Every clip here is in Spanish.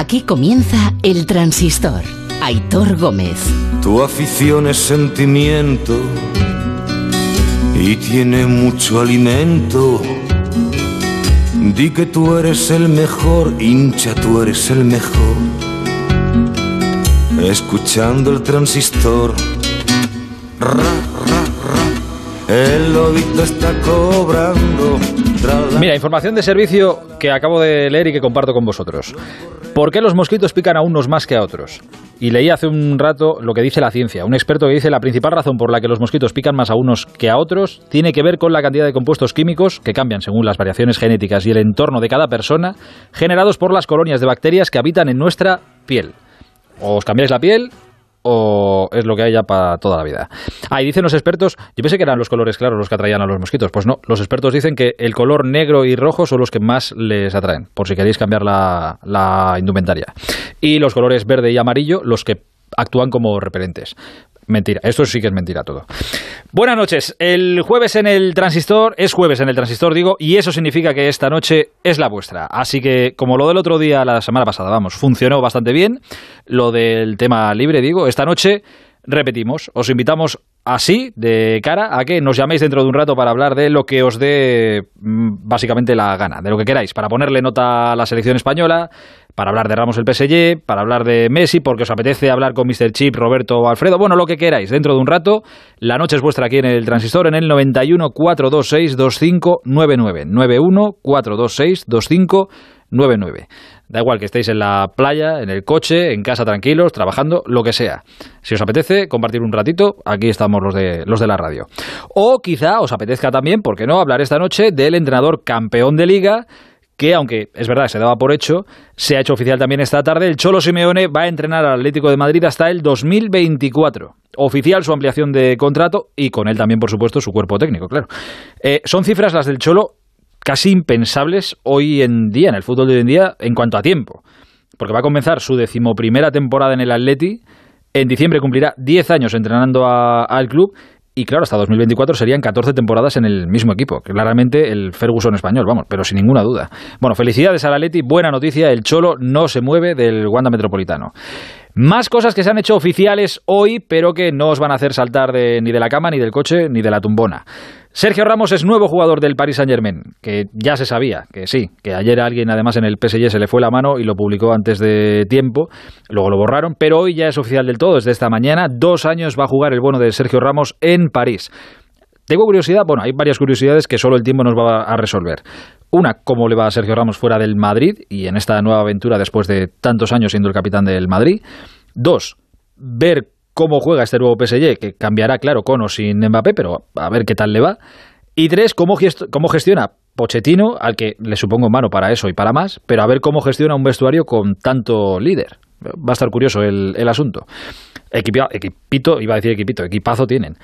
Aquí comienza El Transistor. Aitor Gómez. Tu afición es sentimiento y tiene mucho alimento. Di que tú eres el mejor, hincha, tú eres el mejor. Escuchando el transistor. Ra, ra, ra. El lobito está cobrando. Mira, información de servicio que acabo de leer y que comparto con vosotros. ¿Por qué los mosquitos pican a unos más que a otros? Y leí hace un rato lo que dice la ciencia. Un experto que dice la principal razón por la que los mosquitos pican más a unos que a otros tiene que ver con la cantidad de compuestos químicos que cambian según las variaciones genéticas y el entorno de cada persona, generados por las colonias de bacterias que habitan en nuestra piel. Os cambiáis la piel o es lo que hay ya para toda la vida. Ah, y dicen los expertos, yo pensé que eran los colores claros los que atraían a los mosquitos. Pues no, los expertos dicen que el color negro y rojo son los que más les atraen, por si queréis cambiar la, la indumentaria. Y los colores verde y amarillo, los que actúan como repelentes. Mentira, esto sí que es mentira todo. Buenas noches. El jueves en el transistor es jueves en el transistor, digo, y eso significa que esta noche es la vuestra. Así que, como lo del otro día, la semana pasada, vamos, funcionó bastante bien. Lo del tema libre, digo, esta noche repetimos. Os invitamos así, de cara, a que nos llaméis dentro de un rato para hablar de lo que os dé mm, básicamente la gana, de lo que queráis, para ponerle nota a la selección española, para hablar de Ramos el PSG, para hablar de Messi, porque os apetece hablar con Mr. Chip, Roberto o Alfredo, bueno, lo que queráis, dentro de un rato. La noche es vuestra aquí en el transistor en el 91 426 2599. 91 426 2599. Da igual que estéis en la playa, en el coche, en casa tranquilos, trabajando, lo que sea. Si os apetece compartir un ratito, aquí estamos los de, los de la radio. O quizá os apetezca también, ¿por qué no?, hablar esta noche del entrenador campeón de liga que aunque es verdad, se daba por hecho, se ha hecho oficial también esta tarde. El Cholo Simeone va a entrenar al Atlético de Madrid hasta el 2024. Oficial su ampliación de contrato y con él también, por supuesto, su cuerpo técnico, claro. Eh, son cifras las del Cholo casi impensables hoy en día, en el fútbol de hoy en día, en cuanto a tiempo. Porque va a comenzar su decimoprimera temporada en el Atleti. En diciembre cumplirá 10 años entrenando al club y claro, hasta 2024 serían 14 temporadas en el mismo equipo. Claramente el Ferguson español, vamos, pero sin ninguna duda. Bueno, felicidades al Atleti, buena noticia, el Cholo no se mueve del Wanda Metropolitano. Más cosas que se han hecho oficiales hoy, pero que no os van a hacer saltar de- ni de la cama, ni del coche, ni de la tumbona. Sergio Ramos es nuevo jugador del Paris Saint-Germain, que ya se sabía, que sí, que ayer alguien además en el PSG se le fue la mano y lo publicó antes de tiempo, luego lo borraron, pero hoy ya es oficial del todo, desde esta mañana, dos años va a jugar el bono de Sergio Ramos en París. Tengo curiosidad, bueno, hay varias curiosidades que solo el tiempo nos va a resolver. Una, cómo le va a Sergio Ramos fuera del Madrid y en esta nueva aventura después de tantos años siendo el capitán del Madrid. Dos, ver cómo juega este nuevo PSG, que cambiará, claro, con o sin Mbappé, pero a ver qué tal le va. Y tres, cómo, cómo gestiona Pochettino, al que le supongo mano para eso y para más, pero a ver cómo gestiona un vestuario con tanto líder. Va a estar curioso el, el asunto. Equipito, iba a decir equipito, equipazo tienen.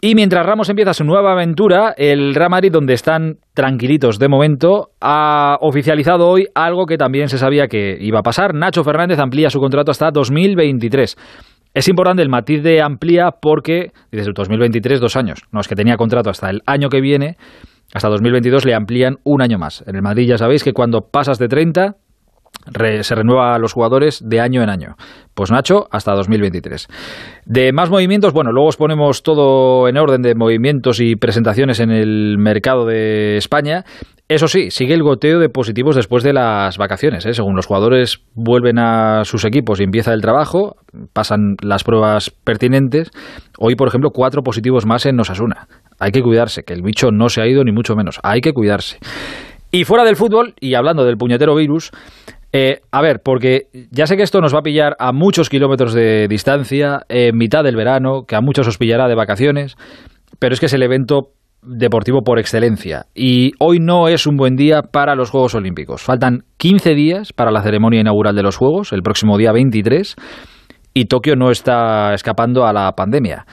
Y mientras Ramos empieza su nueva aventura, el Real donde están tranquilitos de momento, ha oficializado hoy algo que también se sabía que iba a pasar. Nacho Fernández amplía su contrato hasta 2023. Es importante el matiz de amplía porque, desde 2023, dos años. No, es que tenía contrato hasta el año que viene, hasta 2022 le amplían un año más. En el Madrid ya sabéis que cuando pasas de 30 re- se renueva a los jugadores de año en año. Pues Nacho, hasta 2023. De más movimientos, bueno, luego os ponemos todo en orden de movimientos y presentaciones en el mercado de España. Eso sí, sigue el goteo de positivos después de las vacaciones. ¿eh? Según los jugadores vuelven a sus equipos y empieza el trabajo, pasan las pruebas pertinentes. Hoy, por ejemplo, cuatro positivos más en Osasuna. Hay que cuidarse, que el bicho no se ha ido ni mucho menos. Hay que cuidarse. Y fuera del fútbol, y hablando del puñetero virus, eh, a ver, porque ya sé que esto nos va a pillar a muchos kilómetros de distancia, en mitad del verano, que a muchos os pillará de vacaciones, pero es que es el evento deportivo por excelencia. Y hoy no es un buen día para los Juegos Olímpicos. Faltan 15 días para la ceremonia inaugural de los Juegos, el próximo día 23, y Tokio no está escapando a la pandemia.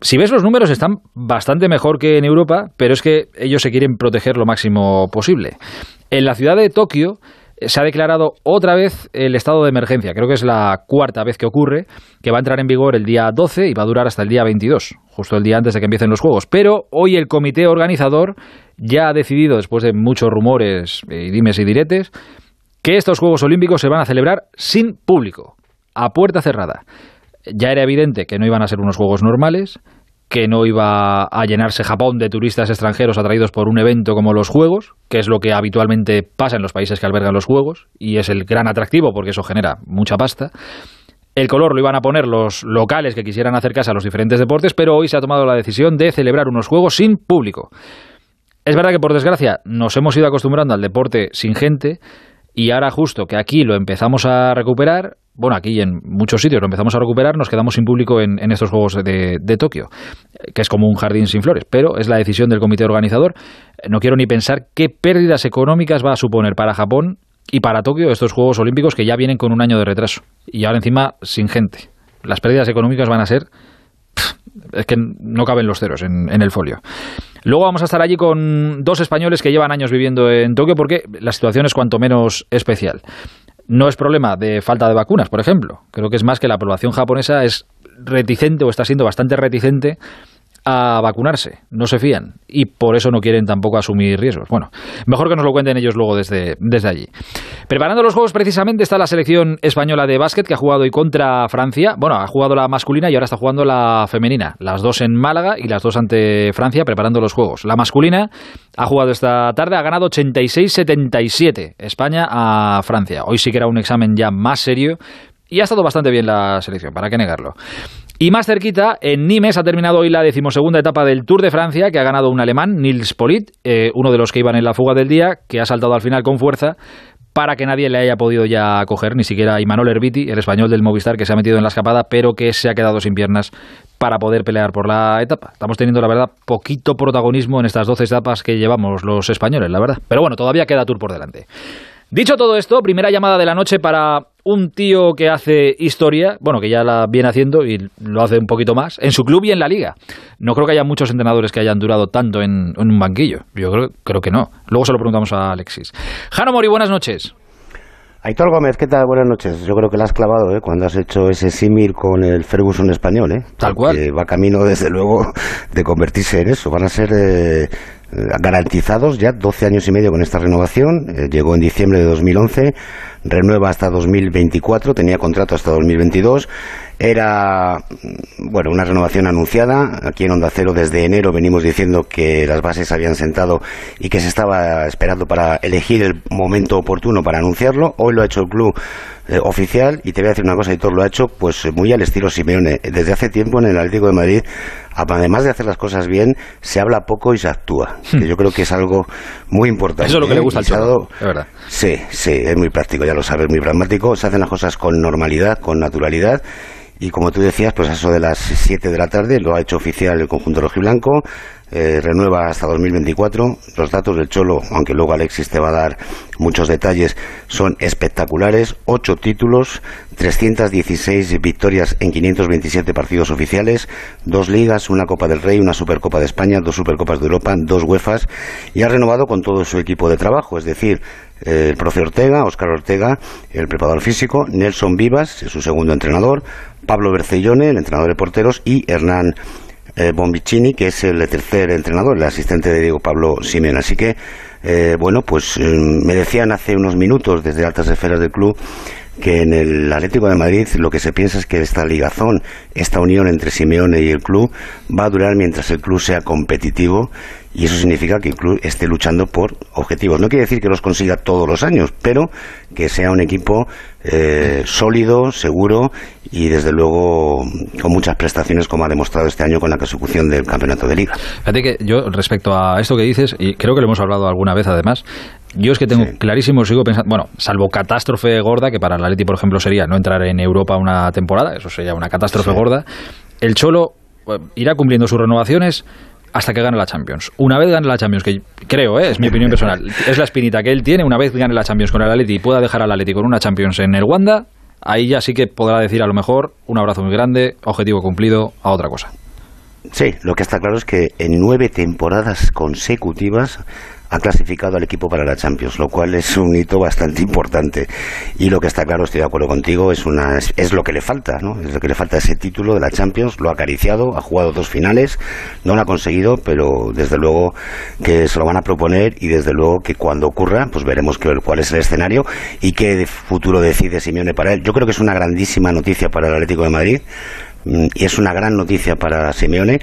Si ves los números están bastante mejor que en Europa, pero es que ellos se quieren proteger lo máximo posible. En la ciudad de Tokio se ha declarado otra vez el estado de emergencia. Creo que es la cuarta vez que ocurre, que va a entrar en vigor el día 12 y va a durar hasta el día 22, justo el día antes de que empiecen los Juegos. Pero hoy el comité organizador ya ha decidido, después de muchos rumores y dimes y diretes, que estos Juegos Olímpicos se van a celebrar sin público, a puerta cerrada. Ya era evidente que no iban a ser unos Juegos normales, que no iba a llenarse Japón de turistas extranjeros atraídos por un evento como los Juegos, que es lo que habitualmente pasa en los países que albergan los Juegos, y es el gran atractivo porque eso genera mucha pasta. El color lo iban a poner los locales que quisieran acercarse a los diferentes deportes, pero hoy se ha tomado la decisión de celebrar unos Juegos sin público. Es verdad que por desgracia nos hemos ido acostumbrando al deporte sin gente y ahora justo que aquí lo empezamos a recuperar, bueno, aquí en muchos sitios lo empezamos a recuperar, nos quedamos sin público en, estos Juegos de, Tokio, que es como un jardín sin flores, pero es la decisión del comité organizador. No quiero ni pensar qué pérdidas económicas va a suponer para Japón y para Tokio estos Juegos Olímpicos que ya vienen con un año de retraso y ahora encima sin gente. Las pérdidas económicas van a ser... es que no caben los ceros en el folio. Luego vamos a estar allí con dos españoles que llevan años viviendo en Tokio porque la situación es cuanto menos especial no es problema de falta de vacunas, por ejemplo. Creo que es más que la población japonesa es reticente o está siendo bastante reticente a vacunarse, no se fían y por eso no quieren tampoco asumir riesgos. Bueno, mejor que nos lo cuenten ellos luego desde, desde allí. Preparando los juegos precisamente está la selección española de básquet que ha jugado hoy contra Francia. Bueno, ha jugado la masculina y ahora está jugando la femenina. Las dos en Málaga y las dos ante Francia preparando los juegos. La masculina ha jugado esta tarde, ha ganado 86-77 España a Francia. Hoy sí que era un examen ya más serio y ha estado bastante bien la selección, para qué negarlo. Y más cerquita, en Nimes ha terminado hoy la decimosegunda etapa del Tour de Francia, que ha ganado un alemán, Nils Polit, eh, uno de los que iban en la fuga del día, que ha saltado al final con fuerza para que nadie le haya podido ya coger, ni siquiera Imanol Herbiti, el español del Movistar, que se ha metido en la escapada, pero que se ha quedado sin piernas para poder pelear por la etapa. Estamos teniendo, la verdad, poquito protagonismo en estas 12 etapas que llevamos los españoles, la verdad. Pero bueno, todavía queda Tour por delante. Dicho todo esto, primera llamada de la noche para un tío que hace historia, bueno, que ya la viene haciendo y lo hace un poquito más, en su club y en la liga. No creo que haya muchos entrenadores que hayan durado tanto en, un banquillo. Yo creo, creo que no. Luego se lo preguntamos a Alexis. Jano Mori, buenas noches. Aitor Gómez, ¿qué tal? Buenas noches. Yo creo que la has clavado, ¿eh? Cuando has hecho ese símil con el Ferguson español, ¿eh? Tal cual. va camino, desde luego, de convertirse en eso. Van a ser eh, garantizados ya 12 años y medio con esta renovación. Eh, llegó en diciembre de 2011, renueva hasta 2024, tenía contrato hasta 2022. Era, mm, bueno, una renovación anunciada. Aquí en Onda Cero desde enero venimos diciendo que las bases habían sentado y que se estaba esperando para elegir el momento oportuno para anunciarlo. Hoy lo ha hecho el club eh, oficial y te voy a decir una cosa, y todo lo ha hecho pues muy al estilo Simeone. Desde hace tiempo en el Atlético de Madrid además de hacer las cosas bien, se habla poco y se actúa. Hmm. Que yo creo que es algo muy importante. Eso es lo que le gusta al Chado, es verdad. Sí, sí, es muy práctico, ya lo sabes, muy pragmático. Se hacen las cosas con normalidad, con naturalidad. Y como tú decías, pues eso de las 7 de la tarde lo ha hecho oficial el conjunto rojiblanco. Eh, renueva hasta 2024. Los datos del Cholo, aunque luego Alexis te va a dar muchos detalles, son espectaculares. Ocho títulos, 316 victorias en 527 partidos oficiales, dos ligas, una Copa del Rey, una Supercopa de España, dos Supercopas de Europa, dos UEFAs y ha renovado con todo su equipo de trabajo, es decir, eh, el profe Ortega, Óscar Ortega, el preparador físico, Nelson Vivas, su segundo entrenador, Pablo Bercellone, el entrenador de porteros, y Hernán eh, Bombicini, que es el tercer entrenador, el asistente de Diego Pablo Simen. Así que, eh, bueno, pues eh, me decían hace unos minutos desde altas esferas del club que en el Atlético de Madrid lo que se piensa es que esta ligazón, esta unión entre Simeone y el club va a durar mientras el club sea competitivo y eso significa que el club esté luchando por objetivos. No quiere decir que los consiga todos los años, pero que sea un equipo eh, sólido, seguro y desde luego con muchas prestaciones como ha demostrado este año con la consecución del campeonato de liga. Fíjate que yo respecto a esto que dices, y creo que lo hemos hablado alguna vez además, yo es que tengo clarísimo, sigo pensando, bueno, salvo catástrofe gorda, que para el Atleti, por ejemplo, sería no entrar en Europa una temporada, eso sería una catástrofe gorda, el Cholo eh, irá cumpliendo sus renovaciones hasta que gane la Champions. Una vez gane la Champions, que creo, ¿eh? es mi opinión personal, es la espinita que él tiene, una vez gane la Champions con el Atleti y pueda dejar al Atleti con una Champions en el Wanda, ahí ya sí que podrá decir a lo mejor un abrazo muy grande, objetivo cumplido, a otra cosa. Sí, lo que está claro es que en nueve temporadas consecutivas ha clasificado al equipo para la Champions, lo cual es un hito bastante importante. Y lo que está claro, estoy de acuerdo contigo, es, una, es, lo que le falta, ¿no? Es lo que le falta ese título de la Champions, lo ha acariciado, ha jugado dos finales, no lo ha conseguido, pero desde luego que se lo van a proponer y desde luego que cuando ocurra, pues veremos cuál es el escenario y qué futuro decide Simeone para él. Yo creo que es una grandísima noticia para el Atlético de Madrid y es una gran noticia para Simeone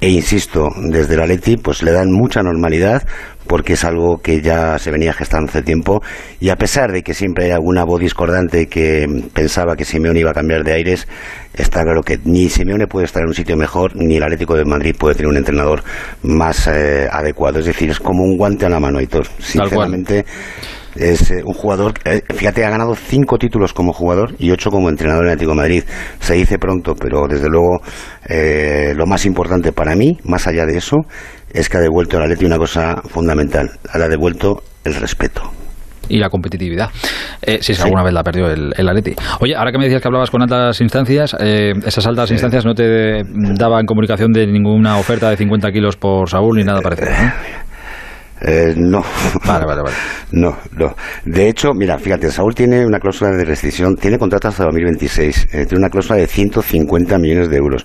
e insisto, desde el Atleti pues le dan mucha normalidad porque es algo que ya se venía gestando hace tiempo y a pesar de que siempre hay alguna voz discordante que pensaba que Simeone iba a cambiar de aires, está claro que ni Simeone puede estar en un sitio mejor ni el Atlético de Madrid puede tener un entrenador más eh, adecuado. Es decir, es como un guante a la mano, Hitor. Sinceramente es eh, un jugador, eh, fíjate, ha ganado cinco títulos como jugador y ocho como entrenador en Atlético de Madrid. Se dice pronto, pero desde luego lo más importante para mí, más allá de eso, es que ha devuelto al Atleti una cosa fundamental, ha devuelto el respeto y la competitividad. Eh, si es que alguna vez la perdió el, el, Atleti. Oye, ahora que me decías que hablabas con altas instancias, eh, esas altas instancias no te daban comunicación de ninguna oferta de 50 kilos por Saúl ni nada parecido. Eh, no. Vale, vale, vale. No, no. De hecho, mira, fíjate, Saúl tiene una cláusula de rescisión, tiene contrato hasta 2026, eh, tiene una cláusula de 150 millones de euros.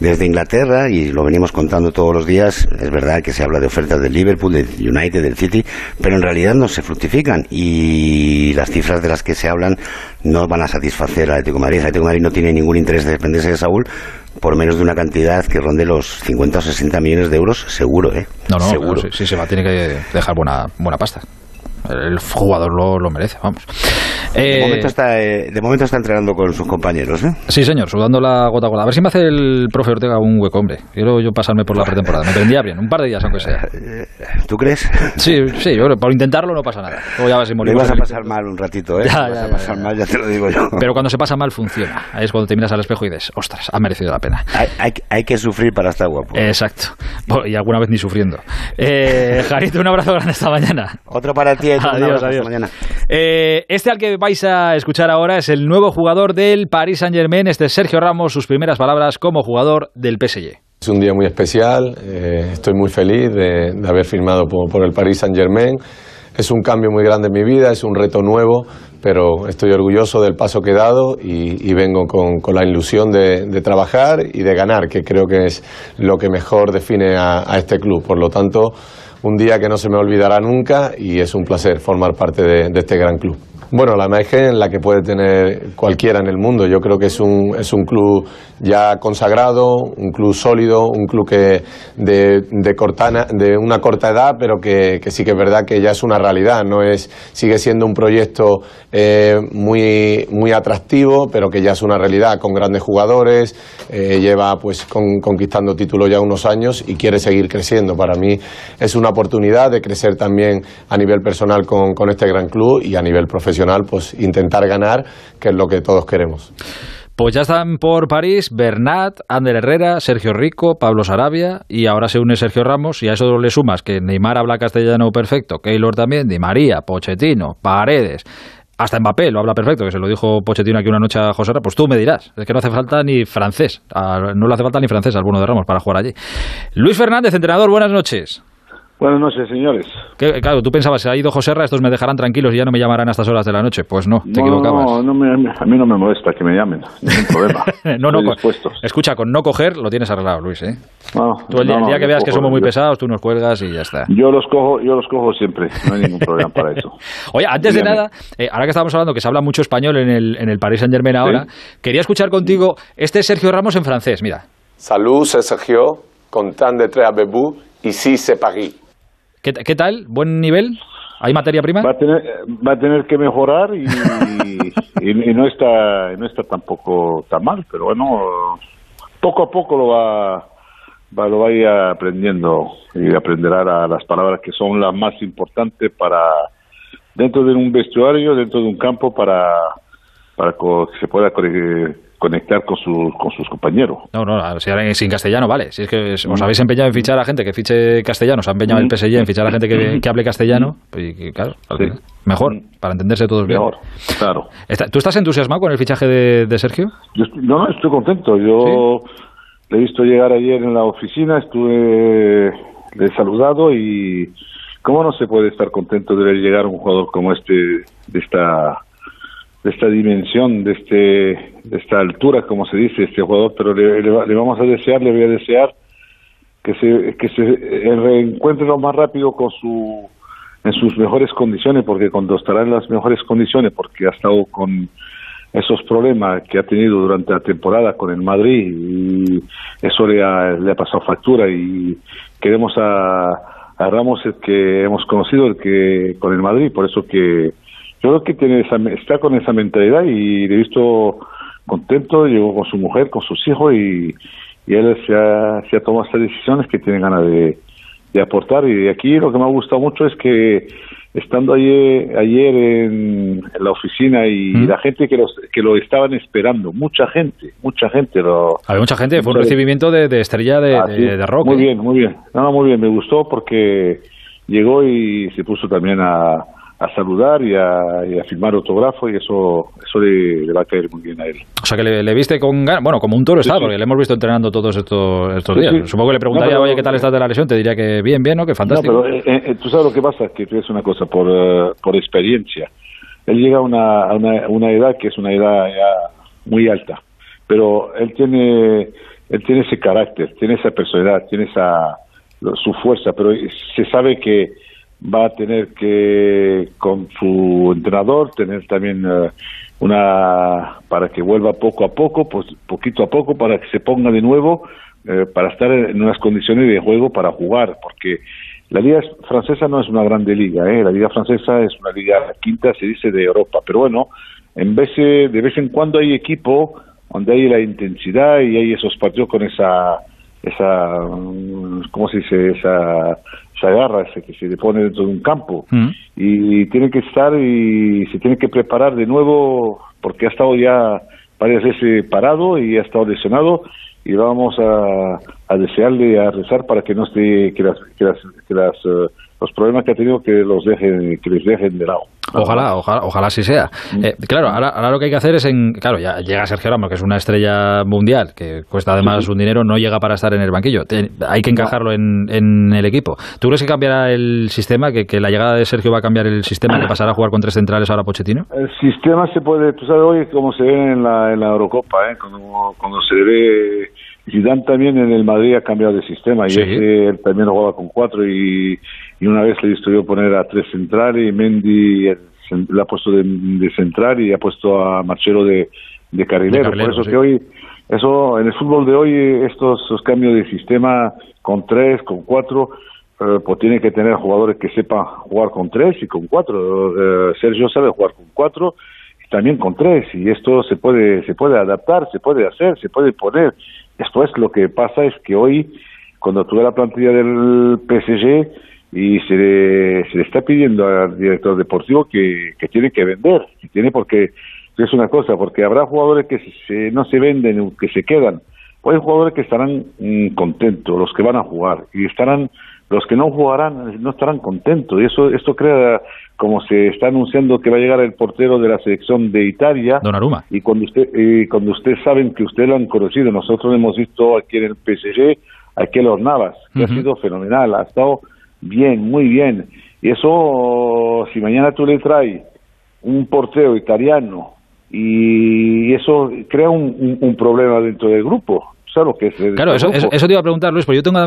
Desde Inglaterra, y lo venimos contando todos los días, es verdad que se habla de ofertas del Liverpool, del United, del City, pero en realidad no se fructifican y las cifras de las que se hablan no van a satisfacer al Atlético de Madrid. El Atlético de Madrid no tiene ningún interés de defenderse de Saúl por menos de una cantidad que ronde los 50 o 60 millones de euros, seguro, ¿eh? No, no, seguro. sí, se va, tiene que dejar buena, buena pasta el jugador lo, lo merece, vamos. de, eh, momento está, eh, de momento está entrenando con sus compañeros, ¿eh? Sí, señor, sudando la gota a gota. A ver si me hace el profe Ortega un hueco, hombre. Quiero yo pasarme por la pretemporada. Me prendía bien, un par de días aunque sea. Eh, ¿Tú crees? Sí, sí, yo, por intentarlo no pasa nada. Luego ya vas a vas a pasar mal un ratito, ¿eh? Ya, vas a pasar mal, ya te lo digo yo. Pero cuando se pasa mal funciona. Ahí es cuando te miras al espejo y dices, ostras, ha merecido la pena. Hay, hay, hay que sufrir para estar guapo. Exacto. Y alguna vez ni sufriendo. Eh, Jarito, un abrazo grande esta mañana. Otro para ti. Adiós, adiós. Eh, este al que vais a escuchar ahora es el nuevo jugador del Paris Saint Germain. Este es Sergio Ramos, sus primeras palabras como jugador del PSG. Es un día muy especial, eh, estoy muy feliz de, haber firmado por, el Paris Saint Germain. Es un cambio muy grande en mi vida, es un reto nuevo, pero estoy orgulloso del paso que he dado y, vengo con, la ilusión de, trabajar y de ganar, que creo que es lo que mejor define a, a este club. Por lo tanto, un día que no se me olvidará nunca y es un placer formar parte de, este gran club. Bueno, la imagen la que puede tener cualquiera en el mundo. Yo creo que es un, es un club ya consagrado, un club sólido, un club que de, de, cortana, de una corta edad, pero que, que, sí que es verdad que ya es una realidad. No es, sigue siendo un proyecto eh, muy, muy atractivo, pero que ya es una realidad con grandes jugadores. Eh, lleva pues conquistando títulos ya unos años y quiere seguir creciendo. Para mí es una oportunidad de crecer también a nivel personal con, con este gran club y a nivel profesional pues intentar ganar, que es lo que todos queremos. Pues ya están por París Bernat, Ander Herrera, Sergio Rico, Pablo Sarabia y ahora se une Sergio Ramos y a eso le sumas que Neymar habla castellano perfecto, Keylor también, Di María, Pochettino, Paredes, hasta Mbappé lo habla perfecto, que se lo dijo Pochettino aquí una noche a José pues tú me dirás, es que no hace falta ni francés, no le hace falta ni francés al bueno de Ramos para jugar allí. Luis Fernández, entrenador, buenas noches. Buenas noches, señores. claro, tú pensabas, se ha ido José Ra, estos me dejarán tranquilos y ya no me llamarán a estas horas de la noche. Pues no, te equivocabas. No, no a mí no me molesta que me llamen, ningún problema. no, no, escucha, con no coger lo tienes arreglado, Luis, ¿eh? tú el día, que veas que somos muy pesados, tú nos cuelgas y ya está. Yo los cojo, yo los cojo siempre, no hay ningún problema para eso. Oye, antes de nada, eh, ahora que estamos hablando que se habla mucho español en el, en el Paris Saint Germain ahora, quería escuchar contigo, este es Sergio Ramos en francés, mira. Salut, c'est Sergio, content d'être avec vous, ici c'est Paris. ¿Qué, tal? ¿Buen nivel? ¿Hay materia prima? Va a tener, que mejorar y, no está no está tampoco tan mal, pero bueno, poco a poco lo va, lo va a ir aprendiendo y aprenderá las palabras que son las más importantes para dentro de un vestuario, dentro de un campo para para que se pueda conectar con, sus con sus compañeros. No, no, si sin castellano, vale. Si es que os habéis empeñado en fichar a gente que fiche castellano, os ha empeñado el PSG en fichar a gente que, hable castellano, y, claro, mejor, para entenderse todos bien. Mejor, claro. ¿Tú estás entusiasmado con el fichaje de, Sergio? no, no, estoy contento. Yo le he visto llegar ayer en la oficina, estuve, le he saludado y cómo no se puede estar contento de ver llegar un jugador como este, de esta de esta dimensión, de este de esta altura, como se dice, este jugador, pero le, vamos a desear, le voy a desear que se que se reencuentre lo más rápido con su en sus mejores condiciones, porque cuando estará en las mejores condiciones, porque ha estado con esos problemas que ha tenido durante la temporada con el Madrid y eso le ha, le ha pasado factura y queremos a, a Ramos el que hemos conocido el que con el Madrid, por eso que yo creo que tiene esa, está con esa mentalidad y le he visto contento, llegó con su mujer, con sus hijos y, y él se ha, se ha tomado estas decisiones que tiene ganas de, de aportar. Y aquí lo que me ha gustado mucho es que estando ayer, ayer en, la oficina y la gente que, los, que lo estaban esperando, mucha gente, mucha gente. Lo, Había mucha gente, fue un recibimiento de, estrella de, Ah, de, sí. de rock. Muy bien, muy bien. No, muy bien, me gustó porque llegó y se puso también a, a saludar y a, y a firmar autógrafo y eso eso le, le va a caer muy bien a él. O sea que le, le viste con ganas, bueno, como un toro está, sí. porque le hemos visto entrenando todos estos, estos Sí, días. sí. Supongo que le preguntaría, No, oye, ¿qué tal estás de la lesión? Te diría que bien, bien, ¿no? Que fantástico. No, pero eh, eh, tú sabes lo que pasa, que tú es una cosa por, eh, por experiencia. Él llega a una, a una, una edad que es una edad ya muy alta, pero él tiene, él tiene ese carácter, tiene esa personalidad, tiene esa su fuerza, pero se sabe que va a tener que con su entrenador tener también eh, una para que vuelva poco a poco, pues poquito a poco para que se ponga de nuevo eh, para estar en unas condiciones de juego para jugar, porque la liga es- francesa no es una grande liga, ¿eh? la liga francesa es una liga quinta, se dice, de Europa, pero bueno, en vez de, de vez en cuando hay equipo donde hay la intensidad y hay esos partidos con esa, esa mm, ¿cómo se dice? Esa, esa garra ese que se le pone dentro de un campo Mm. y tiene que estar y se tiene que preparar de nuevo porque ha estado ya varias veces parado y ha estado lesionado y vamos a, a desearle a rezar para que no esté que las que las, que las, eh, los problemas que ha tenido que los dejen que les dejen de lado Ojalá, ojalá, ojalá así sea. Mm. Eh, claro, ahora, ahora lo que hay que hacer es, en, claro, ya llega Sergio Ramos, que es una estrella mundial, que cuesta además un dinero, no llega para estar en el banquillo. Te- hay que encajarlo en, en el equipo. ¿Tú crees que cambiará el sistema, que, que la llegada de Sergio va a cambiar el sistema, que pasará a jugar con tres centrales ahora Pochettino? El sistema se puede, tú sabes hoy cómo se ve en la, en la Eurocopa, ¿eh? cuando, cuando se ve, Zidane también en el Madrid ha cambiado de sistema y Sí. ese él también jugaba con cuatro y, y una vez le yo poner a tres centrales y Mendy le ha puesto de, de central y ha puesto a Marcelo de, de carrilero. De carrilero, Por eso sí. que hoy, eso en el fútbol de hoy, estos, estos cambios de sistema con tres, con cuatro, eh, pues tiene que tener jugadores que sepan jugar con tres y con cuatro. Eh, Sergio sabe jugar con cuatro y también con tres y esto se puede se puede adaptar, se puede hacer, se puede poner. Esto es lo que pasa es que hoy cuando tuve la plantilla del PSG y se le, se le está pidiendo al director deportivo que, que tiene que vender, que tiene porque es una cosa, porque habrá jugadores que se- no se venden que se quedan. O hay jugadores que estarán mm, contentos, los que van a jugar, y estarán los que no jugarán no estarán contentos y eso esto crea como se está anunciando que va a llegar el portero de la selección de Italia Donnarumma. y cuando usted y cuando ustedes saben que usted lo han conocido nosotros lo hemos visto aquí en el PSG a Keylor Navas que ha sido fenomenal ha estado bien muy bien. Y eso si mañana tú le traes un portero italiano y eso crea un, un- un problema dentro del grupo ¿sabes lo que es el- Claro, eso, grupo? eso, eso te iba a preguntar, Luis, porque yo tengo,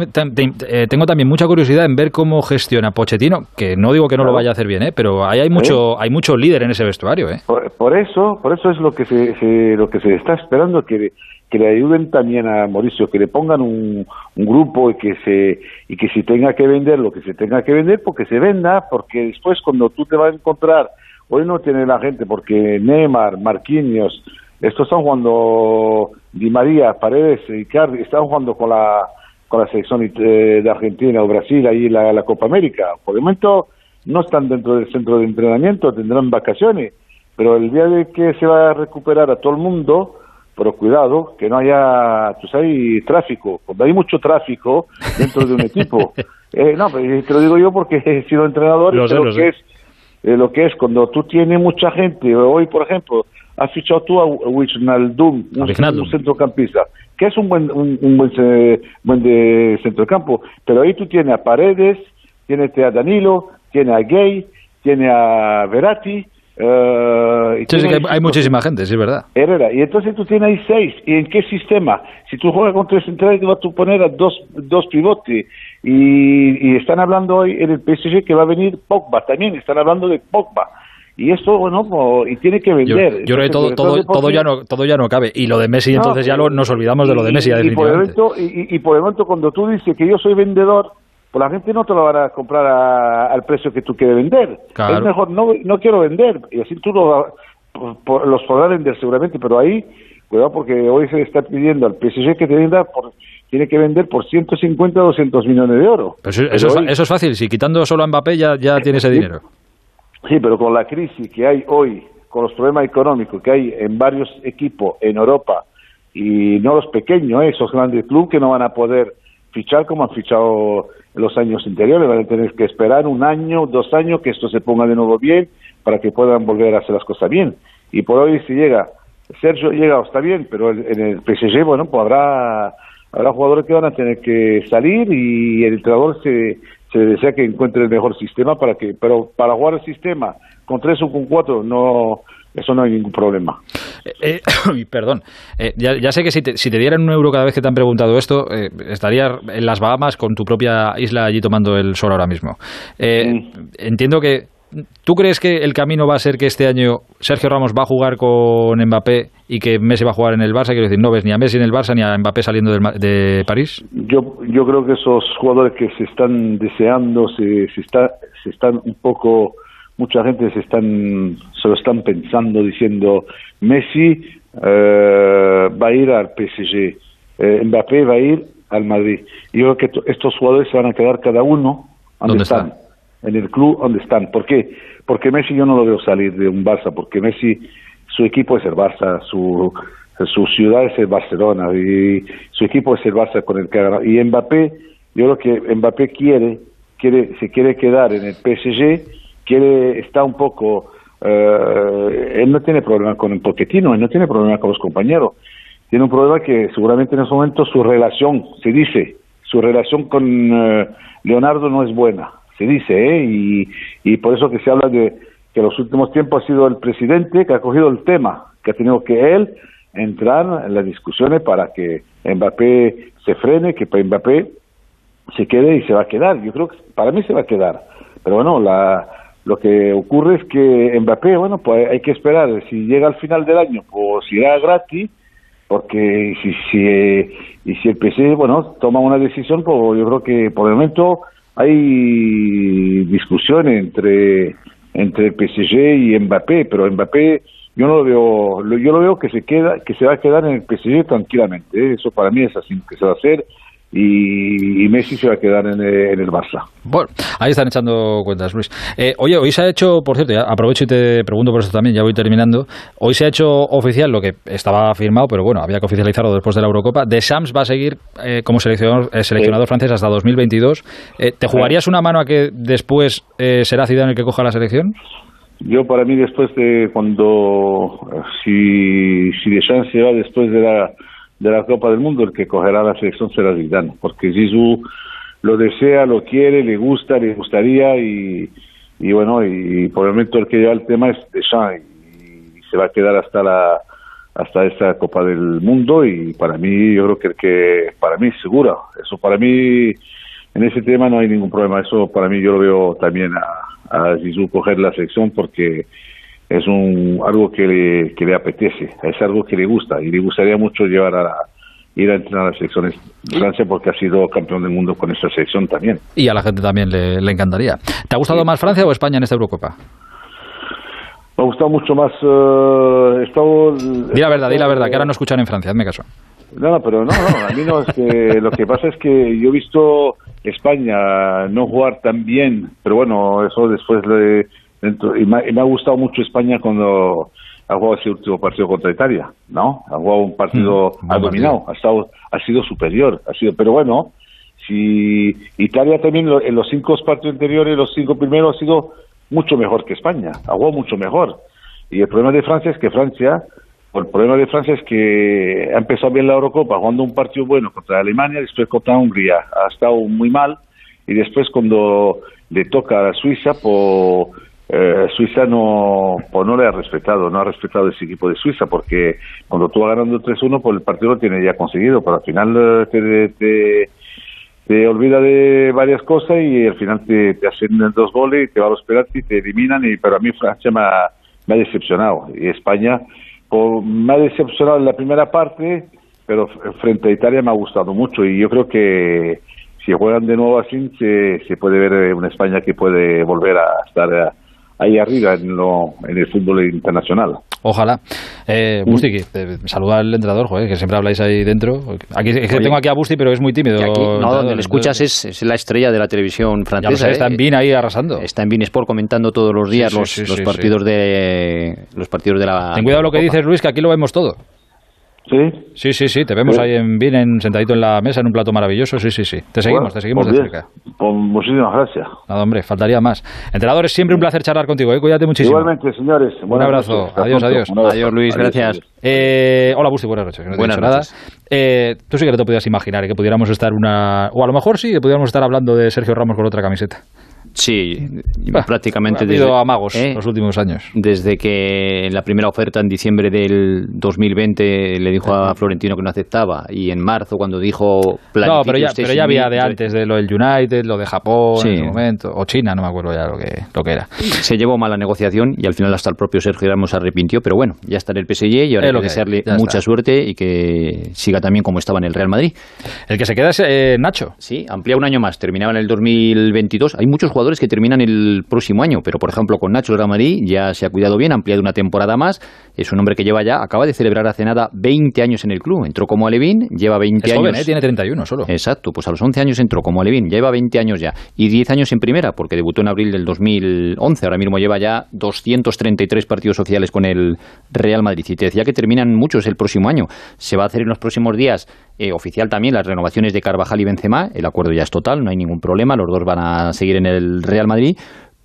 eh, tengo también mucha curiosidad en ver cómo gestiona Pochettino, que no digo que no lo vaya a hacer bien, ¿eh? pero ahí hay mucho, hay mucho líder en ese vestuario. ¿eh? Por, por eso, por eso es lo que se, se- lo que se está esperando que que le ayuden también a Mauricio, que le pongan un, un grupo y que se y que si tenga que vender lo que se tenga que vender, porque se venda, porque después cuando tú te vas a encontrar, hoy no tiene la gente, porque Neymar, Marquinhos, estos están jugando Di María, Paredes, Icardi, están jugando con la con la selección eh, de Argentina o Brasil ahí la, la Copa América. Por el momento no están dentro del centro de entrenamiento, tendrán vacaciones, pero el día de que se va a recuperar a todo el mundo, pero cuidado, que no haya, tú sabes, tráfico. Cuando hay mucho tráfico dentro de un equipo, eh, no, pero te lo digo yo porque he sido entrenador Lo y sé, sé lo lo sé. que es eh, lo que es cuando tú tienes mucha gente, hoy por ejemplo, has fichado tú a Wijnaldum, un, un centrocampista, que es un buen, un, un buen, buen de centrocampo, pero ahí tú tienes a Paredes, tienes a Danilo, tienes a Gay, tienes a eh, Sí, sí, que hay, tienes- hay muchísima gente, sí, es verdad. Herrera, y entonces tú tienes ahí seis. ¿Y en qué sistema? Si tú juegas con tres centrales, te vas a poner a dos, dos pivotes. Y, y están hablando hoy en el PSG que va a venir Pogba también, están hablando de Pogba. Y esto, bueno, po- y tiene que Yo, vender. yo creo que todo, todo, todo, ya no, todo ya no cabe. Y lo de Messi, No, entonces ya lo- nos olvidamos de lo de Messi, ya y, y por el definitivamente. momento, y, por el momento, cuando tú dices que yo soy vendedor, pues la gente no te lo van a comprar a- al precio que tú quieres vender. Claro. Es mejor, no, no quiero vender. Y así tú lo, por- por- los podrás vender seguramente, pero ahí, cuidado, porque hoy se está pidiendo al PSG que te venda por, tiene que vender por 150 o 200 millones de oro. Pero eso, es, eso es fácil, si quitando solo a Mbappé ya, ya tiene ese dinero. Sí, pero con la crisis que hay hoy, con los problemas económicos que hay en varios equipos en Europa, y no los pequeños, ¿eh? esos grandes clubes que no van a poder fichar como han fichado en los años anteriores, van a tener que esperar un año, dos años, que esto se ponga de nuevo bien, para que puedan volver a hacer las cosas bien. Y por hoy si llega, Sergio llega, está bien, pero en el PSG, bueno, pues habrá, habrá jugadores que van a tener que salir y el entrenador se, se desea que encuentre el mejor sistema para que, pero para jugar el sistema con tres o con cuatro, no, eso no hay ningún problema. Eh, eh, perdón, Eh, ya, ya sé que si te, si te dieran un euro cada vez que te han preguntado esto, eh, estarías en las Bahamas con tu propia isla allí tomando el sol ahora mismo. Mm. Entiendo que... ¿Tú crees que el camino va a ser que este año Sergio Ramos va a jugar con Mbappé y que Messi va a jugar en el Barça? Quiero decir, no ves ni a Messi en el Barça ni a Mbappé saliendo del de París. Yo, yo creo que esos jugadores que se están deseando, se, se, está, se están un poco, mucha gente se están, se lo están pensando diciendo, Messi eh, va a ir al PSG, eh, Mbappé va a ir al Madrid. Y yo creo que to- estos jugadores se van a quedar cada uno donde ¿Dónde están, están? En el club donde están. ¿Por qué? Porque Messi yo no lo veo salir de un Barça, porque Messi, su equipo es el Barça, su, su ciudad es el Barcelona y su equipo es el Barça con el que. Y Mbappé, yo creo que Mbappé quiere, quiere, se quiere quedar en el PSG, quiere, está un poco, eh, él no tiene problema con el Pochettino, él no tiene problema con los compañeros. Tiene un problema que seguramente en ese momento su relación, se dice, su relación con eh, Leonardo no es buena, se dice, ¿eh? Y, y por eso que se habla de que en los últimos tiempos ha sido el presidente que ha cogido el tema, que ha tenido que él entrar en las discusiones para que Mbappé se frene, que Mbappé se quede y se va a quedar. Yo creo que para mí se va a quedar. Pero bueno, la, lo que ocurre es que Mbappé, bueno, pues hay que esperar. Si llega al final del año, pues irá gratis, porque si, si, y si el PSG, bueno, toma una decisión, pues yo creo que por el momento hay discusión entre, entre el PSG y Mbappé, pero Mbappé yo no lo veo, yo lo veo que se queda, que se va a quedar en el PSG tranquilamente, ¿eh? eso para mí es así que se va a hacer y, y Messi se va a quedar en el, en el Barça. Bueno, ahí están echando cuentas, Luis. Eh, oye, hoy se ha hecho, por cierto, ya aprovecho y te pregunto por esto también, ya voy terminando. Hoy se ha hecho oficial lo que estaba firmado, pero bueno, había que oficializarlo después de la Eurocopa. Deschamps va a seguir eh, como seleccionador, eh, seleccionador francés hasta 2022. Eh, ¿Te jugarías una mano a que después eh, será Zidane el que coja la selección? Yo para mí después de cuando eh, si si Deschamps se va después de la de la Copa del Mundo el que cogerá la selección será Zidane porque Zizou lo desea, lo quiere, le gusta, le gustaría y, y bueno y por el momento el que lleva el tema es Deschamps y, se va a quedar hasta la hasta esta Copa del Mundo y para mí yo creo que el que para mí segura eso para mí en ese tema no hay ningún problema. Eso para mí yo lo veo también a, a Zizou coger la selección porque es un algo que le, que le apetece, es algo que le gusta y le gustaría mucho llevar a la- ir a entrenar a las selecciones de Francia porque ha sido campeón del mundo con esta selección también. Y a la gente también le, le encantaría. ¿Te ha gustado más Francia o España en esta Eurocopa? Me ha gustado mucho más. eh, he estado, Di la verdad, di la verdad, que ahora no escuchan en Francia, hazme caso. No, no, pero no, no, a mí no, es que lo que pasa es que yo he visto España no jugar tan bien, pero bueno, eso después le, dentro, y, me, ha- y me ha gustado mucho España cuando ha jugado ese último partido contra Italia, ¿no? Ha jugado un partido, Mm, ha buen dominado, ha, estado, ha sido superior, ha sido, pero bueno, si Italia también lo- en los cinco partidos anteriores, los cinco primeros ha sido mucho mejor que España, ha jugado mucho mejor. Y el problema de Francia es que Francia, el problema de Francia es que ha empezado bien la Eurocopa jugando un partido bueno contra Alemania, después contra Hungría ha estado muy mal y después cuando le toca a Suiza, pues eh, Suiza no, no le ha respetado, no ha respetado ese equipo de Suiza, porque cuando tú vas ganando 3-1, pues el partido lo tiene ya conseguido, pero al final eh, te, te, olvida de varias cosas y al final te, te hacen dos goles y te va a los penaltis y te eliminan, y, pero a mí Francia me ha, decepcionado, y España me ha decepcionado en la primera parte, pero frente a Italia me ha gustado mucho, y yo creo que si juegan de nuevo así, se, se puede ver una España que puede volver a estar ahí arriba en, lo, en el fútbol internacional. Ojalá. Eh, Busti, que, saluda al entrenador, joder, que siempre habláis ahí dentro. Aquí, es que tengo aquí a Busti, pero es muy tímido. Aquí, no, donde le escuchas es, es, la estrella de la televisión francesa. Sé, está en BIN ahí arrasando. Está en BIN Sport comentando todos los días sí, sí, los, sí, los partidos de los partidos de la. Ten cuidado lo que dices, Luis, que aquí lo vemos todo. ¿Sí? Sí, sí, sí, te vemos sí. ahí en bien sentadito en la mesa en un plato maravilloso, sí, sí, sí. Te seguimos, bueno, te seguimos pues de cerca. Pues muchísimas gracias. Nada, hombre, faltaría más. Entrenador, es siempre un placer charlar contigo, ¿eh? cuídate muchísimo. Igualmente, señores. Un abrazo, noches. adiós, adiós. Adiós, Luis, adiós, gracias. Eh, hola, Busti, buenas noches. No buenas noches. Nada. Eh, tú sí que no te podías imaginar ¿eh? que pudiéramos estar una... O a lo mejor sí, que pudiéramos estar hablando de Sergio Ramos con otra camiseta. Sí, bah, prácticamente ha desde amagos ¿eh? los últimos años. Desde que en la primera oferta en diciembre del 2020 le dijo a Florentino que no aceptaba y en marzo cuando dijo No, pero ya, pero ya había de antes de lo del United, lo de Japón sí. en momento o China, no me acuerdo ya lo que lo que era. Se llevó mal la negociación y al final hasta el propio Sergio Ramos se arrepintió, pero bueno, ya está en el PSG y ahora hay que desearle mucha está. suerte y que siga también como estaba en el Real Madrid. El que se queda es eh, Nacho. Sí, amplía un año más, terminaba en el 2022. Hay muchos jugadores que terminan el próximo año, pero por ejemplo con Nacho Madrid ya se ha cuidado bien, ha ampliado una temporada más, es un hombre que lleva ya, acaba de celebrar hace nada 20 años en el club, entró como Alevín, lleva 20 es años. Joven, ¿eh? Tiene 31 solo. Exacto, pues a los 11 años entró como Alevín, lleva 20 años ya, y 10 años en primera, porque debutó en abril del 2011, ahora mismo lleva ya 233 partidos sociales con el Real Madrid, y te decía que terminan muchos el próximo año, se va a hacer en los próximos días eh, oficial también las renovaciones de Carvajal y Benzema, el acuerdo ya es total, no hay ningún problema, los dos van a seguir en el Real Madrid,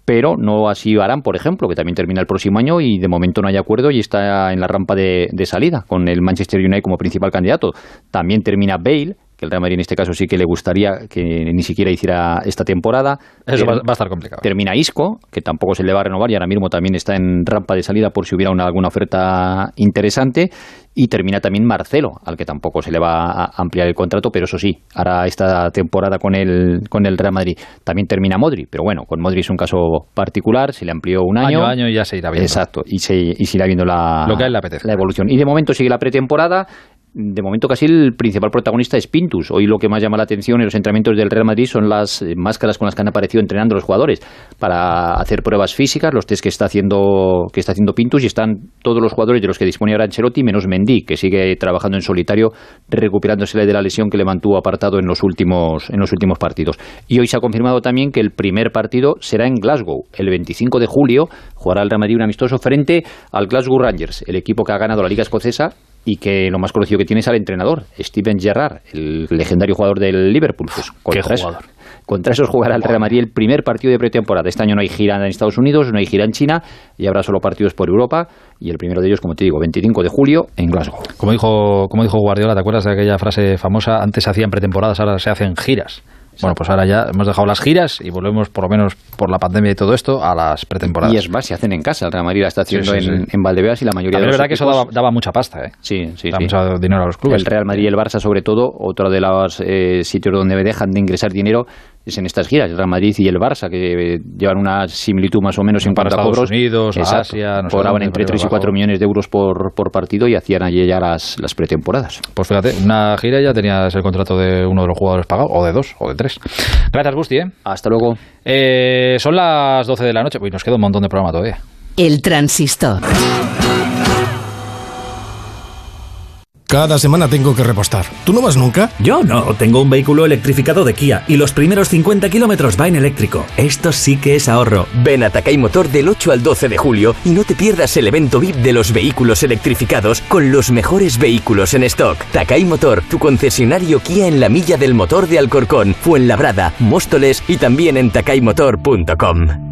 pero no así Barán, por ejemplo, que también termina el próximo año y de momento no hay acuerdo y está en la rampa de, de salida, con el Manchester United como principal candidato. También termina Bale, que el Real Madrid en este caso sí que le gustaría que ni siquiera hiciera esta temporada. Eso va, va, a estar complicado. Termina Isco, que tampoco se le va a renovar y ahora mismo también está en rampa de salida por si hubiera una, alguna oferta interesante. Y termina también Marcelo, al que tampoco se le va a ampliar el contrato, pero eso sí, hará esta temporada con el, con el Real Madrid. También termina Modri, pero bueno, con Modri es un caso particular, se le amplió un año. Año año y ya se irá viendo. Exacto, y se, y se irá viendo la, Lo que a él le apetece. la evolución. Y de momento sigue la pretemporada de momento casi el principal protagonista es Pintus. Hoy lo que más llama la atención en los entrenamientos del Real Madrid son las máscaras con las que han aparecido entrenando los jugadores para hacer pruebas físicas, los test que está haciendo que está haciendo Pintus y están todos los jugadores de los que dispone ahora Ancelotti menos Mendy, que sigue trabajando en solitario recuperándosele de la lesión que le mantuvo apartado en los últimos en los últimos partidos. Y hoy se ha confirmado también que el primer partido será en Glasgow, el 25 de julio jugará el Real Madrid un amistoso frente al Glasgow Rangers, el equipo que ha ganado la Liga Escocesa y que lo más conocido que tiene es al entrenador, Steven Gerrard, el legendario jugador del Liverpool. Pues contra, ¿Qué jugador? Contra esos jugará el Real Madrid el primer partido de pretemporada. Este año no hay gira en Estados Unidos, no hay gira en China y habrá solo partidos por Europa y el primero de ellos, como te digo, 25 de julio en Glasgow. Como dijo, como dijo Guardiola, ¿te acuerdas de aquella frase famosa? Antes se hacían pretemporadas, ahora se hacen giras. Bueno, pues ahora ya hemos dejado las giras y volvemos, por lo menos por la pandemia y todo esto, a las pretemporadas. Y es más, se hacen en casa. El Real Madrid la está haciendo sí, sí, en, sí. en, Valdeveas y la mayoría de los. Es verdad equipos... que eso daba, daba, mucha pasta, ¿eh? Sí, sí. Daba mucho dinero a los clubes. El Real Madrid y el Barça, sobre todo, otro de los eh, sitios donde dejan de ingresar dinero es en estas giras, el Real Madrid y el Barça, que llevan una similitud más o menos en Para cuanto Estados a cobros. Unidos, Exacto. Asia, no cobraban sé entre 3 y 4 millones de euros por, por partido y hacían allí ya las, las pretemporadas. Pues fíjate, una gira ya tenías el contrato de uno de los jugadores pagado, o de dos, o de tres. Gracias, Busti. ¿eh? Hasta luego. Eh, son las 12 de la noche, pues nos queda un montón de programa todavía. El transistor. Cada semana tengo que repostar. ¿Tú no vas nunca? Yo no, tengo un vehículo electrificado de Kia y los primeros 50 kilómetros va en eléctrico. Esto sí que es ahorro. Ven a Takai Motor del 8 al 12 de julio y no te pierdas el evento VIP de los vehículos electrificados con los mejores vehículos en stock. Takai Motor, tu concesionario Kia en la milla del motor de Alcorcón, Fuenlabrada, Móstoles y también en takaymotor.com.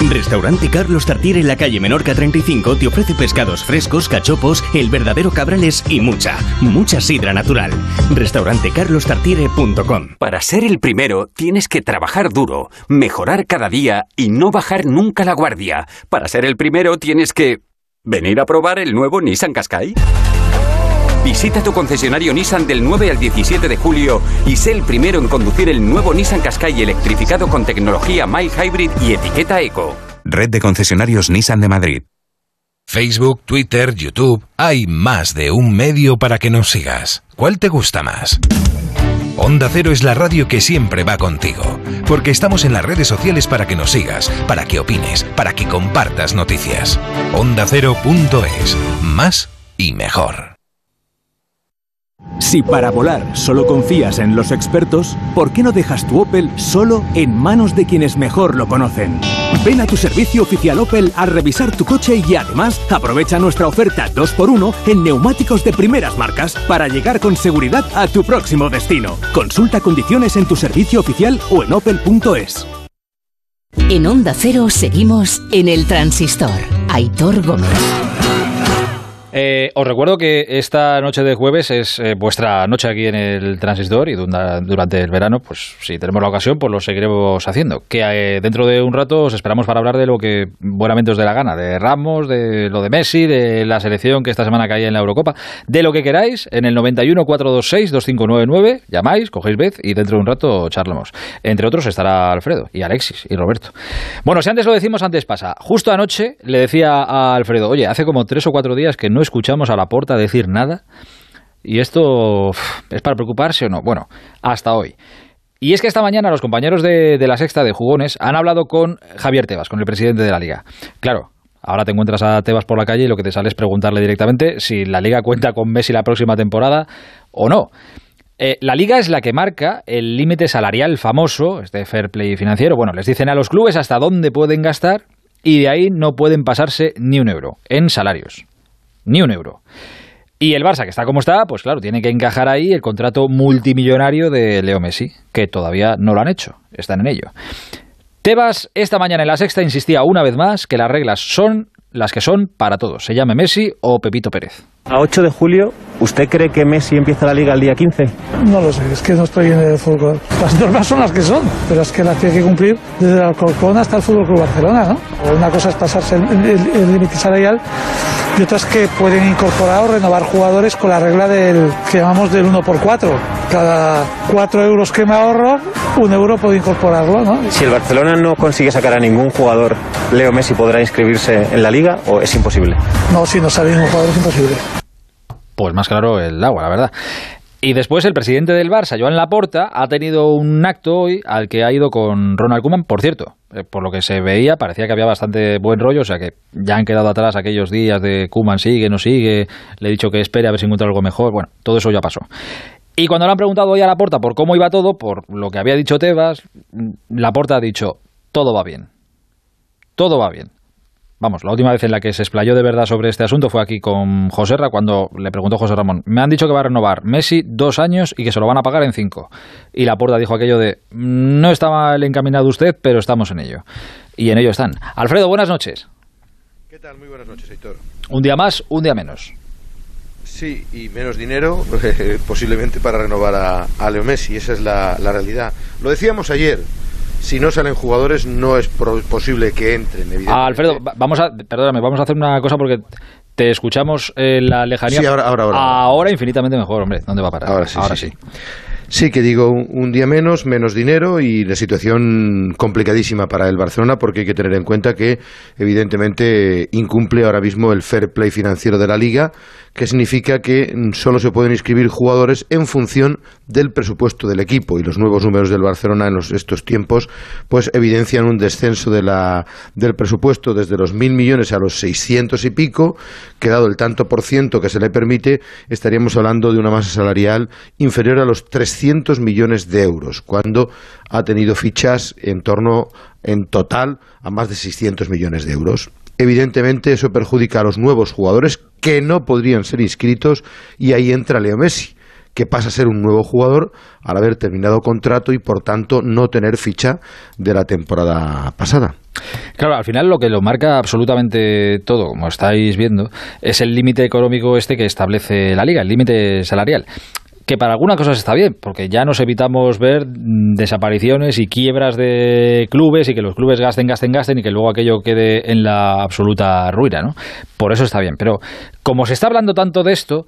Restaurante Carlos Tartier en la calle Menorca 35 te ofrece pescados frescos, cachopos, el verdadero cabrales y mucha, mucha sidra natural. Restaurantecarlostartiere.com Para ser el primero tienes que trabajar duro, mejorar cada día y no bajar nunca la guardia. Para ser el primero tienes que venir a probar el nuevo Nissan Qashqai. Visita tu concesionario Nissan del 9 al 17 de julio y sé el primero en conducir el nuevo Nissan Qashqai electrificado con tecnología Mild Hybrid y etiqueta Eco. Red de concesionarios Nissan de Madrid. Facebook, Twitter, YouTube, hay más de un medio para que nos sigas. ¿Cuál te gusta más? Onda Cero es la radio que siempre va contigo, porque estamos en las redes sociales para que nos sigas, para que opines, para que compartas noticias. OndaCero.es, más y mejor. Si para volar solo confías en los expertos, ¿por qué no dejas tu Opel solo en manos de quienes mejor lo conocen? Ven a tu servicio oficial Opel a revisar tu coche y además aprovecha nuestra oferta 2x1 en neumáticos de primeras marcas para llegar con seguridad a tu próximo destino. Consulta condiciones en tu servicio oficial o en opel.es. En Onda Cero seguimos en el transistor. Aitor Gómez. Eh, os recuerdo que esta noche de jueves es eh, vuestra noche aquí en el Transistor y durante el verano, pues si tenemos la ocasión, pues lo seguiremos haciendo. Que eh, dentro de un rato os esperamos para hablar de lo que buenamente os dé la gana, de Ramos, de lo de Messi, de la selección que esta semana caía en la Eurocopa, de lo que queráis, en el 91 426 2599, llamáis, cogéis vez y dentro de un rato charlamos. Entre otros estará Alfredo y Alexis y Roberto. Bueno, si antes lo decimos, antes pasa. Justo anoche le decía a Alfredo, oye, hace como tres o cuatro días que no escuchamos a la porta decir nada. Y esto es para preocuparse o no. Bueno, hasta hoy. Y es que esta mañana los compañeros de, de, la sexta de Jugones han hablado con Javier Tebas, con el presidente de la liga. Claro, ahora te encuentras a Tebas por la calle y lo que te sale es preguntarle directamente si la liga cuenta con Messi la próxima temporada o no. Eh, la liga es la que marca el límite salarial famoso, este fair play financiero. Bueno, les dicen a los clubes hasta dónde pueden gastar y de ahí no pueden pasarse ni un euro en salarios ni un euro. Y el Barça, que está como está, pues claro, tiene que encajar ahí el contrato multimillonario de Leo Messi, que todavía no lo han hecho, están en ello. Tebas esta mañana en la sexta insistía una vez más que las reglas son las que son para todos, se llame Messi o Pepito Pérez. A 8 de julio, ¿usted cree que Messi empieza la liga el día 15? No lo sé, es que no estoy en el fútbol. Las normas son las que son, pero es que las tiene que cumplir desde el Alcorcón hasta el Fútbol Club Barcelona, ¿no? Una cosa es pasarse el límite salarial y otra es que pueden incorporar o renovar jugadores con la regla del que llamamos del 1 por 4 Cada 4 euros que me ahorro, un euro puedo incorporarlo, ¿no? Si el Barcelona no consigue sacar a ningún jugador, ¿Leo Messi podrá inscribirse en la liga o es imposible? No, si no sale ningún jugador es imposible. Pues más claro el agua, la verdad. Y después el presidente del Barça, Joan Laporta, ha tenido un acto hoy al que ha ido con Ronald Koeman. Por cierto, eh, por lo que se veía, parecía que había bastante buen rollo, o sea que ya han quedado atrás aquellos días de Koeman sigue, no sigue, le he dicho que espere a ver si encuentra algo mejor. Bueno, todo eso ya pasó. Y cuando le han preguntado hoy a Laporta por cómo iba todo, por lo que había dicho Tebas, Laporta ha dicho, todo va bien. Todo va bien. Vamos, la última vez en la que se explayó de verdad sobre este asunto fue aquí con José Ra, cuando le preguntó José Ramón, me han dicho que va a renovar Messi dos años y que se lo van a pagar en cinco. Y la porta dijo aquello de, no está mal encaminado usted, pero estamos en ello. Y en ello están. Alfredo, buenas noches. ¿Qué tal? Muy buenas noches, Héctor. Un día más, un día menos. Sí, y menos dinero posiblemente para renovar a, a, Leo Messi, esa es la, la realidad. Lo decíamos ayer, si no salen jugadores no es posible que entren. Evidentemente. Ah, Alfredo, vamos a, perdóname, vamos a hacer una cosa porque te escuchamos en la lejanía. Sí, ahora, ahora, ahora. Ahora infinitamente mejor, hombre. ¿Dónde va a parar? Ahora sí. Ahora sí. sí. Sí, que digo, un día menos, menos dinero y la situación complicadísima para el Barcelona porque hay que tener en cuenta que evidentemente incumple ahora mismo el fair play financiero de la liga, que significa que solo se pueden inscribir jugadores en función del presupuesto del equipo y los nuevos números del Barcelona en estos tiempos pues evidencian un descenso de la, del presupuesto desde los mil millones a los seiscientos y pico, que dado el tanto por ciento que se le permite, estaríamos hablando de una masa salarial inferior a los 300 millones de euros, cuando ha tenido fichas en torno, en total, a más de 600 millones de euros. Evidentemente eso perjudica a los nuevos jugadores que no podrían ser inscritos y ahí entra Leo Messi que pasa a ser un nuevo jugador al haber terminado contrato y por tanto no tener ficha de la temporada pasada. Claro, al final lo que lo marca absolutamente todo, como estáis viendo, es el límite económico este que establece la liga, el límite salarial que para algunas cosas está bien, porque ya nos evitamos ver mm, desapariciones y quiebras de clubes y que los clubes gasten, gasten, gasten y que luego aquello quede en la absoluta ruina, ¿no? Por eso está bien. Pero como se está hablando tanto de esto,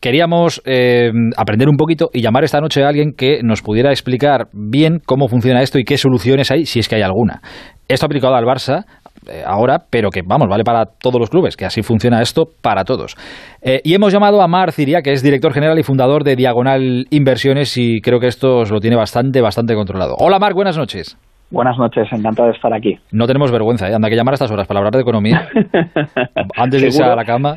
queríamos eh, aprender un poquito y llamar esta noche a alguien que nos pudiera explicar bien cómo funciona esto y qué soluciones hay, si es que hay alguna. Esto aplicado al Barça, eh, ahora, pero que vamos, vale para todos los clubes, que así funciona esto para todos. Eh, y hemos llamado a Mar Ciria, que es director general y fundador de Diagonal Inversiones, y creo que esto os lo tiene bastante, bastante controlado. Hola Mar, buenas noches. Buenas noches, encantado de estar aquí. No tenemos vergüenza, ¿eh? anda que llamar a estas horas para hablar de economía. Antes de irse a la cama.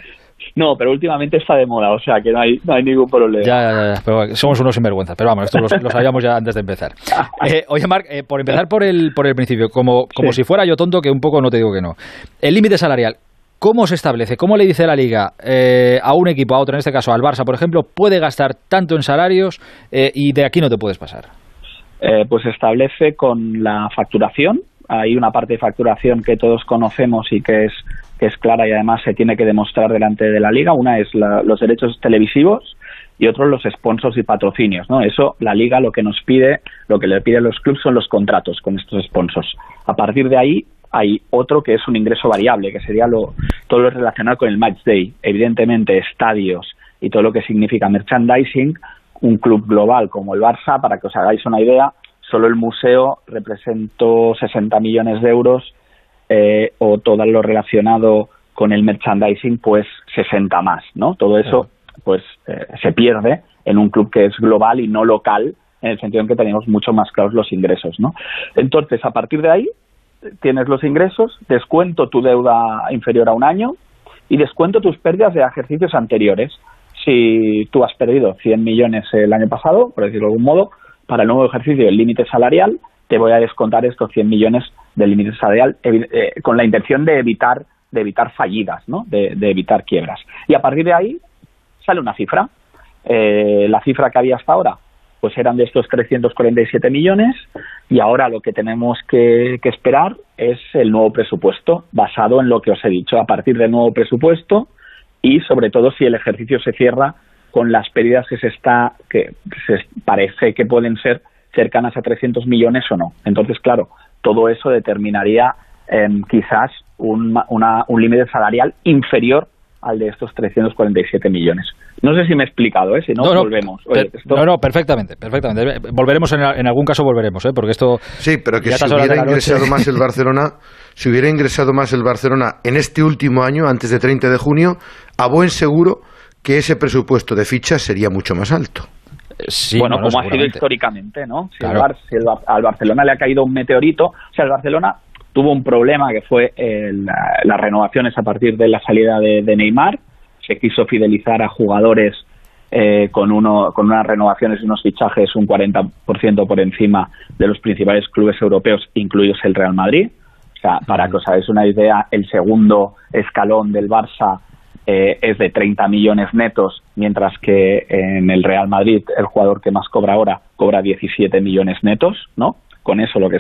No, pero últimamente está de moda, o sea que no hay, no hay ningún problema. Ya, ya, ya, pero somos unos sinvergüenza. Pero vamos, esto lo, sabíamos ya antes de empezar. Eh, oye, Marc, eh, por empezar por el, por el principio, como, como si fuera yo tonto, que un poco no te digo que no. El límite salarial, ¿Cómo se establece? ¿Cómo le dice la liga eh, a un equipo, a otro, en este caso al Barça, por ejemplo, puede gastar tanto en salarios y de aquí no te puedes pasar? pues se establece con la facturación. Hay una parte de facturación que todos conocemos y que es es clara y además se tiene que demostrar delante de la liga. Una es los derechos televisivos y otro los sponsors y patrocinios. ¿no? Eso, la liga lo que nos pide, lo que le piden los clubes son los contratos con estos sponsors. A partir de ahí hay otro que es un ingreso variable, que sería lo, todo lo relacionado con el match day. Evidentemente, estadios y todo lo que significa merchandising, un club global como el Barça, para que os hagáis una idea, solo el museo representó 60 millones de euros eh, o todo lo relacionado con el merchandising, pues 60 más, ¿no? Todo eso, pues eh, se pierde en un club que es global y no local, en el sentido en que tenemos mucho más claros los ingresos, ¿no? Entonces, a partir de ahí, tienes los ingresos, descuento tu deuda inferior a un año y descuento tus pérdidas de ejercicios anteriores. Si tú has perdido 100 millones el año pasado, por decirlo de algún modo, para el nuevo ejercicio el límite salarial, te voy a descontar estos 100 millones del límite salarial eh, con la intención de evitar de evitar fallidas, ¿no? de, evitar quiebras. Y a partir de ahí sale una cifra. Eh, la cifra que había hasta ahora pues eran de estos 347 millones y ahora lo que tenemos que, que, esperar es el nuevo presupuesto basado en lo que os he dicho a partir del nuevo presupuesto y sobre todo si el ejercicio se cierra con las pérdidas que se está que se parece que pueden ser cercanas a 300 millones o no. Entonces, claro, todo eso determinaría em, quizás un, un límite salarial inferior al de estos 347 millones. No sé si me he explicado, ¿eh? si no, volvemos. No, no, perfectamente, perfectamente. Volveremos en, en algún caso, volveremos, ¿eh? porque esto... Sí, pero que si hubiera ingresado más el Barcelona, si hubiera ingresado más el Barcelona en este último año, antes de 30 de junio, a buen seguro que ese presupuesto de fichas sería mucho más alto bueno, como ha sido históricamente, ¿no? Si, al Barcelona le ha caído un meteorito, o sea, el Barcelona tuvo un problema que fue las renovaciones a partir de la salida de, Neymar, se quiso fidelizar a jugadores eh, con, uno, con unas renovaciones y unos fichajes un 40% por encima de los principales clubes europeos, incluidos el Real Madrid. O sea, para que os hagáis una idea, el segundo escalón del Barça eh, es de 30 millones netos, mientras que en el Real Madrid el jugador que más cobra ahora cobra 17 millones netos, ¿no? Con eso lo que,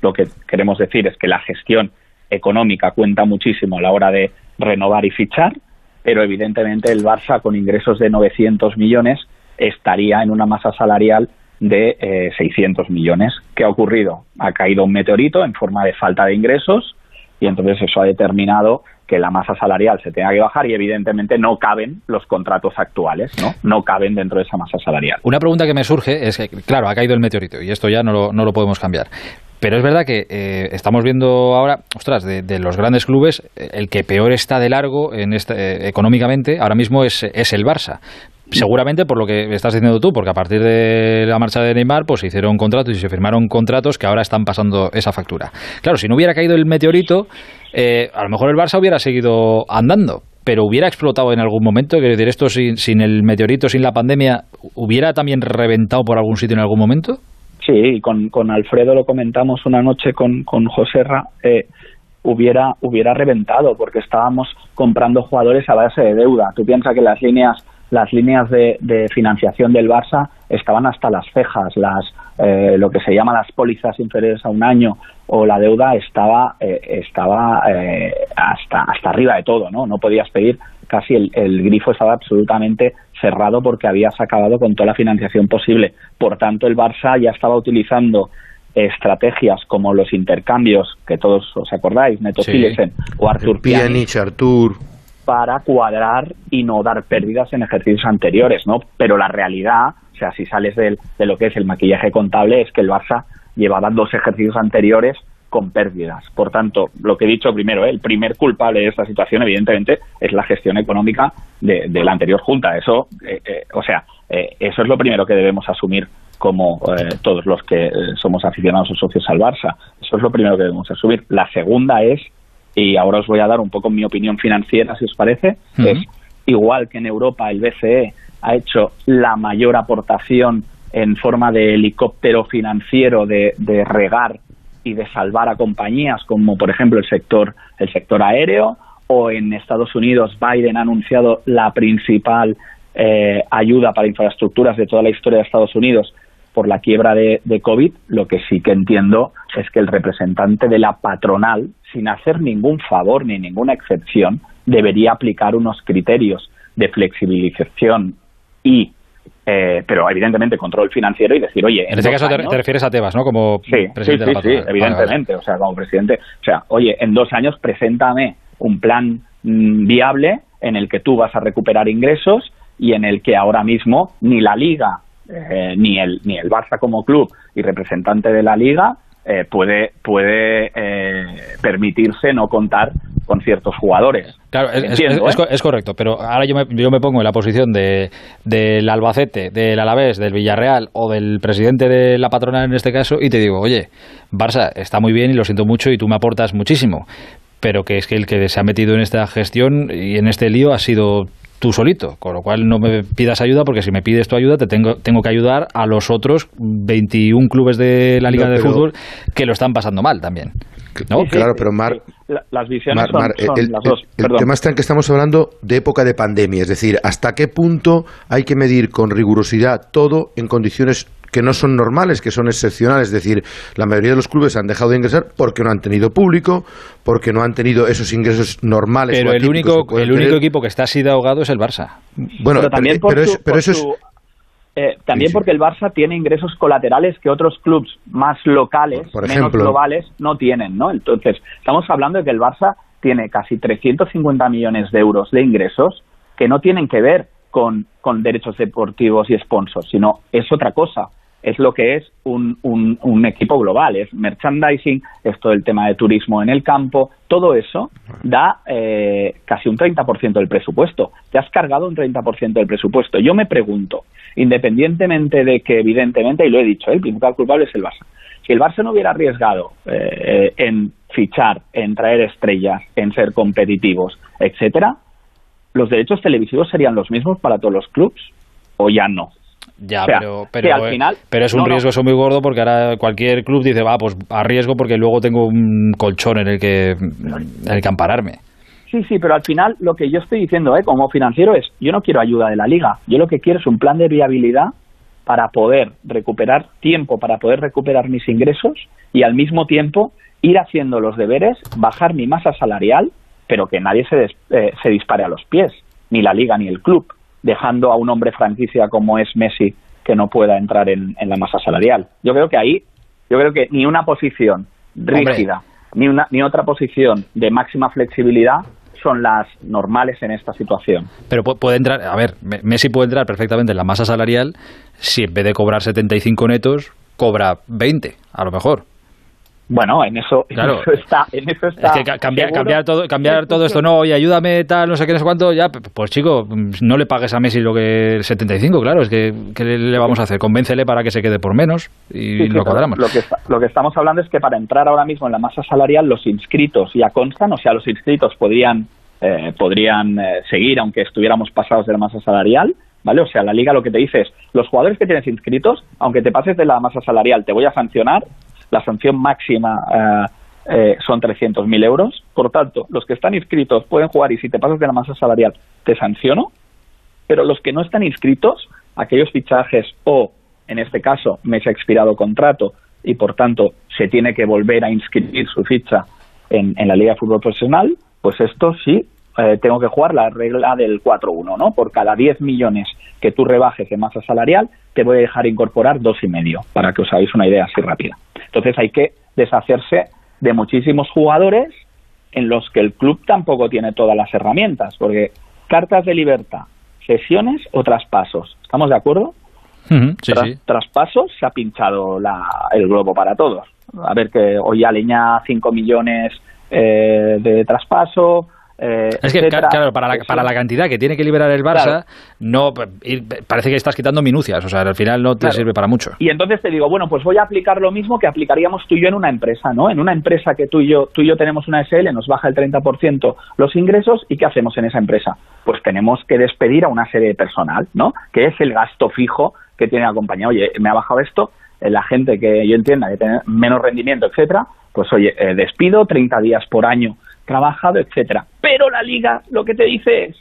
lo que queremos decir es que la gestión económica cuenta muchísimo a la hora de renovar y fichar, pero evidentemente el Barça con ingresos de 900 millones estaría en una masa salarial de eh, 600 millones. ¿Qué ha ocurrido? Ha caído un meteorito en forma de falta de ingresos y entonces eso ha determinado que la masa salarial se tenga que bajar y evidentemente no caben los contratos actuales, ¿no? No caben dentro de esa masa salarial. Una pregunta que me surge es que, claro, ha caído el meteorito y esto ya no lo, no lo podemos cambiar. Pero es verdad que eh, estamos viendo ahora, ostras, de, los grandes clubes, el que peor está de largo en este, eh, económicamente ahora mismo es, es el Barça seguramente por lo que estás diciendo tú, porque a partir de la marcha de Neymar, pues se hicieron contratos y se firmaron contratos que ahora están pasando esa factura. Claro, si no hubiera caído el meteorito, eh, a lo mejor el Barça hubiera seguido andando, pero hubiera explotado en algún momento. Quiero decir, esto sin, sin el meteorito, sin la pandemia, ¿hubiera también reventado por algún sitio en algún momento? Sí, con, con Alfredo lo comentamos una noche con, con José Ra, eh, hubiera, hubiera reventado porque estábamos comprando jugadores a base de deuda. Tú piensas que las líneas las líneas de, financiación del Barça estaban hasta las cejas, las eh, lo que se llama las pólizas inferiores a un año o la deuda estaba eh, estaba eh, hasta hasta arriba de todo, ¿no? No podías pedir casi el, el, grifo estaba absolutamente cerrado porque habías acabado con toda la financiación posible. Por tanto, el Barça ya estaba utilizando estrategias como los intercambios que todos os acordáis, Neto sí. o Artur Pjanic, Artur para cuadrar y no dar pérdidas en ejercicios anteriores, ¿no? Pero la realidad, o sea, si sales de, de lo que es el maquillaje contable, es que el Barça llevaba dos ejercicios anteriores con pérdidas. Por tanto, lo que he dicho primero, ¿eh? el primer culpable de esta situación, evidentemente, es la gestión económica de, la anterior junta. Eso, eh, eh, o sea, eh, eso es lo primero que debemos asumir como eh, todos los que somos aficionados o socios al Barça. Eso es lo primero que debemos asumir. La segunda es y ahora os voy a dar un poco mi opinión financiera, si os parece, es igual que en Europa el BCE ha hecho la mayor aportación en forma de helicóptero financiero de, regar y de salvar a compañías como por ejemplo el sector el sector aéreo o en Estados Unidos Biden ha anunciado la principal eh, ayuda para infraestructuras de toda la historia de Estados Unidos por la quiebra de, de, COVID, lo que sí que entiendo es que el representante de la patronal, sin hacer ningún favor ni ninguna excepción, debería aplicar unos criterios de flexibilización y eh, pero evidentemente control financiero y decir, oye... En, este caso te, refieres a Tebas, ¿no? Como sí, presidente de la patronal. Sí, evidentemente, o sea, como presidente. O sea, oye, en dos años preséntame un plan mmm, viable en el que tú vas a recuperar ingresos y en el que ahora mismo ni la Liga eh, ni el ni el Barça como club y representante de la liga eh, puede puede eh, permitirse no contar con ciertos jugadores. Claro, es, Entiendo, es, ¿eh? es, correcto, pero ahora yo me, yo me pongo en la posición de del Albacete, del Alavés, del Villarreal o del presidente de la patronal en este caso y te digo, oye, Barça está muy bien y lo siento mucho y tú me aportas muchísimo, pero que es que el que se ha metido en esta gestión y en este lío ha sido tú solito, con lo cual no me pidas ayuda porque si me pides tu ayuda te tengo, tengo que ayudar a los otros 21 clubes de la Liga no, de Fútbol que lo están pasando mal también. ¿no? Sí, claro, pero Mar, las visiones Mar, Mar, son, son el, las dos. El, el tema está en que estamos hablando de época de pandemia, es decir, hasta qué punto hay que medir con rigurosidad todo en condiciones que no son normales, que son excepcionales. Es decir, la mayoría de los clubes han dejado de ingresar porque no han tenido público, porque no han tenido esos ingresos normales. Pero el único, el único equipo que está así de ahogado es el Barça. Bueno, pero también por pero, su, pero eso es... Eh, también sí, sí. porque el Barça tiene ingresos colaterales que otros clubes más locales, por ejemplo, menos globales, no tienen, ¿no? Entonces, estamos hablando de que el Barça tiene casi 350 millones de euros de ingresos que no tienen que ver con, con derechos deportivos y sponsors, sino es otra cosa es lo que es un, un, un, equipo global, es merchandising, es todo el tema de turismo en el campo, todo eso da eh, casi un 30% del presupuesto. Te has cargado un 30% del presupuesto. Yo me pregunto, independientemente de que evidentemente, y lo he dicho, ¿eh? el principal culpable es el Barça, si el Barça no hubiera arriesgado eh, en fichar, en traer estrellas, en ser competitivos, etcétera, los derechos televisivos serían los mismos para todos los clubes o ya no. Ya, o sea, pero, pero, al final, pero es un no, riesgo no. eso muy gordo porque ahora cualquier club dice, va, pues arriesgo porque luego tengo un colchón en el que, en el que ampararme. Sí, sí, pero al final lo que yo estoy diciendo ¿eh? como financiero es, yo no quiero ayuda de la liga, yo lo que quiero es un plan de viabilidad para poder recuperar tiempo, para poder recuperar mis ingresos y al mismo tiempo ir haciendo los deberes, bajar mi masa salarial, pero que nadie se, des, eh, se dispare a los pies, ni la liga ni el club dejando a un hombre franquicia como es Messi que no pueda entrar en, en, la masa salarial. Yo creo que ahí, yo creo que ni una posición rígida, ni una ni otra posición de máxima flexibilidad son las normales en esta situación. Pero puede entrar, a ver, Messi puede entrar perfectamente en la masa salarial si en vez de cobrar 75 netos, cobra 20, a lo mejor. Bueno, en eso, está. En eso está es que cambiar, cambiar todo, cambiar todo esto, no, oye, ayúdame, tal, no sé qué, no sé cuánto, ya, pues chico, no le pagues a Messi lo que 75, claro, es que ¿qué le vamos a hacer? Convéncele para que se quede por menos y lo cuadramos. Lo que, lo que estamos hablando es que para entrar ahora mismo en la masa salarial, los inscritos ya constan, o sea, los inscritos podrían, eh, podrían eh, seguir aunque estuviéramos pasados de la masa salarial, ¿vale? O sea, la liga lo que te dice es, los jugadores que tienes inscritos, aunque te pases de la masa salarial, te voy a sancionar, la sanción máxima eh, eh, son 300.000 euros. Por tanto, los que están inscritos pueden jugar y si te pasas de la masa salarial te sanciono, pero los que no están inscritos, aquellos fichajes o, en este caso, me se ha expirado contrato y por tanto se tiene que volver a inscribir su ficha en, la Liga de Fútbol Profesional, pues esto sí eh, tengo que jugar la regla del 4-1, ¿no? Por cada 10 millones que tú rebajes de masa salarial, te voy a dejar incorporar dos y medio, para que os hagáis una idea así rápida. Entonces hay que deshacerse de muchísimos jugadores en los que el club tampoco tiene todas las herramientas, porque cartas de libertad, sesiones o traspasos, ¿estamos de acuerdo? Traspasos se ha pinchado el globo para todos. A ver que hoy aleña 5 millones eh, de traspaso, eh, es que, claro, para la, para la, cantidad que tiene que liberar el Barça, no parece que estás quitando minucias, o sea, al final no te sirve para mucho. Y entonces te digo, bueno, pues voy a aplicar lo mismo que aplicaríamos tú y yo en una empresa, ¿no? En una empresa que tú y yo, tú y yo tenemos una SL, nos baja el 30% los ingresos, ¿y qué hacemos en esa empresa? Pues tenemos que despedir a una serie de personal, ¿no? Que es el gasto fijo que tiene la compañía. Oye, me ha bajado esto, eh, la gente que yo entienda que tiene menos rendimiento, etcétera, pues oye, eh, despido 30 días por año trabajado, etcétera. Pero la liga lo que te dice es,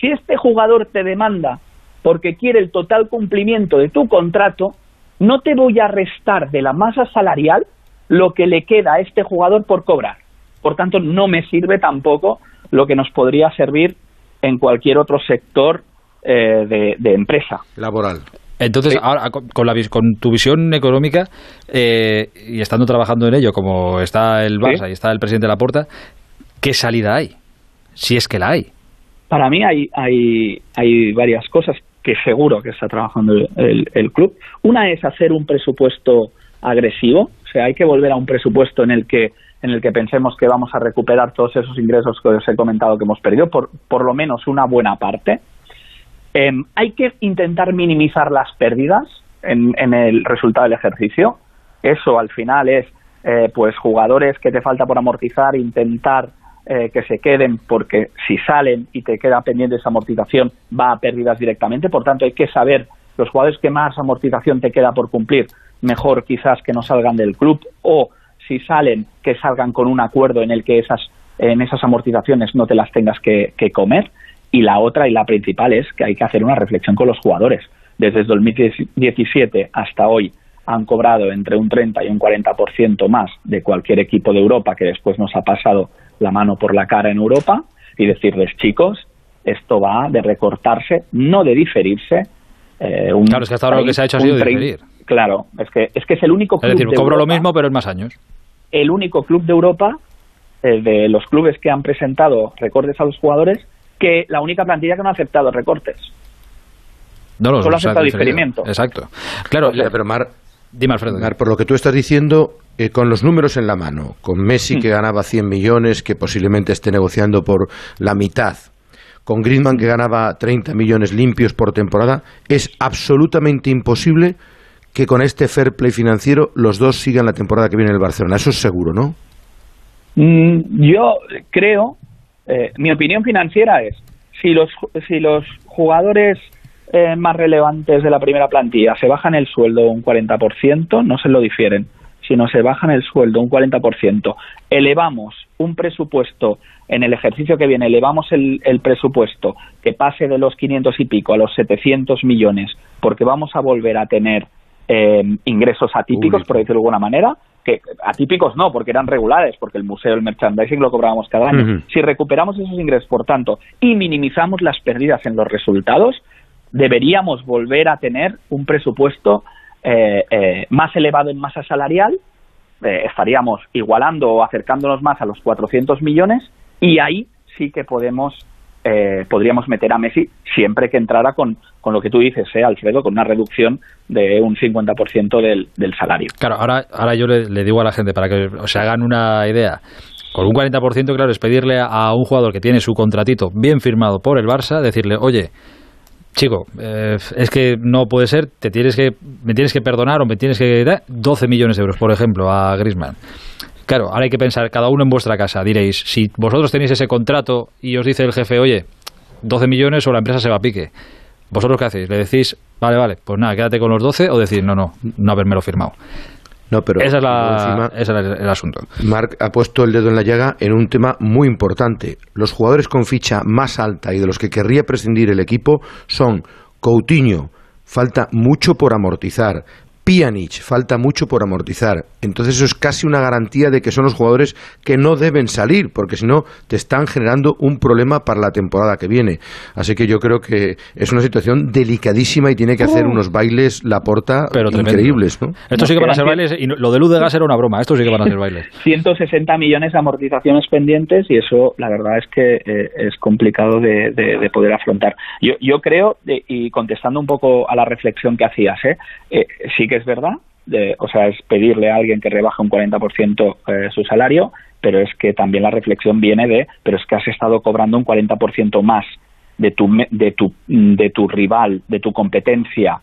si este jugador te demanda porque quiere el total cumplimiento de tu contrato, no te voy a restar de la masa salarial lo que le queda a este jugador por cobrar. Por tanto, no me sirve tampoco lo que nos podría servir en cualquier otro sector eh, de, empresa. Laboral. Entonces, ahora con, la, con tu visión económica eh, y estando trabajando en ello, como está el Barça y está el presidente de la Laporta, ¿qué salida hay? Si es que la hay. Para mí hay, hay, hay varias cosas que seguro que está trabajando el, club. Una es hacer un presupuesto agresivo, o sea, hay que volver a un presupuesto en el que en el que pensemos que vamos a recuperar todos esos ingresos que os he comentado que hemos perdido, por, por lo menos una buena parte. Em, hay que intentar minimizar las pérdidas en, en, el resultado del ejercicio. Eso al final es eh, pues jugadores que te falta por amortizar, intentar eh, que se queden porque si salen y te queda pendiente esa amortización va a pérdidas directamente. Por tanto, hay que saber los jugadores que más amortización te queda por cumplir, mejor quizás que no salgan del club o si salen, que salgan con un acuerdo en el que esas, en esas amortizaciones no te las tengas que, comer. Y la otra y la principal es que hay que hacer una reflexión con los jugadores. Desde el 2017 hasta hoy han cobrado entre un 30 y un 40% más de cualquier equipo de Europa que después nos ha pasado la mano por la cara en Europa y decirles, chicos, esto va de recortarse, no de diferirse. Eh, claro, es que hasta ahora lo que se ha hecho ha sido diferir. Claro, es que, es que es el único club. Es decir, cobro lo mismo, pero en más años. El único club de Europa, eh, de los clubes que han presentado recortes a los jugadores, que la única plantilla que no ha aceptado recortes. No, los Solo ha aceptado diferimiento. Exacto. Claro, pero Mar, Dime, Alfredo. por lo que tú estás diciendo, eh, con los números en la mano, con Messi que ganaba 100 millones, que posiblemente esté negociando por la mitad, con Griezmann que ganaba 30 millones limpios por temporada, es absolutamente imposible que con este fair play financiero los dos sigan la temporada que viene en el Barcelona. Eso es seguro, ¿no? Mm, yo creo, eh, mi opinión financiera es, si los, si los jugadores eh, más relevantes de la primera plantilla se bajan el sueldo un 40%, no se lo difieren, sino se bajan el sueldo un 40%, elevamos un presupuesto en el ejercicio que viene, elevamos el, presupuesto que pase de los 500 y pico a los 700 millones, porque vamos a volver a tener eh, ingresos atípicos, por decirlo de alguna manera, que atípicos no, porque eran regulares, porque el museo, el merchandising lo cobrábamos cada año. Si recuperamos esos ingresos, por tanto, y minimizamos las pérdidas en los resultados, deberíamos volver a tener un presupuesto eh, eh, más elevado en masa salarial, eh, estaríamos igualando o acercándonos más a los 400 millones y ahí sí que podemos eh, podríamos meter a Messi siempre que entrara con, con lo que tú dices, ¿eh, Alfredo, con una reducción de un 50% del, del salario. Claro, ahora, ahora yo le, le digo a la gente para que se hagan una idea. Con un 40%, claro, es pedirle a un jugador que tiene su contratito bien firmado por el Barça, decirle, oye, chico, eh, es que no puede ser, te tienes que, me tienes que perdonar o me tienes que dar 12 millones de euros, por ejemplo, a Griezmann. Claro, ahora hay que pensar, cada uno en vuestra casa, diréis, si vosotros tenéis ese contrato y os dice el jefe, oye, 12 millones o la empresa se va a pique, ¿vosotros qué hacéis? ¿Le decís, vale, vale, pues nada, quédate con los 12 o decir, no, no, no haberme firmado? No, pero Esa es la- ese es el, el asunto. Marc ha puesto el dedo en la llaga en un tema muy importante. Los jugadores con ficha más alta y de los que querría prescindir el equipo son Coutinho, falta mucho por amortizar. Pjanic, falta mucho por amortizar. Entonces eso es casi una garantía de que son los jugadores que no deben salir, porque si no te están generando un problema para la temporada que viene. Así que yo creo que es una situación delicadísima y tiene que hacer unos bailes la porta Pero increíbles, ¿no? Esto sí que van a ser bailes, y lo de Luz de Gas era una broma, esto sí que van a ser bailes. 160 millones de amortizaciones pendientes y eso la verdad es que eh, es complicado de, de- de poder afrontar. Yo, yo creo, y contestando un poco a la reflexión que hacías, ¿eh? Eh, sí que es verdad, de- o sea, es pedirle a alguien que rebaje un 40% eh, su salario, pero es que también la reflexión viene de, pero es que has estado cobrando un 40% más de tu, de, tu, de tu rival, de tu competencia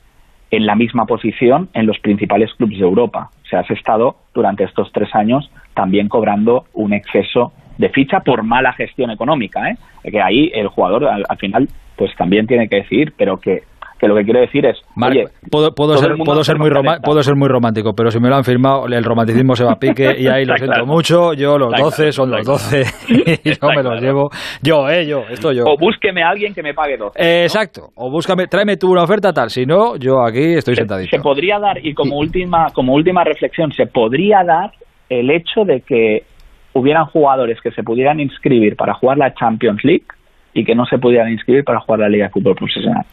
en la misma posición en los principales clubes de Europa. O sea, has estado durante estos tres años también cobrando un exceso de ficha por mala gestión económica, ¿eh? Que ahí el jugador al, al final pues también tiene que decidir, pero que, que lo que quiero decir es, Marc, oye, puedo, puedo ser, puedo, ser muy puedo ser muy romántico, pero si me lo han firmado, el romanticismo se va a pique y ahí lo Está siento claro. mucho. Yo, los Está 12 claro, son los está 12 y yo me los llevo. Yo, eh, yo, esto yo. o búsqueme a alguien que me pague dos. Eh, Exacto, o búscame, tráeme tú una oferta tal, si no, yo aquí estoy sentadito. se podría dar y como última como última reflexión se podría dar el hecho de que hubieran jugadores que se pudieran inscribir para jugar la Champions League y que no se pudieran inscribir para jugar la Liga de Fútbol Profesional.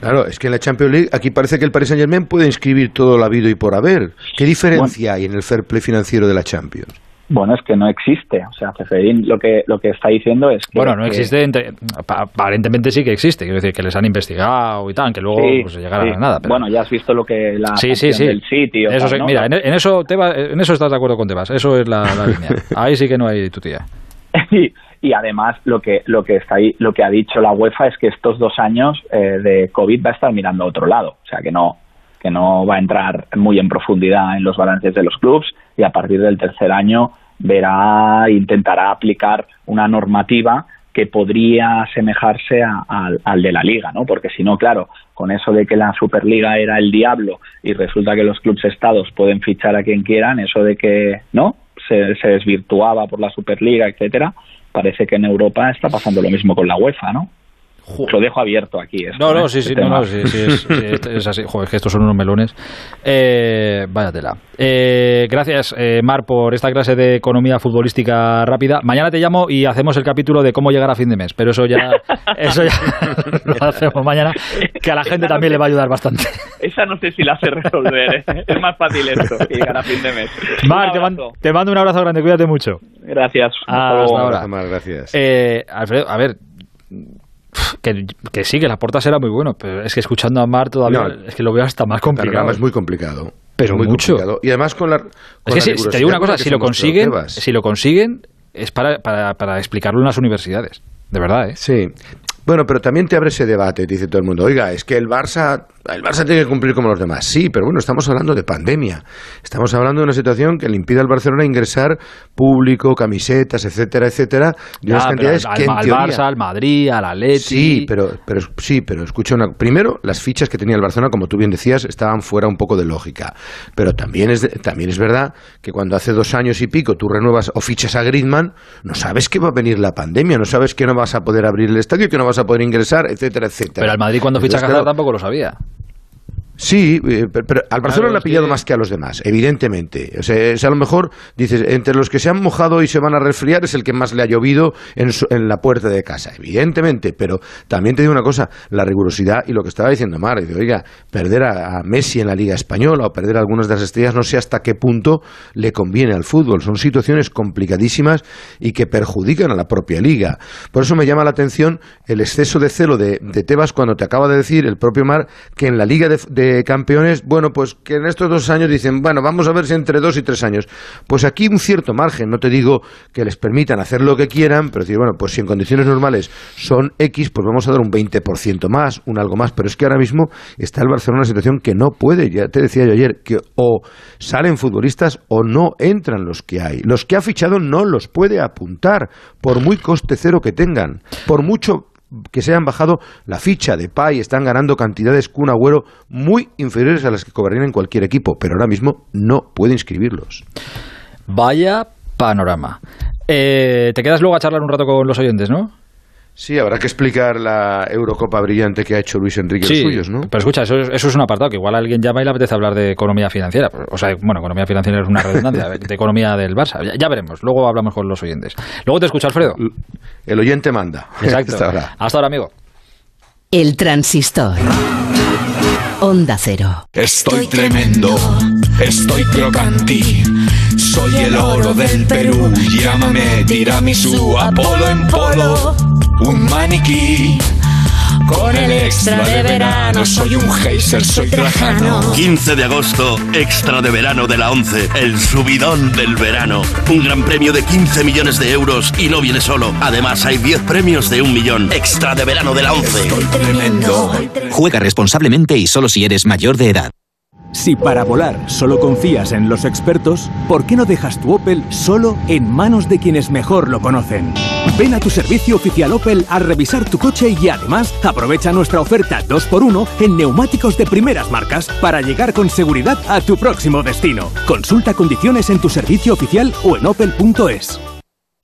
Claro, es que en la Champions League aquí parece que el Paris Saint Germain puede inscribir todo lo habido y por haber. ¿Qué diferencia hay en el fair play financiero de la Champions? Bueno, es que no existe. O sea, Ceferín lo que, lo que está diciendo es que... Bueno, no que- existe, entre- aparentemente sí que existe, quiero decir que les han investigado y tal, que luego Sí, pues, llegarán sí. a nada. Pero... Bueno, ya has visto lo que la sí, sí, sí. del sitio. Eso tal, sí, ¿no? Mira, en, en eso Tebas- en eso estás de acuerdo con Tebas, eso es la, la línea. Ahí sí que no hay tu tía. y, además lo que lo que está ahí lo que ha dicho la UEFA es que estos dos años eh, de covid va a estar mirando a otro lado. O sea que no que no va a entrar muy en profundidad en los balances de los clubes y a partir del tercer año verá intentará aplicar una normativa que podría asemejarse a- al de la liga, ¿no? Porque si no, claro, con eso de que la Superliga era el diablo y resulta que los clubes estados pueden fichar a quien quieran, eso de que no se, se desvirtuaba por la Superliga, etcétera, parece que en Europa está pasando lo mismo con la UEFA, ¿no? Lo dejo abierto aquí. esto, No, no, ¿eh? sí, sí, Este no, no, sí, sí, es, sí, es- es así. Joder, es que estos son unos melones. Eh, vaya tela. Eh, gracias, eh, Mar, por esta clase de economía futbolística rápida. Mañana te llamo y hacemos el capítulo de cómo llegar a fin de mes, pero eso ya, eso ya lo hacemos mañana, que a la gente también le va a ayudar bastante. Esa no sé si la sé resolver, ¿eh? Es más fácil esto que llegar a fin de mes. Mar, te, mando- te mando un abrazo grande, cuídate mucho. Gracias. Ah, hasta ahora. gracias. Eh, Alfredo, a ver, que, que sí, que la porta será muy bueno, pero es que escuchando a Mar todavía No. es que lo veo hasta más complicado. es muy complicado. Pero muy mucho. complicado. Y además con la. con Es que la si, te digo una cosa, si lo consiguen, si lo consiguen es para, para, para explicarlo en las universidades, de verdad, ¿eh? Sí. Bueno, pero también te abre ese debate, dice todo el mundo. Oiga, es que el Barça, el Barça tiene que cumplir como los demás. Sí, pero bueno, estamos hablando de pandemia. Estamos hablando de una situación que le impide al Barcelona ingresar público, camisetas, etcétera, etcétera, de unas pero cantidades al, que en al teoría- Barça, al Madrid, al Atleti. Sí, pero, pero sí, pero escucha una. Primero, las fichas que tenía el Barcelona, como tú bien decías, estaban fuera un poco de lógica. Pero también es, también es verdad que cuando hace dos años y pico tú renuevas o fichas a Griezmann, no sabes que va a venir la pandemia, no sabes que no vas a poder abrir el estadio, que no vas a poder ingresar, etcétera, etcétera. Pero al Madrid cuando ficha a claro, tampoco lo sabía. Sí, eh, pero al Barcelona le ha pillado más que a los demás, evidentemente. O sea, a lo mejor, dices, entre los que se han mojado y se van a resfriar es el que más le ha llovido en, en la puerta de casa, evidentemente. Pero también te digo una cosa, la rigurosidad y lo que estaba diciendo Mar, oiga, perder a, Messi en la Liga Española o perder a algunas de las estrellas, no sé hasta qué punto le conviene al fútbol. Son situaciones complicadísimas y que perjudican a la propia Liga. Por eso me llama la atención el exceso de celo de, Tebas cuando te acaba de decir el propio Mar que en la Liga de campeones, bueno, pues que en estos dos años dicen, bueno, vamos a ver si entre dos y tres años. Pues aquí un cierto margen, no te digo que les permitan hacer lo que quieran, pero decir, bueno, pues si en condiciones normales son X, pues vamos a dar un 20% más, un algo más, pero es que ahora mismo está el Barcelona en una situación que no puede, ya te decía yo ayer, que o salen futbolistas o no entran los que hay. Los que ha fichado no los puede apuntar, por muy coste cero que tengan, por mucho que se han bajado la ficha de Pay, están ganando cantidades con Agüero muy inferiores a las que cobrarían en cualquier equipo, pero ahora mismo no puede inscribirlos. Vaya panorama. Eh, te quedas luego a charlar un rato con los oyentes, ¿no? Sí, habrá que explicar la Eurocopa brillante que ha hecho Luis Enrique sí, los suyos, ¿no? Pero escucha, eso, eso, es un apartado que igual alguien llama y le apetece hablar de economía financiera. O sea, bueno, economía financiera es una redundancia, de economía del Barça. Ya, veremos, luego hablamos con los oyentes. Luego te escucho, Alfredo. El oyente manda. Exacto. Hasta ahora. Hasta ahora, amigo. El transistor. Onda Cero. Estoy tremendo, estoy crocanti. Soy el oro del Perú. Llámame tiramisú, Apolo en polo. Un maniquí. Con el extra de verano soy un geyser, soy trajano. 15 de agosto, extra de verano de la 11, el subidón del verano. Un gran premio de 15 millones de euros y no viene solo. Además hay 10 premios de un millón. Extra de verano de la 11. Estoy tremendo. Juega responsablemente y solo si eres mayor de edad. Si para volar solo confías en los expertos, ¿por qué no dejas tu Opel solo en manos de quienes mejor lo conocen? Ven a tu servicio oficial Opel a revisar tu coche y además aprovecha nuestra oferta 2x1 en neumáticos de primeras marcas para llegar con seguridad a tu próximo destino. Consulta condiciones en tu servicio oficial o en opel.es.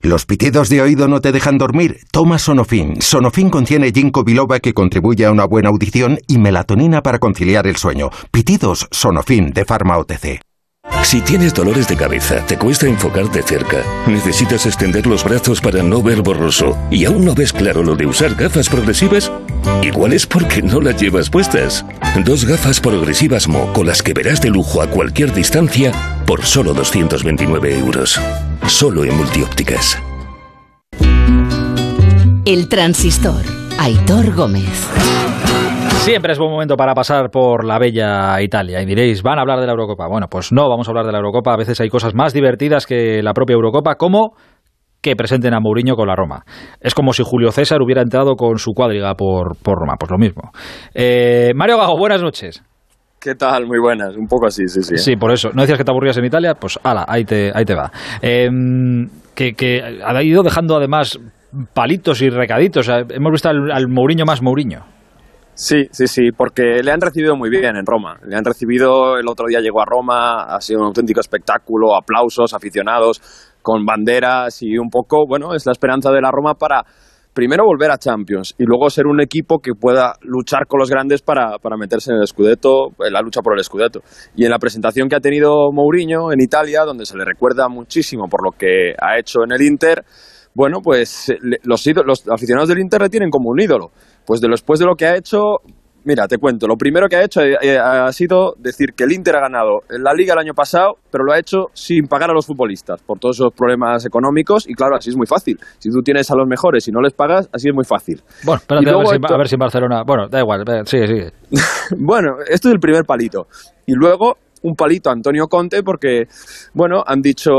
¿Los pitidos de oído no te dejan dormir? Toma Sonofin. Sonofin contiene ginkgo biloba que contribuye a una buena audición y melatonina para conciliar el sueño. Pitidos Sonofin de Pharma OTC. Si tienes dolores de cabeza, te cuesta enfocarte cerca, necesitas extender los brazos para no ver borroso y aún no ves claro lo de usar gafas progresivas, igual es porque no las llevas puestas. Dos gafas progresivas Mo con las que verás de lujo a cualquier distancia por solo 229 euros. Solo en multiópticas. El transistor. Aitor Gómez. Siempre es buen momento para pasar por la bella Italia. Y diréis, ¿van a hablar de la Eurocopa? Bueno, pues no vamos a hablar de la Eurocopa. A veces hay cosas más divertidas que la propia Eurocopa, como que presenten a Mourinho con la Roma. Es como si Julio César hubiera entrado con su cuadriga por, Roma. Pues lo mismo. Eh, Mario Gago, buenas noches. ¿Qué tal? Muy buenas. Un poco así, sí, sí. Sí, por eso. ¿No decías que te aburrías en Italia? Pues ala, ahí te, ahí te va. Em, que, que, ha ido dejando además palitos y recaditos. hemos visto al, al Mourinho más Mourinho. Sí, sí, sí, porque le han recibido muy bien en Roma. Le han recibido, el otro día llegó a Roma, ha sido un auténtico espectáculo, aplausos, aficionados con banderas y un poco, bueno, es la esperanza de la Roma para primero volver a Champions y luego ser un equipo que pueda luchar con los grandes para, para meterse en el Scudetto, en la lucha por el Scudetto. Y en la presentación que ha tenido Mourinho en Italia, donde se le recuerda muchísimo por lo que ha hecho en el Inter, bueno, pues los, los aficionados del Inter le tienen como un ídolo. Pues de después de lo que ha hecho, mira, te cuento, lo primero que ha hecho eh, eh, ha sido decir que el Inter ha ganado en la liga el año pasado, pero lo ha hecho sin pagar a los futbolistas por todos esos problemas económicos y claro, así es muy fácil. Si tú tienes a los mejores y no les pagas, así es muy fácil. Bueno, espérate a ver, si, a ver, si, Barcelona... Bueno, da igual, sigue, sigue. bueno, esto es el primer palito. Y luego un palito a Antonio Conte porque, bueno, han dicho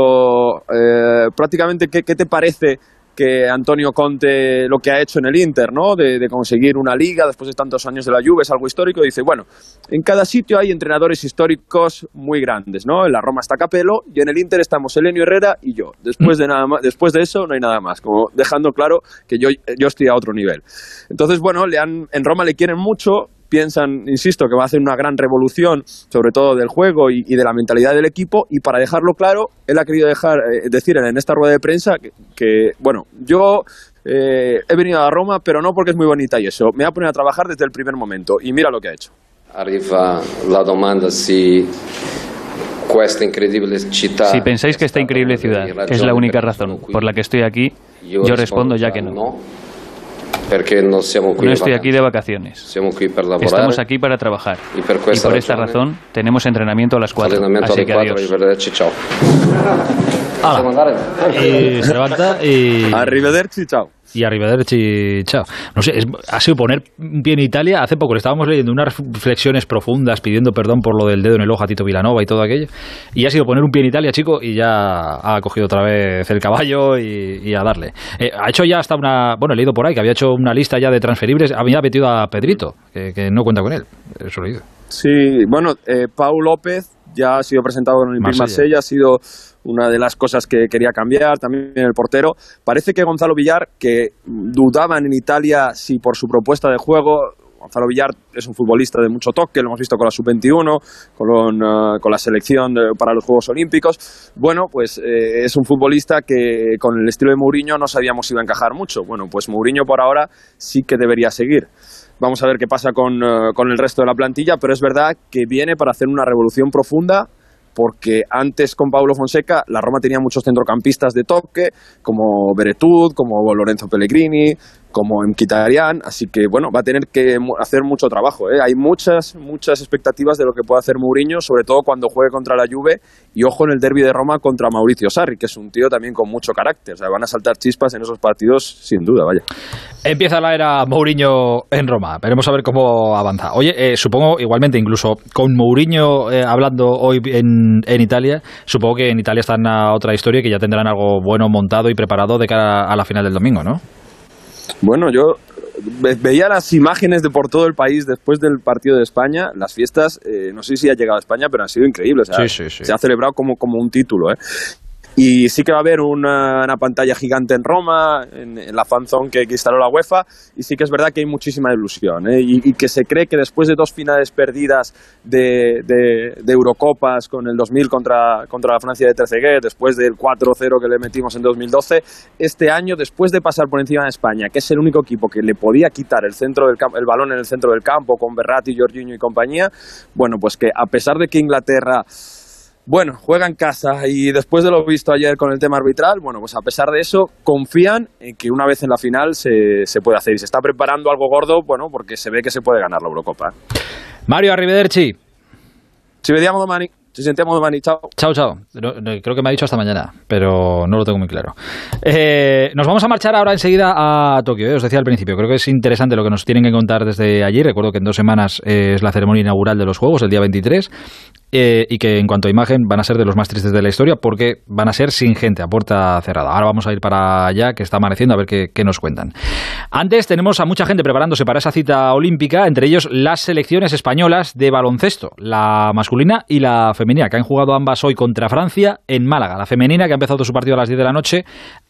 eh, prácticamente qué, qué te parece que Antonio Conte lo que ha hecho en el Inter, ¿no? De, conseguir una liga después de tantos años de la Juve es algo histórico. Dice, bueno, en cada sitio hay entrenadores históricos muy grandes, ¿no? En la Roma está Capello y en el Inter estamos Elenio Herrera y yo. Después de nada más, después de eso no hay nada más, como dejando claro que yo, yo estoy a otro nivel. Entonces, bueno, le han, en Roma le quieren mucho, piensan, insisto, que va a hacer una gran revolución, sobre todo del juego y, de la mentalidad del equipo. Y para dejarlo claro, él ha querido dejar, eh, decir en esta rueda de prensa que, bueno, yo eh, he venido a Roma, pero no porque es muy bonita y eso. Me voy a poner a trabajar desde el primer momento. Y mira lo que ha hecho. arriva la domanda si Si pensáis que esta increíble ciudad es la única razón por la que estoy aquí, yo respondo ya que no. No in estoy aquí de vacaciones. Siamo qui per lavorare. Estamos aquí para trabajar. Y por Y questa por esta razón tenemos entrenamiento a las 4. Allenamento Así que 4, adiós. ciao. Y se levanta y... Arrivederci, chao. Y arrivederci, chao. No sé, es- ha sido poner un pie en Italia. Hace poco le estábamos leyendo unas reflexiones profundas pidiendo perdón por lo del dedo en el ojo a Tito Vilanova y todo aquello. Y ha sido poner un pie en Italia, chico, y ya ha cogido otra vez el caballo y, y a darle. Eh, ha hecho ya hasta una... Bueno, he leído por ahí que había hecho una lista ya de transferibles. Había metido a Pedrito, que, que no cuenta con él. Eso lo he leído. Sí, bueno, eh, Pau López ya ha sido presentado en el Marsella. Marsella, ha sido una de las cosas que quería cambiar, también el portero. Parece que Gonzalo Villar, que dudaban en Italia si por su propuesta de juego, Gonzalo Villar es un futbolista de mucho toque, lo hemos visto con la sub-21, con, eh, con la selección para los Juegos Olímpicos. Bueno, pues eh, es un futbolista que con el estilo de Mourinho no sabíamos si iba a encajar mucho. Bueno, pues Mourinho por ahora sí que debería seguir. Vamos a ver qué pasa con, eh, con el resto de la plantilla, pero es verdad que viene para hacer una revolución profunda porque antes con Paulo Fonseca la Roma tenía muchos centrocampistas de toque, como Beretud, como Lorenzo Pellegrini, como Mkhitaryan, así que bueno, va a tener que hacer mucho trabajo. ¿eh? Hay muchas, muchas expectativas de lo que puede hacer Mourinho, sobre todo cuando juegue contra la Juve y ojo en el derby de Roma contra Mauricio Sarri, que es un tío también con mucho carácter. O sea, van a saltar chispas en esos partidos sin duda, vaya. Empieza la era Mourinho en Roma. Veremos a ver cómo avanza. Oye, eh, supongo igualmente, incluso con Mourinho eh, hablando hoy en, en Italia, supongo que en Italia están a otra historia y que ya tendrán algo bueno montado y preparado de cara a la final del domingo, ¿no? Bueno, yo ve- veía las imágenes de por todo el país después del partido de España. Las fiestas, eh, no sé si ha llegado a España, pero han sido increíbles. O sea, Sí, sí, sí. Se ha celebrado como, como un título. ¿eh? Y sí que va a haber una, pantalla gigante en Roma, en, la fanzone que, instaló la UEFA, y sí que es verdad que hay muchísima ilusión, ¿eh? y, que se cree que después de dos finales perdidas de, de- Eurocopas con el 2000 contra, contra la Francia de Trezeguet, después del 4-0 que le metimos en 2012, este año, después de pasar por encima de España, que es el único equipo que le podía quitar el, centro del el balón en el centro del campo con Berratti, Jorginho y compañía, bueno, pues que a pesar de que Inglaterra bueno, juega en casa y después de lo visto ayer con el tema arbitral, bueno, pues a pesar de eso, confían en que una vez en la final se, se puede hacer y se está preparando algo gordo, bueno, porque se ve que se puede ganar la Eurocopa. Mario Arrivederci. Ci vediamo domani, ci sentiamo domani, ciao. Chao, chao. No, creo que me ha dicho hasta mañana, pero no lo tengo muy claro. Eh, nos vamos a marchar ahora enseguida a Tokio, eh, os decía al principio. Creo que es interesante lo que nos tienen que contar desde allí. Recuerdo que en dos semanas eh, es la ceremonia inaugural de los Juegos, el día 23. eh, y que en cuanto a imagen van a ser de los más tristes de la historia porque van a ser sin gente, a puerta cerrada. Ahora vamos a ir para allá, que está amaneciendo, a ver qué, qué nos cuentan. Antes tenemos a mucha gente preparándose para esa cita olímpica, entre ellos las selecciones españolas de baloncesto, la masculina y la femenina, que han jugado ambas hoy contra Francia en Málaga. La femenina, que ha empezado su partido a las 10 de la noche,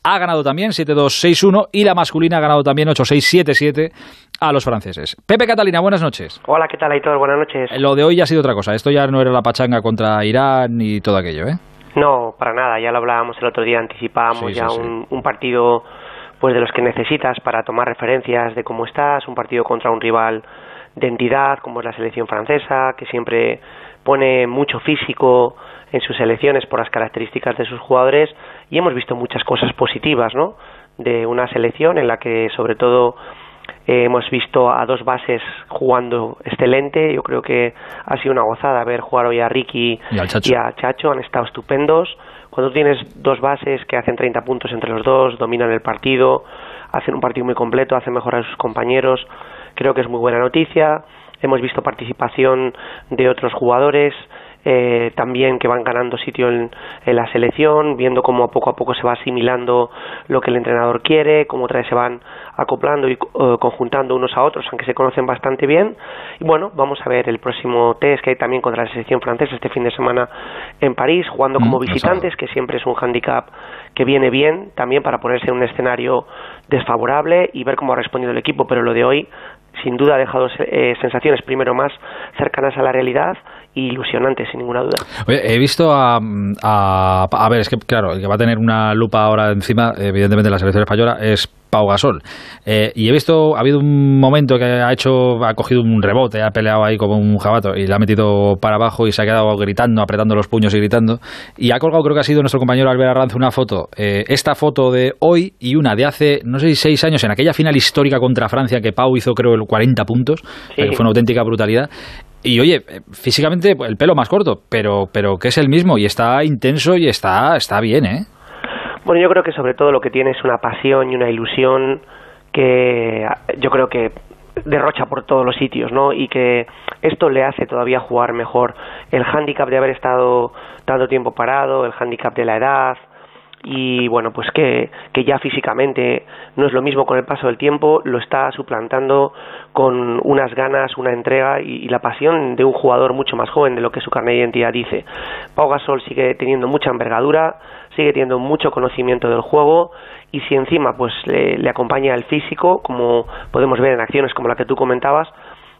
ha ganado también 7-2-6-1 y la masculina ha ganado también 8-6-7-7 a los franceses. Pepe Catalina, buenas noches. Hola, ¿qué tal, Aitor? Buenas noches. Lo de hoy ya ha sido otra cosa. Esto ya no era la pachanga contra Irán y todo aquello, ¿eh? No, para nada, ya lo hablábamos el otro día, anticipábamos Sí, ya sí. Un, un partido pues de los que necesitas para tomar referencias de cómo estás, un partido contra un rival de entidad como es la selección francesa, que siempre pone mucho físico en sus selecciones por las características de sus jugadores y hemos visto muchas cosas positivas, ¿no? De una selección en la que sobre todo eh, hemos visto a dos bases jugando excelente. Yo creo que ha sido una gozada ver jugar hoy a Ricky Y Chacho. a Chacho. Han estado estupendos. Cuando tienes dos bases que hacen 30 puntos entre los dos, dominan el partido, hacen un partido muy completo, hacen mejorar a sus compañeros, creo que es muy buena noticia. Hemos visto participación de otros jugadores. eh, también que van ganando sitio en, en la selección, viendo cómo poco a poco se va asimilando lo que el entrenador quiere, cómo otra vez se van acoplando y eh, conjuntando unos a otros, aunque se conocen bastante bien. Y bueno, vamos a ver el próximo test que hay también contra la selección francesa este fin de semana en París, jugando como Mm, visitantes, que siempre es un hándicap que viene bien también para ponerse en un escenario desfavorable y ver cómo ha respondido el equipo, pero lo de hoy sin duda ha dejado eh, sensaciones primero más cercanas a la realidad y ilusionantes, sin ninguna duda. Oye, he visto a, a, a ver, es que claro, el que va a tener una lupa ahora encima, evidentemente la selección española es Pau Gasol. Eh, y he visto, ha habido un momento que ha hecho, ha cogido un rebote, ha peleado ahí como un jabato y le ha metido para abajo y se ha quedado gritando, apretando los puños y gritando. Y ha colgado, creo que ha sido nuestro compañero Albert Arranz, una foto, eh, esta foto de hoy y una de hace, no sé si seis años, en aquella final histórica contra Francia que Pau hizo, creo, el 40 puntos, que fue una auténtica brutalidad. Y oye, físicamente el pelo más corto, pero, pero que es el mismo y está intenso y está, está bien, ¿eh? Bueno, yo creo que sobre todo lo que tiene es una pasión y una ilusión que yo creo que derrocha por todos los sitios, ¿no? Y que esto le hace todavía jugar mejor. El hándicap de haber estado tanto tiempo parado, el hándicap de la edad, y bueno, pues que, que ya físicamente no es lo mismo con el paso del tiempo, lo está suplantando con unas ganas, una entrega y, la pasión de un jugador mucho más joven de lo que su carnet de identidad dice. Pau Gasol sigue teniendo mucha envergadura, sigue teniendo mucho conocimiento del juego y si encima pues le, acompaña el físico, como podemos ver en acciones como la que tú comentabas,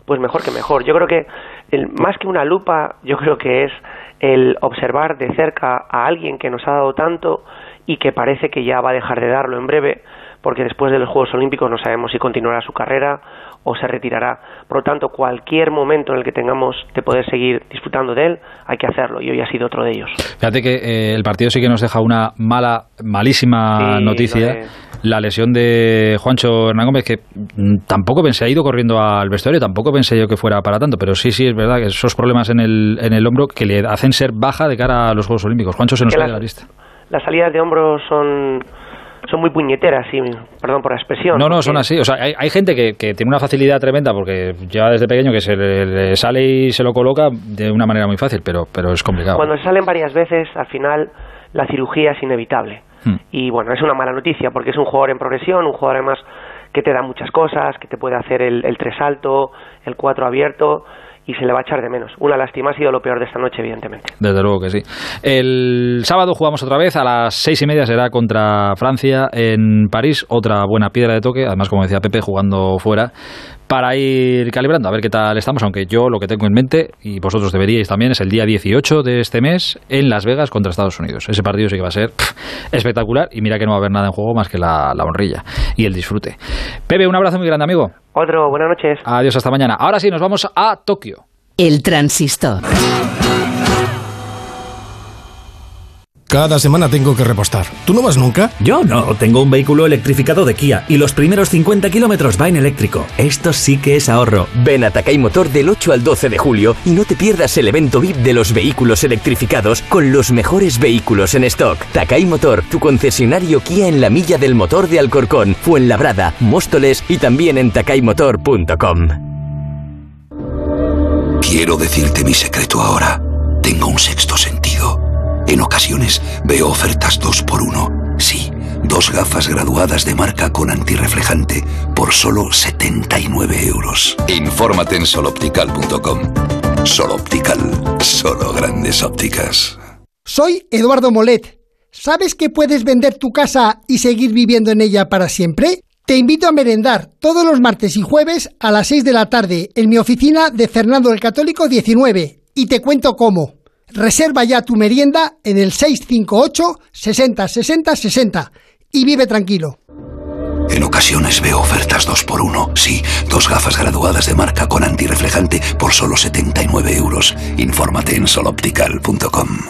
pues mejor que mejor. Yo creo que el, más que una lupa, yo creo que es el observar de cerca a alguien que nos ha dado tanto y que parece que ya va a dejar de darlo en breve, porque después de los Juegos Olímpicos no sabemos si continuará su carrera o se retirará. Por lo tanto, cualquier momento en el que tengamos de poder seguir disfrutando de él, hay que hacerlo y hoy ha sido otro de ellos. Fíjate que eh, el partido sí que nos deja una mala, malísima noticia. La lesión de Juancho Hernán Gómez, que mm, tampoco pensé, ha ido corriendo al vestuario, tampoco pensé yo que fuera para tanto, pero sí, sí, es verdad que esos problemas en el, en el hombro que le hacen ser baja de cara a los Juegos Olímpicos. Juancho se nos cae de la lista las salidas de hombros son son muy puñeteras, sí, perdón por la expresión. No, no, son así. O sea, hay, hay gente que, que, tiene una facilidad tremenda porque ya desde pequeño que se le, sale y se lo coloca de una manera muy fácil, pero, pero es complicado. Cuando se salen varias veces, al final la cirugía es inevitable. Hmm. Y bueno, es una mala noticia porque es un jugador en progresión, un jugador además que te da muchas cosas, que te puede hacer el, el tres alto, el cuatro abierto y se le va a echar de menos. Una lástima ha sido lo peor de esta noche, evidentemente. Desde luego que sí. El sábado jugamos otra vez, a las seis y media será contra Francia en París, otra buena piedra de toque, además como decía Pepe, jugando fuera, para ir calibrando, a ver qué tal estamos, aunque yo lo que tengo en mente, y vosotros deberíais también, es el día 18 de este mes en Las Vegas contra Estados Unidos. Ese partido sí que va a ser espectacular y mira que no va a haber nada en juego más que la, la honrilla y el disfrute. Pepe, un abrazo muy grande, amigo. Otro, buenas noches. Adiós, hasta mañana. Ahora sí, nos vamos a Tokio. El transistor. Cada semana tengo que repostar. ¿Tú no vas nunca? Yo no, tengo un vehículo electrificado de Kia y los primeros 50 kilómetros va en eléctrico. Esto sí que es ahorro. Ven a Takai Motor del 8 al 12 de julio y no te pierdas el evento VIP de los vehículos electrificados con los mejores vehículos en stock. Takai Motor, tu concesionario Kia en la milla del motor de Alcorcón, Fuenlabrada, Móstoles y también en takaimotor.com. Quiero decirte mi secreto ahora. Tengo un sexto sentido. En ocasiones veo ofertas dos por uno. Sí, dos gafas graduadas de marca con antirreflejante por solo 79 euros. Infórmate en soloptical.com. Soloptical, solo grandes ópticas. Soy Eduardo Molet. ¿Sabes que puedes vender tu casa y seguir viviendo en ella para siempre? Te invito a merendar todos los martes y jueves a las 6 de la tarde en mi oficina de Fernando el Católico 19 y te cuento cómo. Reserva ya tu merienda en el 658 60 60 60 y vive tranquilo. En ocasiones veo ofertas 2 por 1 Sí, dos gafas graduadas de marca con antirreflejante por solo 79 euros. Infórmate en soloptical.com.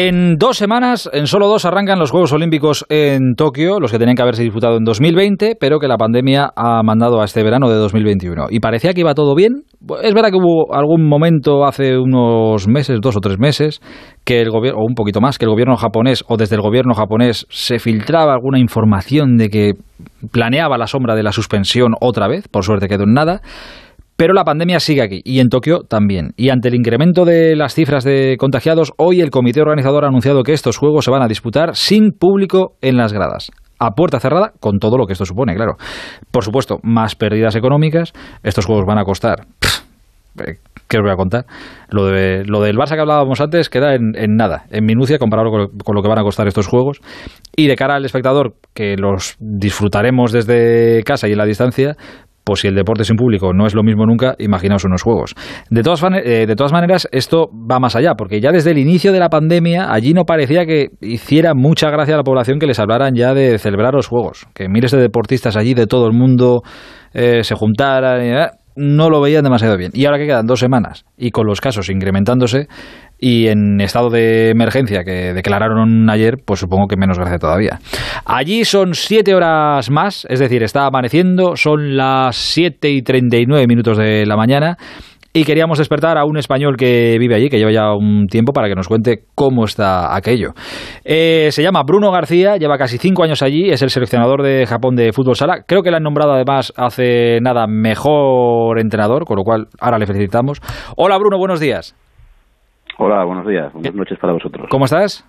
En dos semanas, en solo dos, arrancan los Juegos Olímpicos en Tokio, los que tenían que haberse disputado en 2020, pero que la pandemia ha mandado a este verano de 2021. Y parecía que iba todo bien. Es verdad que hubo algún momento hace unos meses, dos o tres meses, que el gobierno, o un poquito más, que el gobierno japonés, o desde el gobierno japonés, se filtraba alguna información de que planeaba la sombra de la suspensión otra vez, por suerte quedó en nada. Pero la pandemia sigue aquí y en Tokio también. Y ante el incremento de las cifras de contagiados, hoy el comité organizador ha anunciado que estos Juegos se van a disputar sin público en las gradas. A puerta cerrada, con todo lo que esto supone, claro. Por supuesto, más pérdidas económicas. Estos Juegos van a costar... Eh, ¿Qué os voy a contar? Lo, de, lo del Barça que hablábamos antes queda en, nada, en minucia comparado con, con, lo que van a costar estos juegos. Y de cara al espectador, que los disfrutaremos desde casa y en la distancia, pues si el deporte sin público no es lo mismo nunca, imaginaos unos juegos. De todas, eh, de todas maneras, esto va más allá, porque ya desde el inicio de la pandemia, allí no parecía que hiciera mucha gracia a la población que les hablaran ya de celebrar los juegos, que miles de deportistas allí de todo el mundo eh, se juntaran. Y, eh, no lo veían demasiado bien. Y ahora que quedan dos semanas y con los casos incrementándose y en estado de emergencia que declararon ayer, pues supongo que menos gracia todavía. Allí son siete horas más, es decir, está amaneciendo, son las siete y treinta y nueve minutos de la mañana y queríamos despertar a un español que vive allí, que lleva ya un tiempo, para que nos cuente cómo está aquello. Eh, se llama Bruno García, lleva casi cinco años allí, es el seleccionador de Japón de fútbol sala. Creo que le han nombrado además hace nada mejor entrenador, con lo cual ahora le felicitamos. Hola Bruno, buenos días. Hola, buenos días, buenas noches para vosotros. ¿Cómo estás?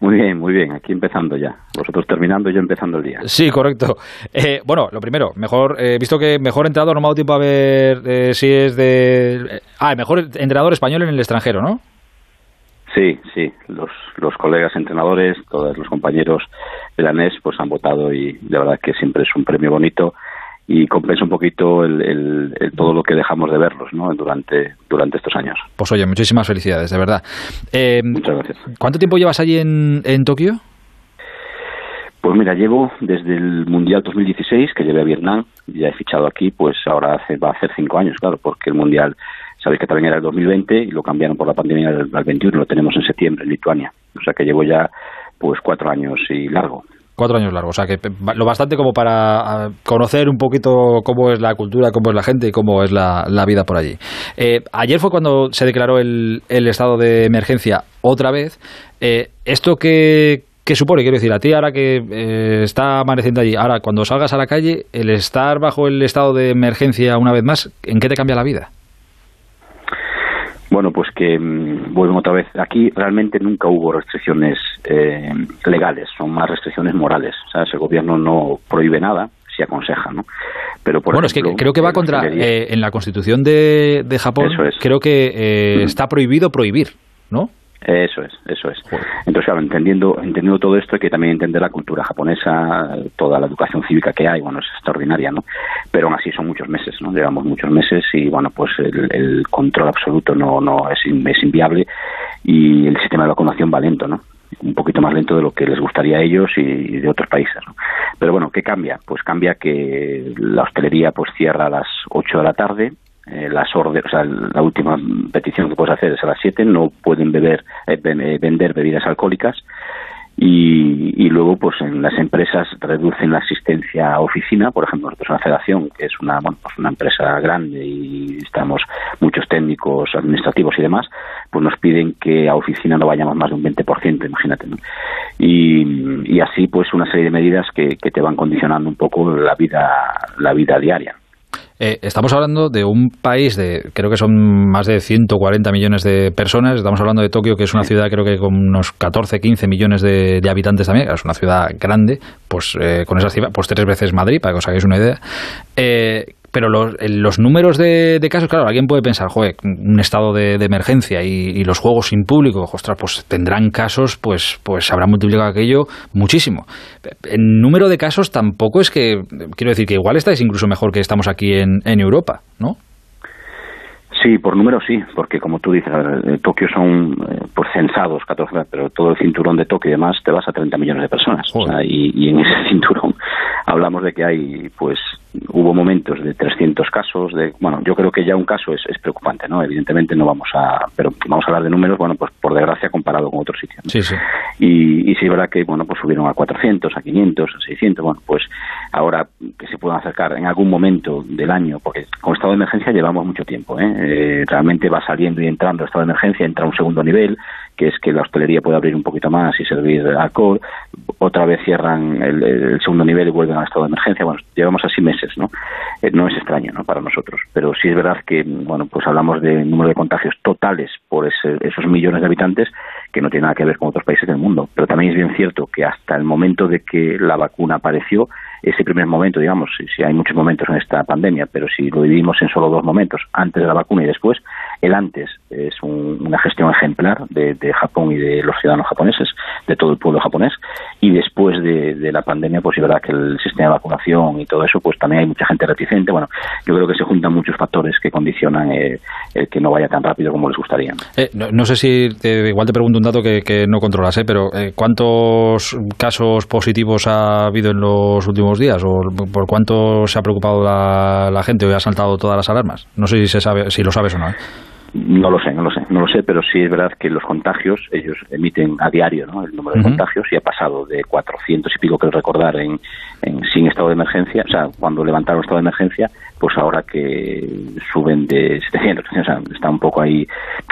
Muy bien, muy bien. Aquí empezando ya. Vosotros terminando y yo empezando el día. Sí, correcto. Eh, bueno, lo primero, mejor, eh, visto que mejor entrenador, no me ha dado tiempo a ver eh, si es de... ah, mejor entrenador español en el extranjero, ¿no? Sí, sí. Los, los colegas entrenadores, todos los compañeros de la NES, pues han votado y de verdad que siempre es un premio bonito y compensa un poquito el, todo lo que dejamos de verlos ¿no? durante, durante estos años. Pues oye, muchísimas felicidades, de verdad. Eh, Muchas gracias. ¿Cuánto tiempo llevas allí en, en Tokio? Pues mira, llevo desde el Mundial 2016, que llevé a Vietnam, ya he fichado aquí, pues ahora hace, va a hacer cinco años, claro, porque el Mundial, sabéis que también era el 2020 y lo cambiaron por la pandemia al 21, lo tenemos en septiembre en Lituania. O sea que llevo ya pues cuatro años y largo. Cuatro años largos, o sea que lo bastante como para conocer un poquito cómo es la cultura, cómo es la gente y cómo es la, vida por allí. Eh, ayer fue cuando se declaró el, estado de emergencia otra vez. Eh, ¿Esto qué, supone? Quiero decir, a ti ahora que eh, está amaneciendo allí, ahora cuando salgas a la calle, el estar bajo el estado de emergencia una vez más, ¿en qué te cambia la vida? Bueno, pues que mm, vuelven otra vez. Aquí realmente nunca hubo restricciones eh, legales, son más restricciones morales. ¿sabes? El gobierno no prohíbe nada, se aconseja, ¿no? Pero por bueno, es que creo que va contra eh, en la Constitución de, de Japón. Creo que eh, está prohibido prohibir, ¿no? Eso es, eso es. Entonces, claro, entendiendo, entendiendo todo esto, hay que también entender la cultura japonesa, toda la educación cívica que hay, bueno, es extraordinaria, ¿no? Pero aún así son muchos meses, ¿no? Llevamos muchos meses y, bueno, pues el, control absoluto no, no es, es inviable y el sistema de vacunación va lento, ¿no? un poquito más lento de lo que les gustaría a ellos y de otros países. ¿no? Pero bueno, ¿qué cambia? Pues cambia que la hostelería pues cierra a las 8 de la tarde, eh, las órdenes, o sea, la última petición que puedes hacer es a las 7, no pueden beber, eh, eh, vender bebidas alcohólicas y, luego pues en las empresas reducen la asistencia a oficina, por ejemplo, nosotros en la federación, que es una, bueno, pues una empresa grande y estamos muchos técnicos, administrativos y demás, pues nos piden que a oficina no vayamos más de un 20%, imagínate. Y, y así pues una serie de medidas que, que te van condicionando un poco la vida, la vida diaria. Eh, estamos hablando de un país de, creo que son más de 140 millones de personas. Estamos hablando de Tokio, que es una ciudad, creo que con unos 14, 15 millones de, habitantes también. Es una ciudad grande, pues eh, con esa cifra, pues tres veces Madrid, para que os hagáis una idea. Eh, pero los, los números de, casos, claro, alguien puede pensar, joder, un estado de, emergencia y, los juegos sin público, ostras, pues tendrán casos, pues, pues habrá multiplicado aquello muchísimo. En número de casos tampoco es que, quiero decir que igual estáis incluso mejor que estamos aquí en, en Europa, ¿no? Sí, por número sí, porque como tú dices, en Tokio son eh, por censados 14, pero todo el cinturón de Tokio y demás te vas a 30 millones de personas. y, y, en ese cinturón hablamos de que hay pues hubo momentos de 300 casos, de bueno, yo creo que ya un caso es, preocupante, ¿no? Evidentemente no vamos a, pero vamos a hablar de números, bueno, pues por desgracia comparado con otros sitios. Sí, sí. Y, y sí es verdad que, bueno, pues subieron a 400, a 500, a 600, bueno, pues ahora que se puedan acercar en algún momento del año, porque con estado de emergencia llevamos mucho tiempo, ¿eh? eh realmente va saliendo y entrando estado de emergencia, entra un segundo nivel, que es que la hostelería puede abrir un poquito más y servir alcohol, otra vez cierran el, segundo nivel y vuelven al estado de emergencia, bueno, llevamos así meses, ¿no? Eh, no es extraño, ¿no? Para nosotros, pero sí es verdad que, bueno, pues hablamos de número de contagios totales por esos millones de habitantes que no tiene nada que ver con otros países del mundo, pero también es bien cierto que hasta el momento de que la vacuna apareció, ese primer momento, digamos, si, hay muchos momentos en esta pandemia, pero si lo dividimos en solo dos momentos, antes de la vacuna y después, el antes es una gestión ejemplar de, Japón y de los ciudadanos japoneses, de todo el pueblo japonés, y después de, la pandemia, pues es verdad que el sistema de vacunación y todo eso, pues también hay mucha gente reticente. Bueno, yo creo que se juntan muchos factores que condicionan eh, el que no vaya tan rápido como les gustaría. Eh, no, sé si, igual te pregunto un dato que, no controlas, ¿eh? pero ¿cuántos casos positivos ha habido en los últimos días? ¿O por cuánto se ha preocupado la, gente o ha saltado todas las alarmas? No sé si, se sabe, si lo sabes o no. No lo sé, no lo sé, no lo sé, pero sí es verdad que los contagios, ellos emiten a diario ¿no? el número de contagios y ha pasado de 400 y pico, que recordar, en, sin estado de emergencia, o sea, cuando levantaron estado de emergencia, pues ahora que suben de 700, o sea, está un poco ahí,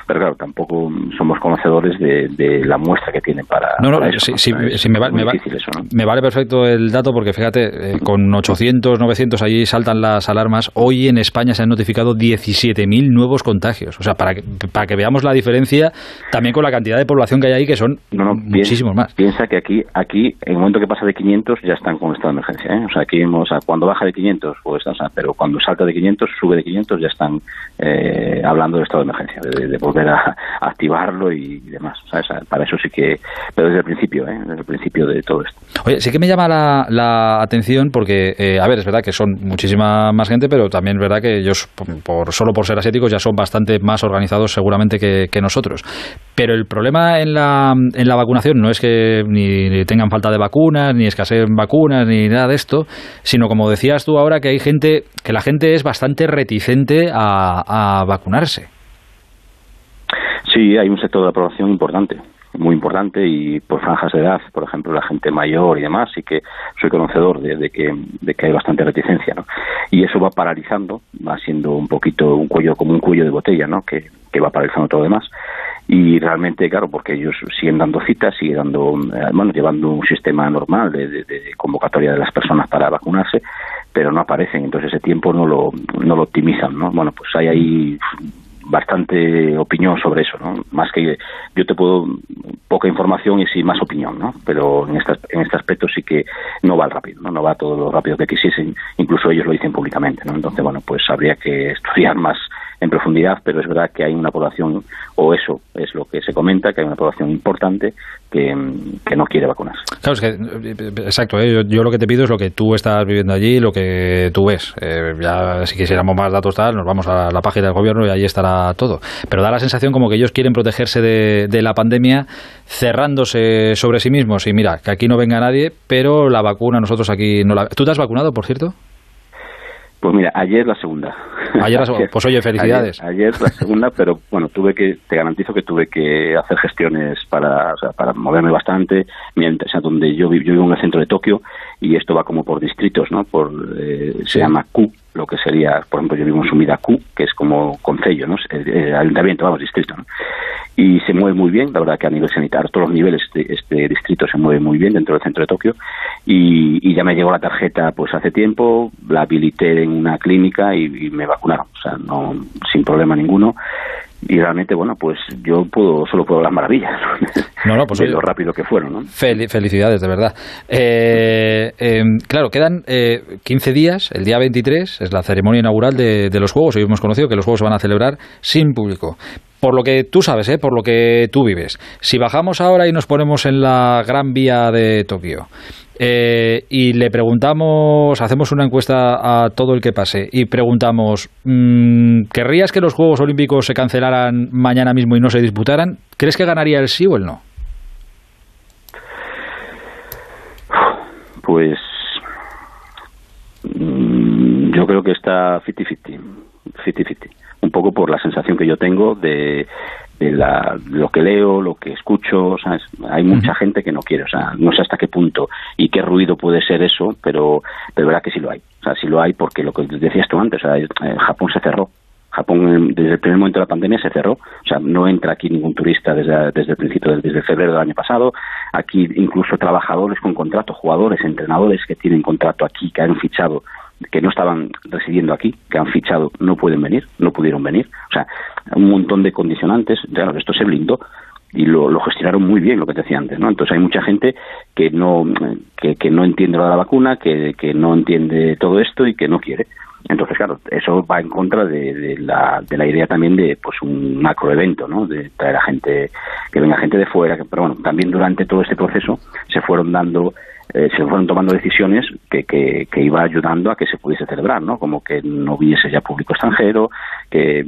pero claro, tampoco somos conocedores de, la muestra que tienen para. No, no, sí, sí, me, me, vale perfecto el dato porque fíjate, eh, con 800, 900 allí saltan las alarmas. Hoy en España se han notificado 17.000 nuevos contagios. O sea, para que, para que veamos la diferencia también con la cantidad de población que hay ahí, que son muchísimos más. Piensa que aquí, aquí, en el momento que pasa de 500, ya están con estado de emergencia. ¿eh? O sea, aquí, o sea, cuando baja de 500, pues, o sea, pero cuando salta de 500, sube de 500, ya están eh, hablando de estado de emergencia, de, volver a, activarlo y, demás. para eso sí que, pero desde el principio, ¿eh? desde el principio de todo esto. Oye, sí que me llama la, atención porque, eh, a ver, es verdad que son muchísima más gente, pero también es verdad que ellos, por, solo por ser asiáticos, ya son bastante más organizados seguramente que, nosotros. Pero el problema en la, en la vacunación no es que ni tengan falta de vacunas, ni escaseen vacunas, ni nada de esto, sino como decías tú ahora, que hay gente, que la gente es bastante reticente a, vacunarse. Sí, hay un sector de la población importante muy importante y por franjas de edad, por ejemplo, la gente mayor y demás, y que soy conocedor de, que, de hay bastante reticencia, ¿no? Y eso va paralizando, va siendo un poquito un cuello como un cuello de botella, ¿no? Que, va paralizando todo lo demás y realmente claro porque ellos siguen dando citas siguen dando eh, llevando un sistema normal de, convocatoria de las personas para vacunarse pero no aparecen entonces ese tiempo no lo no lo optimizan no bueno pues hay ahí bastante opinión sobre eso no más que yo te puedo poca información y sí más opinión no pero en este en este aspecto sí que no va rápido no no va todo lo rápido que quisiesen incluso ellos lo dicen públicamente no entonces bueno pues habría que estudiar más en profundidad, pero es verdad que hay una población, o eso es lo que se comenta, que hay una población importante que, no quiere vacunarse. Claro, es que, exacto, ¿eh? yo, lo que te pido es lo que tú estás viviendo allí, lo que tú ves. Eh, ya si quisiéramos más datos tal, nos vamos a la página del gobierno y ahí estará todo. Pero da la sensación como que ellos quieren protegerse de, de la pandemia cerrándose sobre sí mismos. Y mira, que aquí no venga nadie, pero la vacuna nosotros aquí no la... ¿Tú te has vacunado, por cierto? Pues mira, ayer la segunda. Ayer, pues oye, felicidades. Ayer, la segunda, pero bueno, tuve que, te garantizo que tuve que hacer gestiones para, o sea, para moverme bastante, mientras, o sea, donde yo, vivo, yo vivo en el centro de Tokio y esto va como por distritos, ¿no? Por, eh, Se llama Q, lo que sería, por ejemplo, yo vivo en Sumida Q, que es como concello, ¿no? El, ayuntamiento, vamos, distrito, ¿no? Y se mueve muy bien, la verdad que a nivel sanitario, todos los niveles de este distrito se mueve muy bien dentro del centro de Tokio y, ya me llegó la tarjeta pues hace tiempo, la habilité en una clínica y, y me vacunaron, o sea, no, sin problema ninguno y realmente bueno pues yo puedo solo puedo las maravillas no, no, pues de lo rápido que fueron ¿no? felicidades de verdad. Eh, em, claro quedan eh, 15 días el día 23 es la ceremonia inaugural de, de los juegos. Hoy hemos conocido que los juegos se van a celebrar sin público. Por lo que tú sabes, ¿eh? por lo que tú vives, si bajamos ahora y nos ponemos en la Gran Vía de Tokio eh, y le preguntamos, hacemos una encuesta a todo el que pase y preguntamos, mm, ¿querrías que los Juegos Olímpicos se cancelaran mañana mismo y no se disputaran? ¿Crees que ganaría el sí o el no? Pues... Mm, creo que está 50-50, 50-50, un poco por la sensación que yo tengo de, de la, lo que leo, lo que escucho, hay mucha gente que no quiere, o sea, no sé hasta qué punto y qué ruido puede ser eso, pero pero verdad que sí lo hay, o sea, sí lo hay porque lo que decías tú antes, o sea, eh, Japón se cerró, Japón desde el primer momento de la pandemia se cerró, o sea, no entra aquí ningún turista desde, desde el principio, desde febrero del año pasado, aquí incluso trabajadores con contrato, jugadores, entrenadores que tienen contrato aquí, que han fichado que no estaban residiendo aquí, que han fichado, no pueden venir, no pudieron venir. O sea, un montón de condicionantes. Claro, esto se blindó y lo, gestionaron muy bien, lo que te decía antes, ¿no? Entonces hay mucha gente que no, que, que no entiende lo de la vacuna, que, que no entiende todo esto y que no quiere. Entonces, claro, eso va en contra de, la, de la idea también de pues un macroevento, ¿no? De traer a gente, que venga gente de fuera, pero bueno, también durante todo este proceso se fueron dando eh, se fueron tomando decisiones que, que, que, iba ayudando a que se pudiese celebrar, ¿no? Como que no hubiese ya público extranjero, que,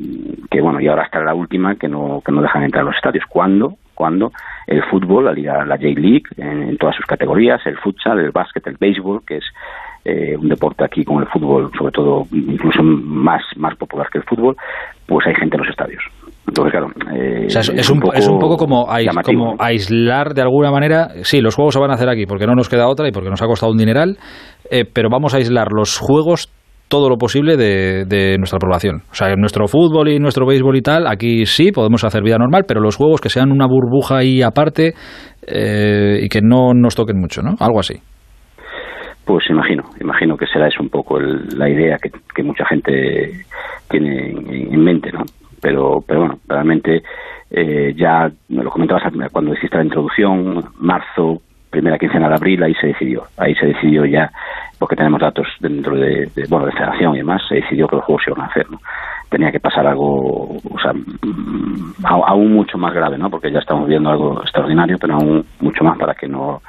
que bueno, y ahora hasta la última que no, que no dejan entrar a los estadios. ¿Cuándo? Cuando el fútbol, la Liga, la J-League, en, todas sus categorías, el futsal, el básquet, el béisbol, que es eh, un deporte aquí con el fútbol, sobre todo incluso más, más popular que el fútbol, pues hay gente en los estadios. Entonces, claro. Eh, es, un, poco es, un, poco como, como aislar de alguna manera. Sí, los juegos se van a hacer aquí porque no nos queda otra y porque nos ha costado un dineral, eh, pero vamos a aislar los juegos todo lo posible de, nuestra población. O sea, nuestro fútbol y nuestro béisbol y tal, aquí sí podemos hacer vida normal, pero los juegos que sean una burbuja ahí aparte eh, y que no nos toquen mucho, ¿no? Algo así. Pues imagino, imagino que será eso un poco la idea que, mucha gente tiene en, mente, ¿no? Pero, pero bueno, realmente eh, ya me lo comentabas cuando hiciste la introducción, marzo, primera quincena de abril, ahí se decidió, ahí se decidió ya, porque tenemos datos dentro de, bueno, de federación y demás, se decidió que los juegos se iban a hacer. Tenía que pasar algo, o sea, mm, aún mucho más grave, ¿no? Porque ya estamos viendo algo extraordinario, pero aún mucho más para que no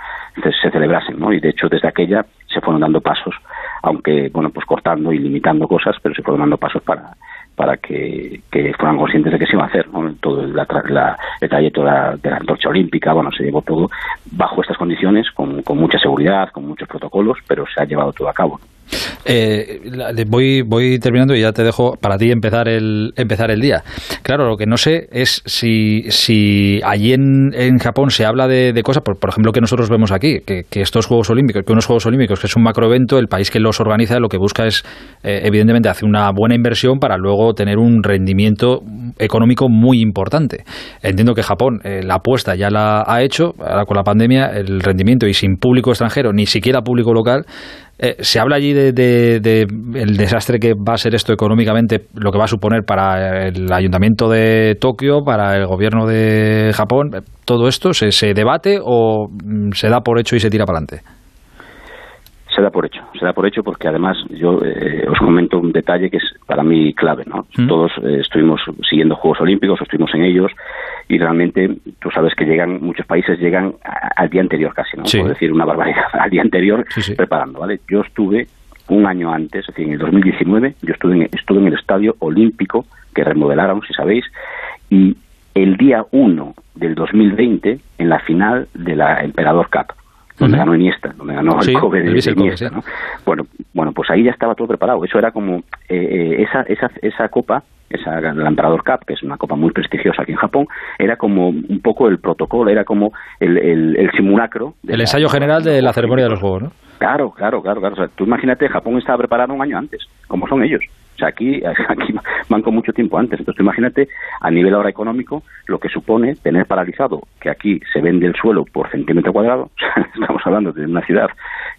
se, celebrasen, ¿no? Y de hecho desde aquella se fueron dando pasos, aunque, bueno, pues cortando y limitando cosas, pero se fueron dando pasos para, para que, fueran conscientes de que se iba a hacer, ¿no? Todo la, la, el trayecto de la, de la, antorcha olímpica, bueno, se llevó todo bajo estas condiciones, con, con mucha seguridad, con muchos protocolos, pero se ha llevado todo a cabo. Eh, voy, voy terminando y ya te dejo para ti empezar el, empezar el día. Claro, lo que no sé es si, si allí en, en Japón se habla de, cosas, por, ejemplo, que nosotros vemos aquí, que, estos Juegos Olímpicos, que unos Juegos Olímpicos, que es un macroevento, el país que los organiza lo que busca es, eh, evidentemente, hacer una buena inversión para luego tener un rendimiento económico muy importante. Entiendo que Japón eh, la apuesta ya la ha hecho, ahora con la pandemia, el rendimiento y sin público extranjero, ni siquiera público local, eh, ¿Se habla allí de, el desastre que va a ser esto económicamente, lo que va a suponer para el ayuntamiento de Tokio, para el gobierno de Japón? ¿Todo esto se, se debate o mm, se da por hecho y se tira para adelante? Se da por hecho, se da por hecho porque además yo eh, os comento un detalle que es para mí clave, ¿no? Mm. Todos eh, estuvimos siguiendo Juegos Olímpicos, estuvimos en ellos y realmente tú sabes que llegan, muchos países llegan al día anterior casi, ¿no? Puedo decir una barbaridad, al día anterior preparando, ¿vale? Yo estuve un año antes, es decir, en el 2019, yo estuve en, estuve en el Estadio Olímpico que remodelaron, si sabéis, y el día 1 del 2020 en la final de la Emperador Cup donde ganó Iniesta, donde ganó el Kobe de, Iniesta, ¿no? Bueno, bueno, pues ahí ya estaba todo preparado. Eso era como eh, eh, esa, esa, esa copa, esa la Emperador Cup, que es una copa muy prestigiosa aquí en Japón, era como un poco el protocolo, era como el, el, simulacro. el ensayo general de la ceremonia de los Juegos, ¿no? Claro, claro, claro, claro. O sea, tú imagínate, Japón estaba preparado un año antes, como son ellos. O sea, aquí, aquí van con mucho tiempo antes. Entonces, imagínate, a nivel ahora económico, lo que supone tener paralizado que aquí se vende el suelo por centímetro cuadrado. Estamos hablando de una ciudad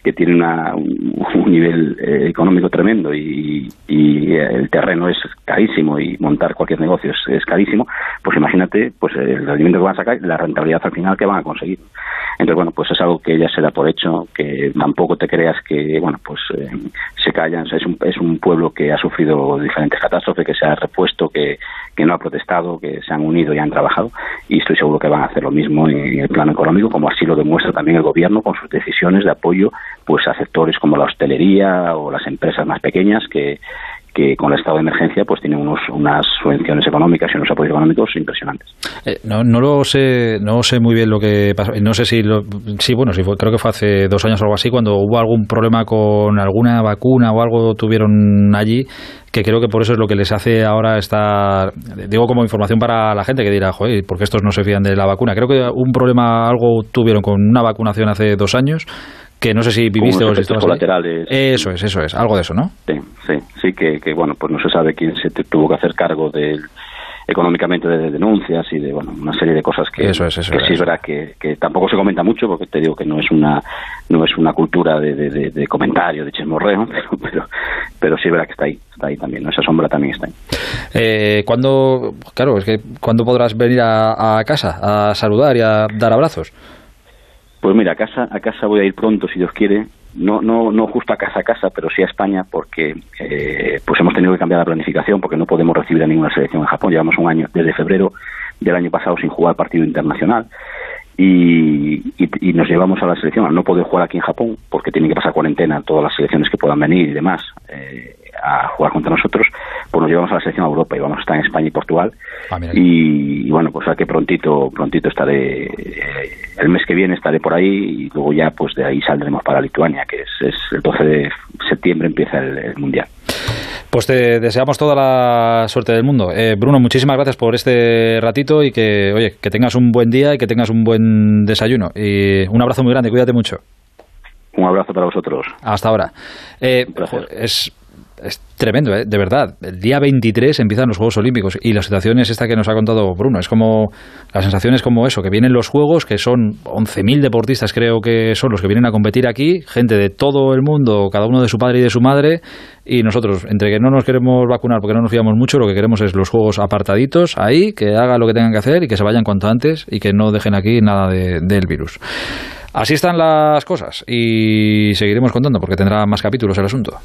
que tiene un, nivel eh, económico tremendo y, el terreno es carísimo y montar cualquier negocio es, carísimo. Pues imagínate, pues el rendimiento que van a sacar, la rentabilidad al final que van a conseguir. Entonces, bueno, pues es algo que ya se da por hecho, que tampoco te creas que, bueno, pues eh, se callan. es, un, es un pueblo que ha sufrido diferentes catástrofes, que se ha repuesto, que, que no ha protestado, que se han unido y han trabajado. Y estoy seguro que van a hacer lo mismo en el plano económico, como así lo demuestra también el gobierno con sus decisiones de apoyo pues a sectores como la hostelería o las empresas más pequeñas que, que con el estado de emergencia pues tiene unos, unas subvenciones económicas y unos apoyos económicos impresionantes. Eh, no, no lo sé, no sé muy bien lo que pasó. No sé si, lo, sí, bueno, sí, creo que fue hace dos años o algo así cuando hubo algún problema con alguna vacuna o algo tuvieron allí que creo que por eso es lo que les hace ahora estar, digo como información para la gente que dirá, joder, ¿por qué estos no se fían de la vacuna? Creo que un problema, algo tuvieron con una vacunación hace dos años que no sé si viviste o si colaterales. Eso es, eso es, algo de eso, ¿no? Sí, sí, sí que, que, bueno, pues no se sabe quién se tuvo que hacer cargo del económicamente de denuncias y de bueno una serie de cosas que, eso es, que sí es. verdad que, que, tampoco se comenta mucho porque te digo que no es una no es una cultura de, de, de, comentario de chismorreo pero, pero, pero sí es verdad que está ahí está ahí también esa sombra también está ahí. Eh, ¿cuándo, claro es que cuándo podrás venir a, a casa a saludar y a dar abrazos pues mira, a casa, a casa voy a ir pronto, si Dios quiere. No, no, no justo a casa a casa, pero sí a España, porque eh, pues hemos tenido que cambiar la planificación, porque no podemos recibir a ninguna selección en Japón. Llevamos un año, desde febrero del año pasado, sin jugar partido internacional. Y, y, nos llevamos a la selección al no poder jugar aquí en Japón, porque tienen que pasar cuarentena todas las selecciones que puedan venir y demás. Eh, a jugar contra nosotros, pues nos llevamos a la selección a Europa y vamos a estar en España y Portugal. Ah, y, bueno, pues a que prontito, prontito estaré, eh, el mes que viene estaré por ahí y luego ya pues de ahí saldremos para Lituania, que es, el 12 de septiembre empieza el, Mundial. Pues te deseamos toda la suerte del mundo. Eh, Bruno, muchísimas gracias por este ratito y que, oye, que tengas un buen día y que tengas un buen desayuno. Y un abrazo muy grande, cuídate mucho. Un abrazo para vosotros. Hasta ahora. Eh, es es tremendo, ¿eh? de verdad. El día 23 empiezan los Juegos Olímpicos y la situación es esta que nos ha contado Bruno. Es como, la sensación es como eso, que vienen los Juegos, que son 11.000 deportistas creo que son los que vienen a competir aquí, gente de todo el mundo, cada uno de su padre y de su madre, y nosotros, entre que no nos queremos vacunar porque no nos fiamos mucho, lo que queremos es los Juegos apartaditos ahí, que hagan lo que tengan que hacer y que se vayan cuanto antes y que no dejen aquí nada del virus. Así están las cosas y seguiremos contando porque tendrá más capítulos el asunto.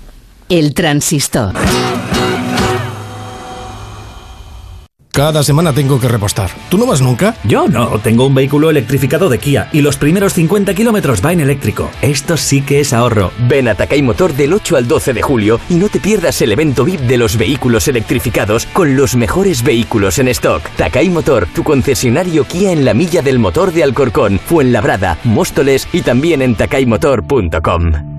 El transistor. Cada semana tengo que repostar. ¿Tú no vas nunca? Yo no, tengo un vehículo electrificado de Kia y los primeros 50 kilómetros va en eléctrico. Esto sí que es ahorro. Ven a Takai Motor del 8 al 12 de julio y no te pierdas el evento VIP de los vehículos electrificados con los mejores vehículos en stock. Takai Motor, tu concesionario Kia en la milla del motor de Alcorcón, Fuenlabrada, Móstoles y también en takaymotor.com.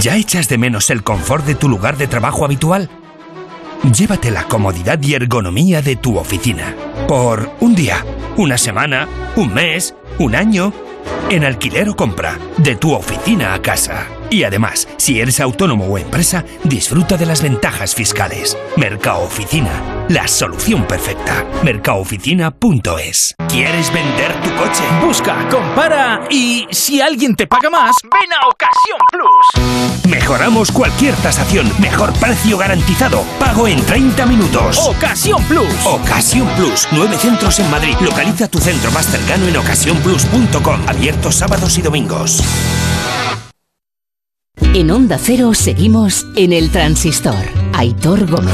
¿Ya echas de menos el confort de tu lugar de trabajo habitual? Llévate la comodidad y ergonomía de tu oficina. Por un día, una semana, un mes, un año. En alquiler o compra, de tu oficina a casa. Y además, si eres autónomo o empresa, disfruta de las ventajas fiscales. Mercado Oficina, la solución perfecta. Mercaoficina.es. ¿Quieres vender tu coche? Busca, compara y si alguien te paga más, ven a Ocasión Plus. Mejoramos cualquier tasación, mejor precio garantizado, pago en 30 minutos. Ocasión Plus. Ocasión Plus, nueve centros en Madrid. Localiza tu centro más cercano en ocasiónplus.com, abierto sábados y domingos. En Onda Cero seguimos en el transistor. Aitor Gómez.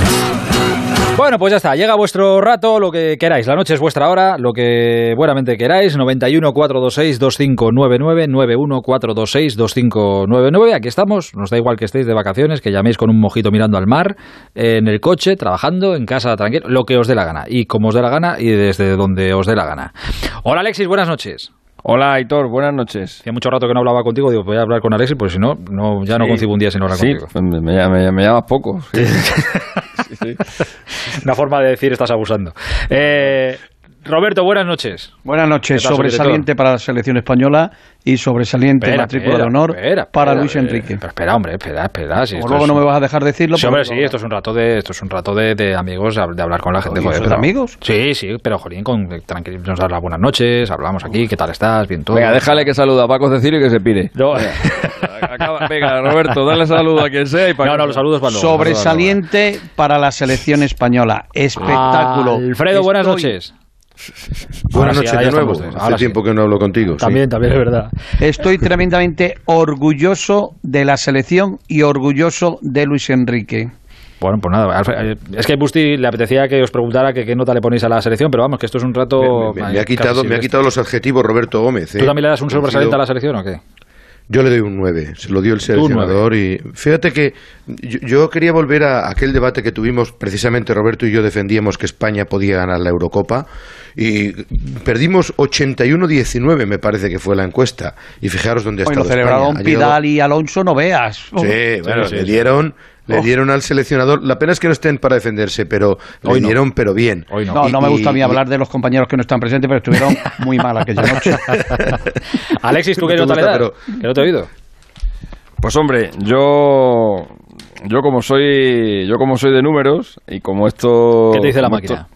Bueno, pues ya está, llega vuestro rato, lo que queráis, la noche es vuestra hora, lo que buenamente queráis, 91 426 2599 91 426 2599, aquí estamos, nos da igual que estéis de vacaciones, que llaméis con un mojito mirando al mar, en el coche, trabajando, en casa, tranquilo, lo que os dé la gana, y como os dé la gana y desde donde os dé la gana. Hola Alexis, buenas noches. Hola, Aitor, buenas noches. Hacía mucho rato que no hablaba contigo, digo, voy a hablar con Alexis, porque si no, no ya no concibo un día sin hablar sí, contigo. Pues me, me, me, llamas poco. Una forma de decir estás abusando. Eh, Roberto, buenas noches. Buenas noches. Sobresaliente para la selección española y sobresaliente matrícula de honor para Luis Enrique. espera, hombre, espera, espera. Si luego no me vas a dejar decirlo. Sí, hombre, sí, esto es un rato de, esto es un rato de, amigos, de hablar con la gente. ¿De amigos? Sí, sí, pero jolín, con, nos das las buenas noches, hablamos aquí, ¿qué tal estás? Bien todo. Venga, déjale que saluda a Paco Cecilio y que se pire. Venga, Roberto, dale saludo a quien sea y para No, no, los saludos para Sobresaliente para la selección española. Espectáculo. Alfredo, buenas noches. Buenas noches de nuevo. Hace tiempo que no hablo contigo. También, también es verdad. Estoy tremendamente orgulloso de la selección y orgulloso de Luis Enrique. Bueno, pues nada, eh, es que a Busti le apetecía que os preguntara qué nota le ponéis a la selección, pero vamos, que esto es un rato... Me, ha, quitado, me ha quitado los adjetivos Roberto Gómez. ¿Tú ¿eh? también le das un sobresaliente a la selección o qué? Yo le doy un 9, se lo dio el seleccionador y fíjate que yo, quería volver a aquel debate que tuvimos, precisamente Roberto y yo defendíamos que España podía ganar la Eurocopa y perdimos 81-19 me parece que fue la encuesta y fijaros dónde está. Bueno, celebraron Pidal y Alonso, no veas. Sí, bueno, le dieron le oh. dieron al seleccionador. La pena es que no estén para defenderse, pero le dieron, pero bien. no. no, me gusta a mí hablar de los compañeros que no están presentes, pero estuvieron muy mal aquella noche. Alexis, ¿tú qué nota le das? Que no te he oído. Pues hombre, yo yo como soy yo como soy de números y como esto ¿Qué te dice la máquina?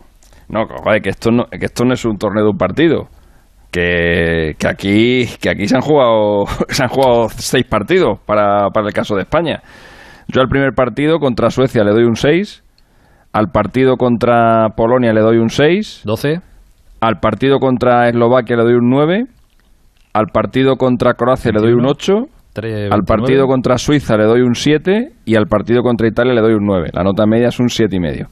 no, que esto no que esto no es un torneo de un partido. Que, que aquí que aquí se han jugado se han jugado seis partidos para, para el caso de España. Yo al primer partido contra Suecia le doy un 6, al partido contra Polonia le doy un 6, 12, al partido contra Eslovaquia le doy un 9, al partido contra Croacia le doy un 8, al partido contra Suiza le doy un 7 y al partido contra Italia le doy un 9. La nota media es un 7,5. y medio.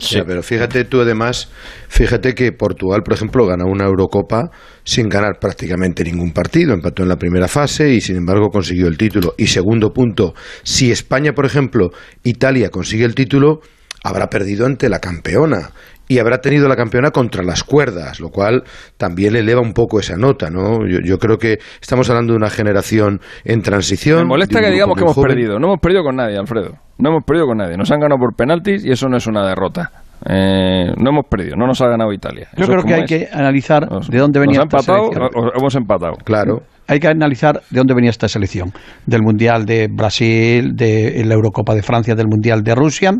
Sí. pero fíjate tú además, fíjate que Portugal, por ejemplo, gana una Eurocopa sin ganar prácticamente ningún partido, empató en la primera fase y sin embargo consiguió el título. Y segundo punto, si España, por ejemplo, Italia consigue el título, habrá perdido ante la campeona y habrá tenido la campeona contra las cuerdas, lo cual también eleva un poco esa nota, ¿no? Yo, creo que estamos hablando de una generación en transición. Me molesta que digamos que hemos perdido. No hemos perdido con nadie, Alfredo. No hemos perdido con nadie. Nos han ganado por penaltis y eso no es una derrota. Eh, no hemos perdido, no nos ha ganado Italia. Yo creo que hay que analizar de dónde venía esta selección. hemos empatado. Claro. Hay que analizar de dónde venía esta selección. Del Mundial de Brasil, de la Eurocopa de Francia, del Mundial de Rusia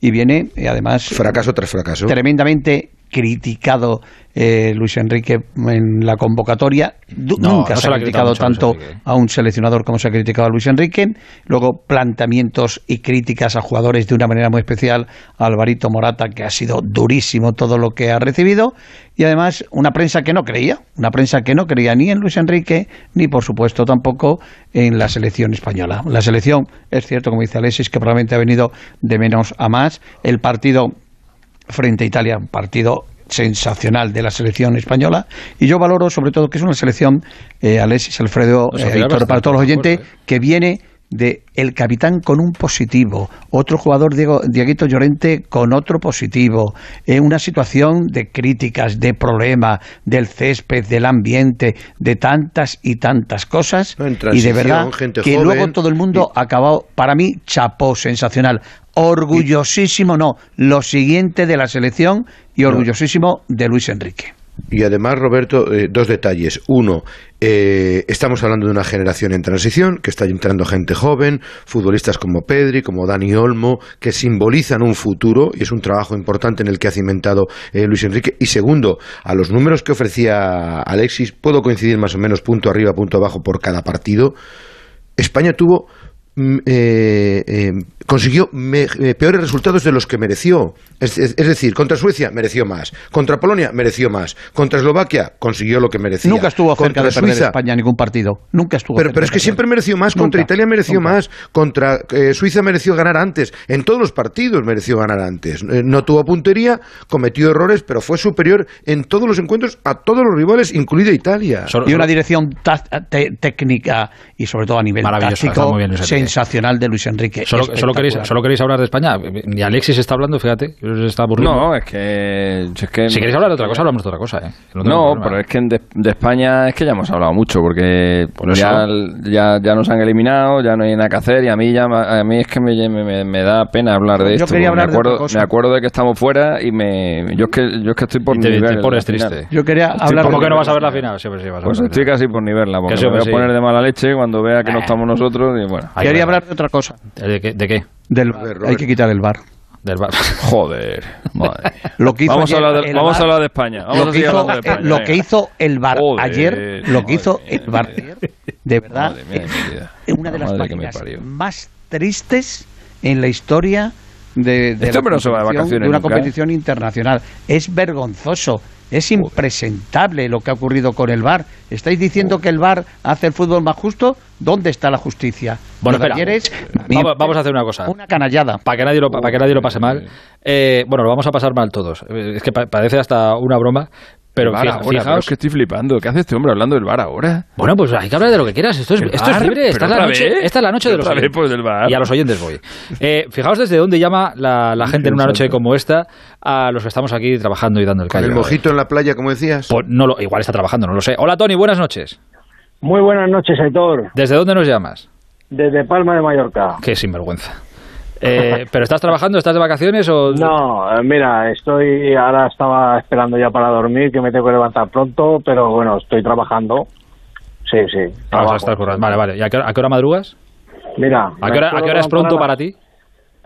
y viene, eh, además... Fracaso tras fracaso. Tremendamente criticado eh, Luis Enrique en la convocatoria. Nunca se, ha criticado tanto a un seleccionador como se ha criticado a Luis Enrique. Luego planteamientos y críticas a jugadores de una manera muy especial. A Alvarito Morata, que ha sido durísimo todo lo que ha recibido. Y además una prensa que no creía, una prensa que no creía ni en Luis Enrique, ni por supuesto tampoco en la selección española. La selección, es cierto, como dice Alexis, que probablemente ha venido de menos a más. El partido frente a Italia, un partido sensacional de la selección española. Y yo valoro sobre todo que es una selección eh, Alexis Alfredo eh, para todos los oyentes que viene de el capitán con un positivo, otro jugador Diego, Dieguito Llorente con otro positivo, en una situación de críticas, de problemas, del césped, del ambiente, de tantas y tantas cosas, y de verdad que luego todo el mundo ha acabado, para mí, chapó, sensacional, orgullosísimo, no, lo siguiente de la selección y orgullosísimo de Luis Enrique. Y además, Roberto, eh, dos detalles. Uno, eh, estamos hablando de una generación en transición, que está entrando gente joven, futbolistas como Pedri, como Dani Olmo, que simbolizan un futuro, y es un trabajo importante en el que ha cimentado eh, Luis Enrique. Y segundo, a los números que ofrecía Alexis, puedo coincidir más o menos punto arriba, punto abajo por cada partido. España tuvo mm, consiguió eh, peores resultados de los que mereció. Es, decir, contra Suecia mereció más, contra Polonia mereció más, contra Eslovaquia consiguió lo que merecía. Nunca estuvo cerca de perder España ningún partido. Nunca estuvo. Pero, pero es que siempre mereció más. Contra Italia mereció más. Contra eh, Suiza mereció ganar antes. En todos los partidos mereció ganar antes. Eh, no tuvo puntería, cometió errores, pero fue superior en todos los encuentros a todos los rivales, incluida Italia. y una dirección técnica y sobre todo a nivel táctico sensacional de Luis Enrique. Solo, solo, queréis, solo queréis hablar de España. Ni Alexis está hablando, fíjate. Está no, es que, es que, Si queréis hablar de otra cosa, hablamos de otra cosa. ¿eh? No, pero es que de, de, España es que ya hemos hablado mucho, porque ya, ya, ya, nos han eliminado, ya no hay nada que hacer, y a mí, ya, a mí es que me, me, me da pena hablar de yo esto. Quería hablar me, acuerdo, de me acuerdo de que estamos fuera y me, yo, es que, yo es que estoy por te, nivel. Te pones triste. Yo quería hablar ¿Cómo que no vas a ver la final? Siempre sí vas a pues estoy casi por porque me voy a poner de mala leche cuando vea que no estamos nosotros. Y bueno. Quería hablar de otra cosa. ¿De qué? De qué? Del, hay que quitar el bar. Del bar. Joder. Madre. Lo que hizo vamos, a hablar de, vamos bar, a hablar de España. Vamos lo, a que hizo, de España, lo que hizo el bar Joder, ayer, lo que hizo el bar ayer, de verdad, mía, es una de las páginas más tristes en la historia de, de, este la no se va de, vacaciones de una nunca, competición internacional. Es vergonzoso. Es impresentable lo que ha ocurrido con el VAR. ¿Estáis diciendo que el VAR hace el fútbol más justo? ¿Dónde está la justicia? Bueno, espera, es, vamos, vamos, a hacer una cosa. Una canallada. Para que nadie lo, para que nadie lo pase mal. Eh, bueno, lo vamos a pasar mal todos. Es que parece hasta una broma. Pero bar fija, ahora, fijaos pero es que estoy flipando. ¿Qué hace este hombre hablando del bar ahora? Bueno, pues hay que hablar de lo que quieras. Esto es, esto es libre. Esta es, la noche, esta es la noche de los oyentes. pues, del bar. Y a los oyentes voy. Eh, fijaos desde dónde llama la, la gente en una noche como esta a los que estamos aquí trabajando y dando el callo. el mojito en la playa, como decías. Pues no lo, igual está trabajando, no lo sé. Hola Tony, buenas noches. Muy buenas noches, Aitor. ¿Desde dónde nos llamas? Desde Palma de Mallorca. Qué sinvergüenza. Eh, ¿Pero estás trabajando? ¿Estás de vacaciones o...? No, eh, mira, estoy... Ahora estaba esperando ya para dormir, que me tengo que levantar pronto, pero bueno, estoy trabajando. Sí, sí. Sea, estás currando. Vale, vale. ¿Y a qué, hora, a qué hora madrugas? Mira... ¿A qué hora, a qué hora es pronto para ti?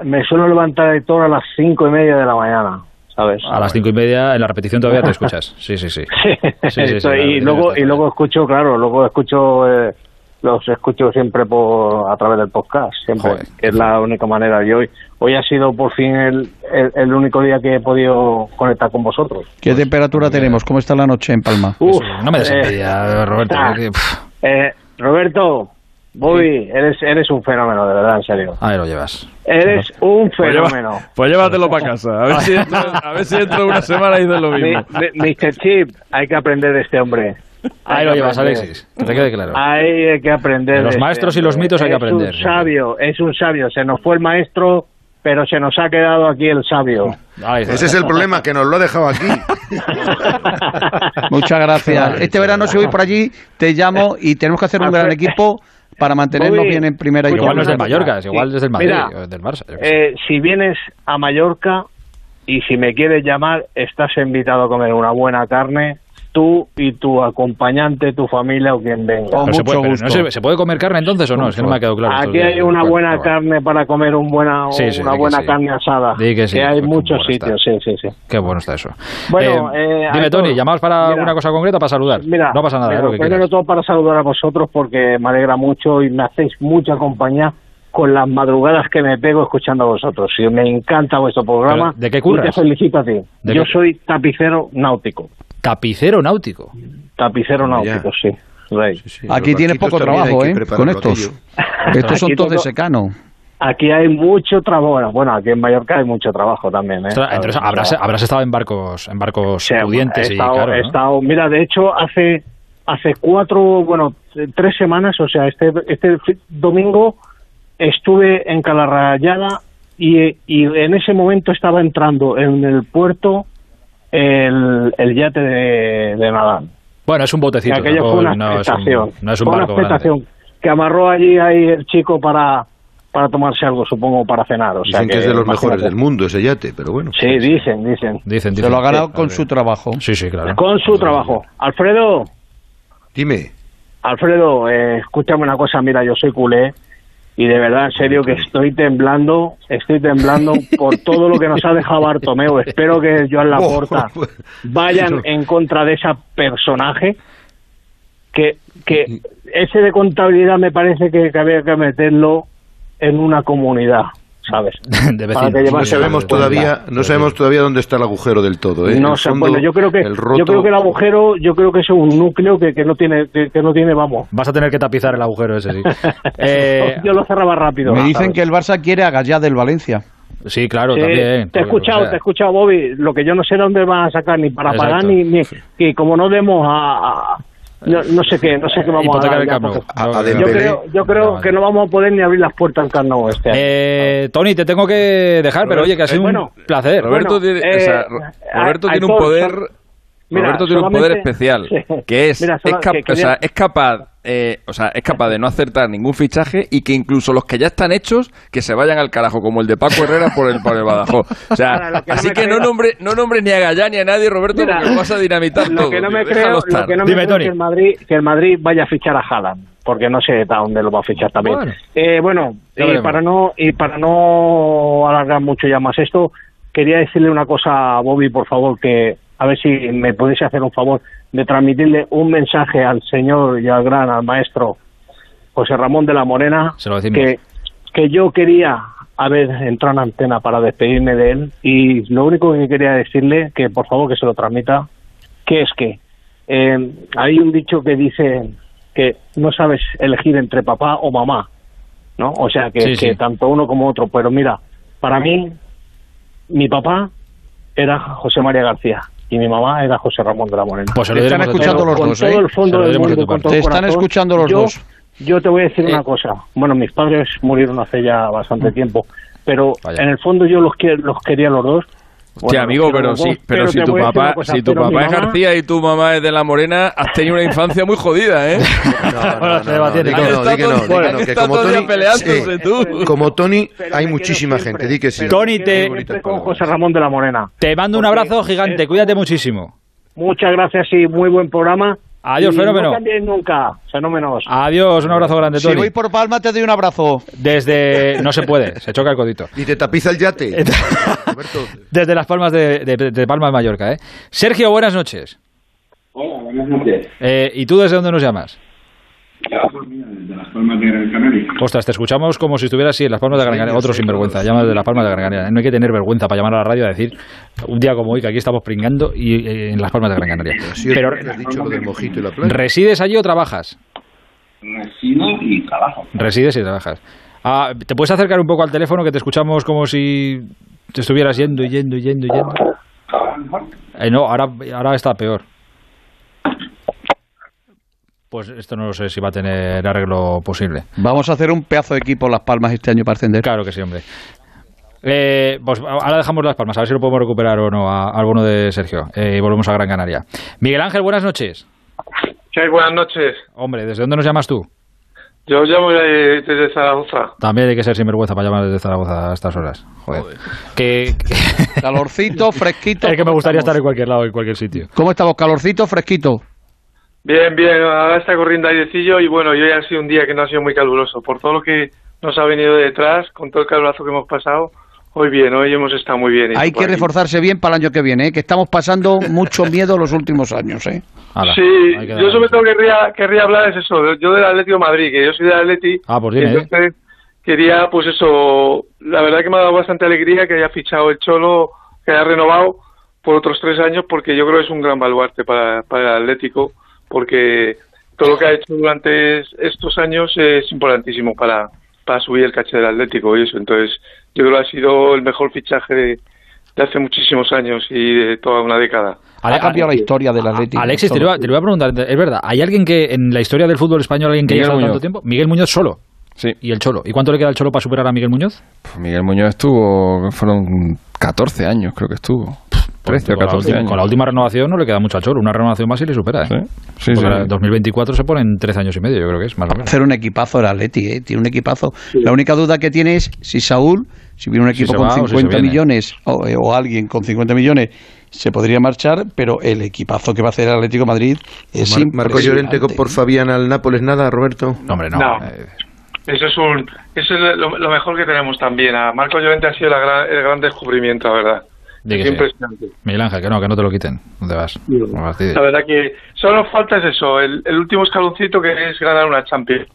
Me suelo levantar Aitor a las cinco y media de la mañana. ¿Sabes? A las cinco y media en la repetición todavía te escuchas. Sí, sí, sí. sí, sí, sí, sí y luego y luego escucho, claro, luego escucho eh, los escucho siempre por a través del podcast, siempre, Joder. que es la única manera. Y hoy, hoy ha sido por fin el, el, el único día que he podido conectar con vosotros. ¿Qué temperatura tenemos? ¿Cómo está la noche en Palma? Uf, no me des eh, Roberto. ah, eh, Roberto, Bobby, eres, eres un fenómeno, de verdad, en serio. ahí lo llevas. Eres un Pues, lleva- fenómeno. pues llévatelo para casa. A ver si dentro, a ver si dentro de una semana dices lo mismo. Mi- mi- Mr. Chip, hay que aprender de este hombre. Ahí lo llevas. Alexis. Que te quede claro. Hay hay que aprender. De los este maestros y los mitos hay que Es aprender. un sabio, es un sabio. Se nos fue el maestro, pero se nos ha quedado aquí el sabio. Ese es el problema, que nos lo ha dejado aquí. Muchas gracias. Este verano si voy por allí, te llamo y tenemos que hacer un gran equipo para mantenernos Bobby, bien en primera y Igual no es del. Mallorca, es igual es del Madrid, Mira, o del Barça. Eh, si vienes a Mallorca y si me quieres llamar, estás invitado a comer una buena carne, tú y tu acompañante, tu familia o quien venga. Se, puede, pero no se, ¿se puede comer carne entonces o no? Es que no me ha quedado claro. Aquí hay una buena bueno. carne para comer un buena, Sí, sí, una buena sí. carne asada. Que sí, hay muchos bueno está. sitios, sí, sí, sí. Qué bueno está eso. Bueno, Eh, eh, dime, Tony, ¿llamabas para mira, una cosa concreta o para saludar? Mira, no pasa nada, mira, lo que primero quieras. todo para saludar a vosotros porque me alegra mucho y me hacéis mucha compañía con las madrugadas que me pego escuchando a vosotros. Y me encanta vuestro programa. Pero, ¿de qué Y curras? te felicito a ti. ¿De Yo qué? soy tapicero náutico. Tapicero náutico. Tapicero Ya. náutico, sí. Rey. Aquí tienes poco trabajo, ¿eh? Con estos. Estos son todos de secano. Aquí hay mucho trabajo. Bueno, aquí en Mallorca hay mucho trabajo también. ¿eh? Habrás, habrás estado en barcos en barcos Sí, pudientes he y estado, claro, he ¿no? estado- mira, de hecho, hace hace cuatro, bueno, tres semanas, o sea, este este domingo estuve en Calarrayada y, y en ese momento estaba entrando en el puerto el, el yate de, de Nadal. Bueno, es un botecito. Que aquello tampoco- fue una no, es un, expectación. no es un Fue una barco grande. expectación que amarró allí ahí el chico para para tomarse algo, supongo, para cenar. O sea Dicen que es de los mejores del mundo ese yate, pero bueno. Sí, dicen, dicen. Dicen, Se lo ha ganado con su trabajo. Sí, sí, claro. Con su trabajo. Alfredo, Dime. Alfredo, eh, escúchame una cosa, mira, yo soy culé y de verdad, en serio, que estoy temblando, estoy temblando por todo lo que nos ha dejado Bartomeu. Espero que Joan Laporta vayan en contra de ese personaje, que, que ese de contabilidad me parece que, que había que meterlo en una comunidad, ¿sabes? De Para que No sabemos todavía, no sabemos todavía dónde está el agujero del todo. ¿eh? No sé, fondo, bueno, yo creo que el roto- yo creo que el agujero, yo creo que es un núcleo que, que no tiene que, que no tiene, vamos. Vas a tener que tapizar el agujero ese, sí. Eh, yo lo cerraba rápido. Me dicen ¿sabes? que el Barça quiere a Gallá del Valencia. sí, claro, Sí, también. te he escuchado, te he escuchado, Bobby. Lo que yo no sé dónde van a sacar ni para Exacto. pagar ni, ni que como no demos a, a, no, sé qué, no sé qué vamos a hacer. Yo creo, yo creo que no vamos a poder ni abrir las puertas al Camp este año. Eh, Tony, te tengo que dejar, pero oye, que ha sido un placer. Roberto tiene, Roberto tiene un poder Roberto tiene un poder especial, que es, es, capaz eh, o sea, es capaz de no acertar ningún fichaje y que incluso los que ya están hechos, que se vayan al carajo, como el de Paco Herrera por el, por el Badajoz. O sea, así que no nombre, no nombre ni a Gallán ni a nadie, Roberto, porque lo vas a dinamitar lo Que no me creo, lo que no me creo es que el, Madrid, que el Madrid vaya a fichar a Haaland, porque no sé a dónde lo va a fichar también. Bueno, eh, bueno y para no y para no alargar mucho ya más esto, quería decirle una cosa a Bobby, por favor, que a ver si me pudiese hacer un favor de transmitirle un mensaje al señor y al gran, al maestro José Ramón de la Morena, que, que yo quería haber entrado en antena para despedirme de él y lo único que quería decirle, que por favor que se lo transmita, que es que eh, hay un dicho que dice que no sabes elegir entre papá o mamá, ¿no? O sea, que, que tanto uno como otro, pero mira, para mí, mi papá era José María García y mi mamá era José Ramón de la Morena. Pues se lo están escuchando los dos, todo Te están escuchando los dos. Yo te voy a decir una eh. cosa. Bueno, mis padres murieron hace ya bastante mm. tiempo, pero en el fondo yo los, los quería los dos Hostia, amigo, pero, sí, pero, si tu papá, si tu papá es García y tu mamá es de la Morena, has tenido una infancia muy jodida, ¿eh? Como Tony, hay muchísima gente, di que sí. Tony, te... con José Ramón de la Morena. Te mando un abrazo gigante, cuídate muchísimo. Muchas gracias y muy buen programa. Adiós, fenómeno. No nunca, fenómenos. Adiós, un abrazo grande, Tony. Si voy por Palma te doy un abrazo. Desde... No se puede, se choca el codito. Y te tapiza el yate. Desde las Palmas de, de, Palma de Mallorca, ¿eh? Sergio, buenas noches. Hola, buenas noches. Eh, ¿Y tú desde dónde nos llamas? De Las Palmas de Gran Canaria. Ostras, te escuchamos como si estuvieras así en Las Palmas de Gran Canaria. Otro sinvergüenza, llamas de Las Palmas de Gran Canaria. No hay que tener vergüenza para llamar a la radio a decir un día como hoy que aquí estamos pringando y eh, en Las Palmas de Gran Canaria. Pero, has dicho lo del mojito y la playa. ¿Resides allí o trabajas? Resido y trabajo. Resides y trabajas. Ah, ¿Te puedes acercar un poco al teléfono que te escuchamos como si te estuvieras yendo y yendo y yendo y yendo? Eh, no, ahora, ahora está peor. Pues esto no lo sé si va a tener arreglo posible. Vamos a hacer un pedazo de equipo Las Palmas este año para ascender. Claro que sí, hombre. Eh, pues ahora dejamos Las Palmas, a ver si lo podemos recuperar o no al bono de Sergio. Eh, y volvemos a Gran Canaria. Miguel Ángel, buenas noches. ¿Qué Buenas noches. Hombre, ¿desde dónde nos llamas tú? Yo llamo desde Zaragoza. También hay que ser sinvergüenza para llamar desde Zaragoza a estas horas. Joder. Calorcito, fresquito. Es que me gustaría estar en cualquier lado, en cualquier sitio. ¿Cómo estamos? Calorcito, fresquito. Bien, bien, ahora está corriendo airecillo y bueno, yo ya ha sido un día que no ha sido muy caluroso. Por todo lo que nos ha venido detrás, con todo el calurazo que hemos pasado, hoy bien, hoy hemos estado muy bien. Hay que reforzarse bien para el año que viene, ¿eh? que estamos pasando mucho miedo los últimos años. ¿eh? sí, yo sobre todo querría, querría hablar es eso, yo del Atlético de Madrid, que yo soy del Atleti. Ah, pues dime, entonces, quería, pues eso, la verdad que me ha dado bastante alegría que haya fichado el Cholo, que haya renovado por otros tres años, porque yo creo que es un gran baluarte para, para el Atlético porque todo lo que ha hecho durante estos años es importantísimo para, para subir el caché del Atlético y eso. Entonces, yo creo que ha sido el mejor fichaje de, hace muchísimos años y de toda una década. Ha cambiado la historia del Atlético. Alexis, te lo, voy a preguntar, es verdad, ¿hay alguien que en la historia del fútbol español, alguien que lleva tanto tiempo? Miguel Muñoz solo. Sí. ¿Y el Cholo? ¿Y cuánto le queda al Cholo para superar a Miguel Muñoz? Pues Miguel Muñoz estuvo, fueron 14 años creo que estuvo. 13 o 14 años. Con la última renovación no le queda mucho a Cholo. Una renovación más y le supera. ¿eh? Sí, sí, En 2024 se ponen 13 años y medio, yo creo que es más o menos. Hacer un equipazo el Atleti, ¿eh? Tiene un equipazo. La única duda que tiene es si Saúl, si viene un equipo con 50 millones eh, o, alguien con 50 millones se podría marchar, pero el equipazo que va a hacer el Atlético Madrid es Marco Llorente por Fabián al Nápoles, nada, Roberto. No, hombre, no. Eh, eso es un eso es lo, mejor que tenemos también. A Marco Llorente ha sido el gran descubrimiento, la verdad. Es impresionante. Miguel Ángel, que no, que no te lo quiten. ¿Dónde vas? la verdad que solo falta es eso, el, último escaloncito que es ganar una Champions.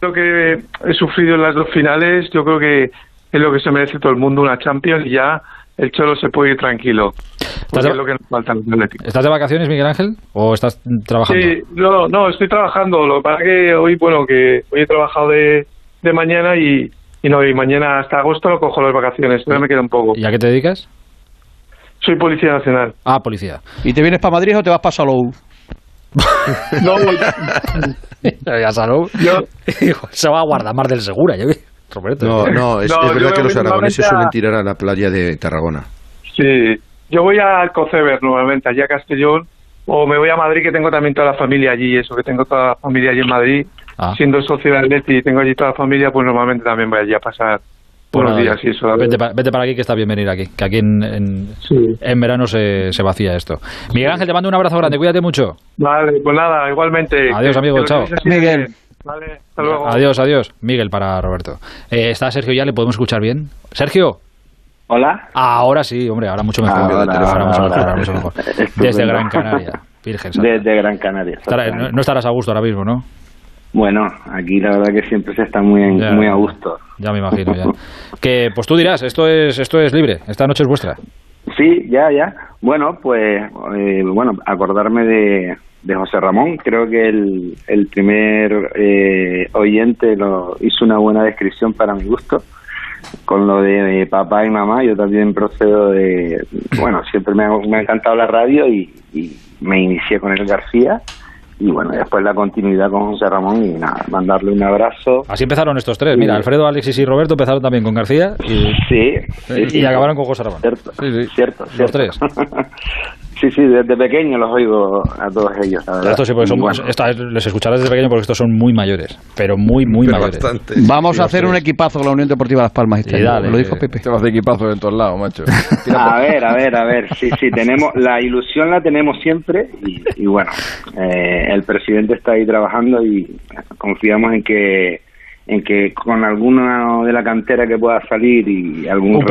Lo que he sufrido en las dos finales, yo creo que es lo que se merece todo el mundo, una Champions, y ya el Cholo se puede ir tranquilo. ¿Estás de, es lo que nos falta ¿Estás de vacaciones, Miguel Ángel? ¿O estás trabajando? Sí, no, no, estoy trabajando. Lo que pasa es que hoy, bueno, que hoy he trabajado de, de mañana y, y no, y mañana hasta agosto no cojo las vacaciones. Todavía me queda un poco. ¿Y a qué te dedicas? Soy Policía Nacional. Ah, policía. ¿Y te vienes para Madrid o te vas para Salou? no, ya salud. se va a guardar más del Segura, yo Roberto. No, no, es, No, es yo verdad que los aragoneses a- suelen tirar a la playa de Tarragona. Sí, yo voy a Alcoceber normalmente, allí a Castellón, o me voy a Madrid, que tengo también toda la familia allí, eso, que tengo toda la familia allí en Madrid. Ah. Siendo socio de Atleti y tengo allí toda la familia, pues normalmente también voy allí a pasar Pues unos días y eso. Vete, pa- vete para aquí, que está bien venir aquí. Que aquí en, en, en verano se, se vacía esto. Miguel Ángel, te mando un abrazo grande. Cuídate mucho. Vale, pues nada, igualmente. Adiós, amigo, chao. Miguel. Bien. Vale, hasta luego. Adiós, adiós. Miguel para Roberto. Eh, ¿Está Sergio ya? ¿Le podemos escuchar bien? Sergio. Hola. Ahora sí, hombre, ahora mucho mejor. Ahora, Ahora ahora, mucho mejor, ahora. ahora mucho mejor. Estupendo. Desde Gran Canaria. Virgen Santa. Desde Gran Canaria. Estará- no, estarás a gusto ahora mismo, ¿no? Bueno, aquí la verdad que siempre se está muy, en- Ya. muy a gusto. Ya me imagino, ya. Que, pues tú dirás, esto es, esto es libre. Esta noche es vuestra. Sí, ya, ya. Bueno, pues, eh, bueno, acordarme de, de José Ramón. Creo que el, el primer eh, oyente lo hizo una buena descripción para mi gusto. Con lo de eh, papá y mamá, yo también procedo de. Bueno, siempre me ha, me ha encantado la radio y, y me inicié con el García. Y bueno, después la continuidad con José Ramón y nada, mandarle un abrazo. Así empezaron estos tres. Mira, Alfredo, Alexis y Roberto empezaron también con García y, Sí, y, sí, acabaron con José Ramón. Cierto, cierto, Los cierto. tres. sí, sí, desde pequeño los oigo a todos ellos. Esto sí, porque son, bueno, esta- les escucharás desde pequeño porque estos son muy mayores. Pero muy, muy Pero mayores. bastante. Vamos a hacer un equipazo con la Unión Deportiva Las Palmas este dale, lo dijo Pepe. Te vas de equipazo en todos lados, macho. a ver, a ver, a ver, sí, sí, tenemos, la ilusión la tenemos siempre y, y bueno, eh, el presidente está ahí trabajando y confiamos en que en que con alguno de la cantera que pueda salir y algún otro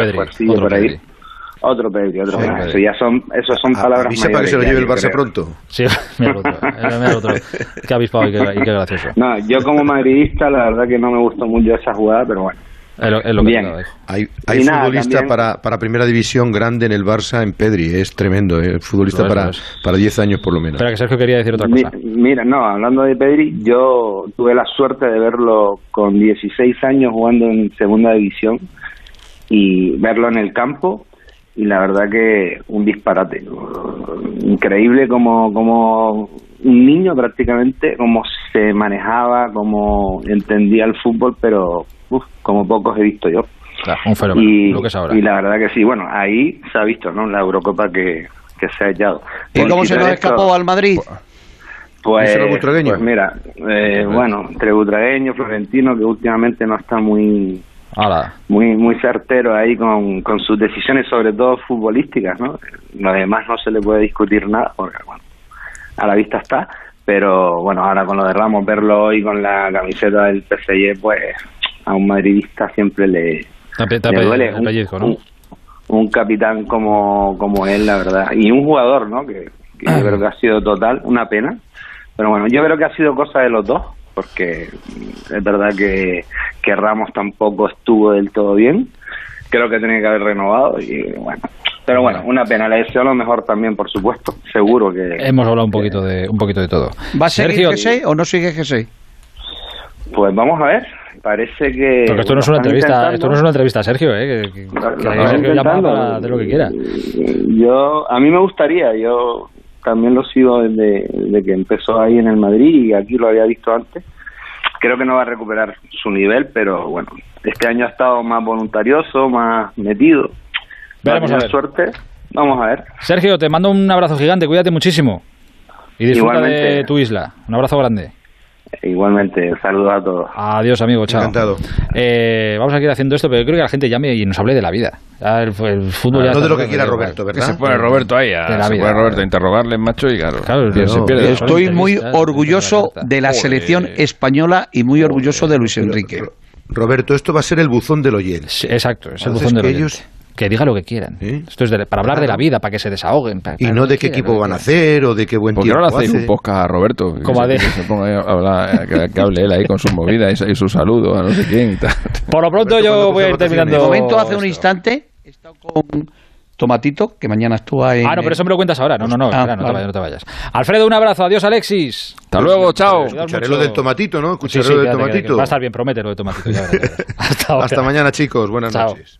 por ahí. Pedri. Otro Pedri, otro. Eso ya son, eso son palabras Avisa para que se lo lleve el Barça creo. pronto. Sí, mira el otro. mira otro. Qué avispado y qué, y qué gracioso. No, yo como madridista la verdad que no me gustó mucho esa jugada, pero bueno. Es lo, es lo que Bien. digo. Hay, hay nada, futbolista para, para primera división grande en el Barça, en Pedri, es tremendo, ¿eh? futbolista es, para, para 10 años por lo menos. Espera, que Sergio quería decir otra Mi- cosa. mira, no, hablando de Pedri, yo tuve la suerte de verlo con 16 años jugando en segunda división y verlo en el campo y la verdad que un disparate. Increíble como, como un niño prácticamente, cómo se manejaba, cómo entendía el fútbol, pero uf, como pocos he visto yo. Claro, un fenómeno, Y, lo que es ahora. y la verdad que sí, bueno, ahí se ha visto, ¿no? La Eurocopa que, que se ha echado. ¿Y cómo se nos escapó al Madrid? pues, ¿Díselo al butragueño? pues mira, eh, bueno, entre Butragueño, Florentino, que últimamente no está muy Muy muy certero ahí con, con sus decisiones, sobre todo futbolísticas, ¿no? Lo demás no se le puede discutir nada, porque, bueno, a la vista está, pero bueno, ahora con lo de Ramos, verlo hoy con la camiseta del PSG, pues a un madridista siempre le, duele un, pellizco, ¿no? un- un capitán como, como él, la verdad, y un jugador, ¿no? Que, que yo creo que ha sido total, una pena. Pero bueno, yo creo que ha sido cosa de los dos, porque es verdad que, que Ramos tampoco estuvo del todo bien. Creo que tenía que haber renovado y bueno. Pero bueno, una pena. Le deseo lo mejor también, por supuesto. Seguro que. Hemos hablado un poquito de un poquito de todo. ¿Va a seguir Sergio, G6 o no sigue G6? Pues vamos a ver. Parece que. Porque esto no es una entrevista, intentando. esto no es una entrevista a Sergio, ¿eh? Que, que- que Sergio llama para hacer lo que quiera. Yo, a mí me gustaría, yo también lo sigo desde, desde que empezó ahí en el Madrid y aquí lo había visto antes. Creo que no va a recuperar su nivel, pero bueno, este año ha estado más voluntarioso, más metido. Veremos a ver. suerte. Vamos a ver. Sergio, te mando un abrazo gigante, cuídate muchísimo. Y disfruta de tu isla. Un abrazo grande. Igualmente, saludos a todos. Adiós, amigo, chao. Encantado. Eh, vamos a seguir haciendo esto, pero yo creo que la gente llame y nos hable de la vida. Ya el, el fútbol ya no está de lo que quiera. Roberto, Que ¿verdad? se pone Roberto ahí, a, se vida. pone Roberto a interrogarle, macho, y claro, Claro, se no, pierde. Estoy muy orgulloso de la selección española y muy orgulloso de Luis Enrique. Ro- Roberto, esto va a ser el buzón del oyente. Sí, exacto, es el buzón de que los ellos-. Que diga lo que quieran. ¿Eh? Esto es de- para hablar de la vida, para que se desahoguen. para- Y para no lo de que qué quieran, equipo que van a hacer o de qué buen ¿Por qué no tiempo hacéis hace. un podcast a Roberto? Que Como se, a de- que se ponga a hablar, que, que hable él ahí con su movida y, y su saludo a no sé quién y tal. Por lo pronto Roberto, yo ¿cuándo voy a ir terminando. De momento, hace un instante, he estado con Tomatito, que mañana actúa en... Ah, no, pero eso me lo cuentas ahora. No, no, no, Ah, espera, no, te vale. vayas, no te vayas. Alfredo, un abrazo. Adiós, Alexis. Hasta luego, chao. Escucharé lo del tomatito, ¿no? Sí, Escucharé sí, lo del tomatito. Va a estar bien, promete lo de tomatito. ya verás, ya verás. Hasta ahora. Hasta mañana, chicos. Buenas Chao. noches.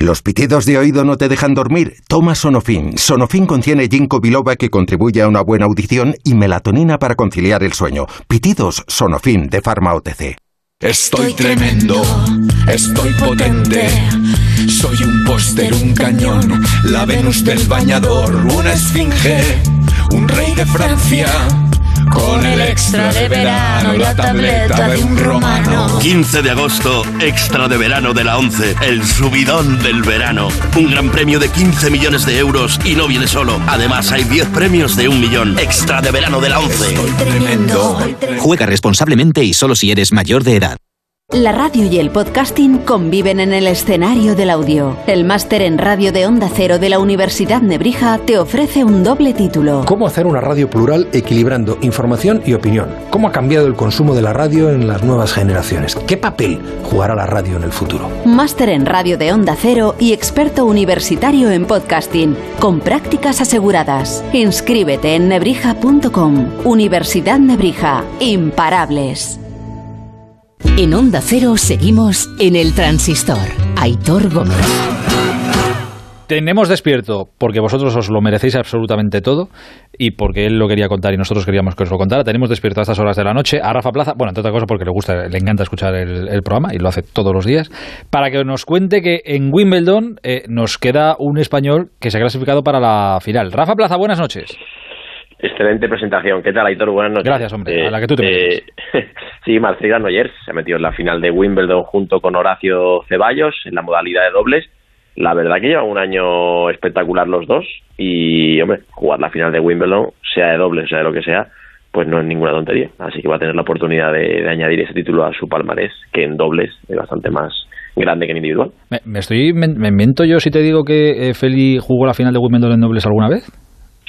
¿Los pitidos de oído no te dejan dormir? Toma Sonofin. Sonofin contiene ginkgo biloba que contribuye a una buena audición y melatonina para conciliar el sueño. Pitidos Sonofin de Pharma. Estoy tremendo, estoy potente. Soy un póster, un cañón, la Venus del bañador, una esfinge, un rey de Francia con el extra de verano y la tableta de un romano. 15 de agosto, extra de verano de la 11, el subidón del verano. Un gran premio de 15 millones de euros y no viene solo. Además, hay 10 premios de un millón. Extra de verano de la 11. Juega responsablemente y solo si eres mayor de edad. La radio y el podcasting conviven en el escenario del audio. El máster en radio de Onda Cero de la Universidad Nebrija te ofrece un doble título. ¿Cómo hacer una radio plural equilibrando información y opinión? ¿Cómo ha cambiado el consumo de la radio en las nuevas generaciones? ¿Qué papel jugará la radio en el futuro? Máster en radio de Onda Cero y experto universitario en podcasting, con prácticas aseguradas. Inscríbete en nebrija.com. Universidad Nebrija. Imparables. En Onda Cero seguimos en el transistor. Aitor Gómez. Tenemos despierto, porque vosotros os lo merecéis absolutamente todo y porque él lo quería contar y nosotros queríamos que os lo contara. Tenemos despierto a estas horas de la noche a Rafa Plaza, bueno, entre otras cosas porque le gusta, le encanta escuchar el, programa y lo hace todos los días, para que nos cuente que en Wimbledon eh, nos queda un español que se ha clasificado para la final. Rafa Plaza, buenas noches. Excelente presentación. ¿Qué tal, Aitor? Buenas noches. Gracias, hombre. a la que tú te eh, Sí, Marcela Noyers se ha metido en la final de Wimbledon junto con Horacio Ceballos en la modalidad de dobles. La verdad que llevan un año espectacular los dos y, hombre, jugar la final de Wimbledon, sea de dobles, sea de lo que sea, pues no es ninguna tontería. Así que va a tener la oportunidad de, añadir ese título a su palmarés, que en dobles es bastante más grande que en individual. ¿Me, estoy me, miento yo si te digo que eh, Feli jugó la final de Wimbledon en dobles alguna vez?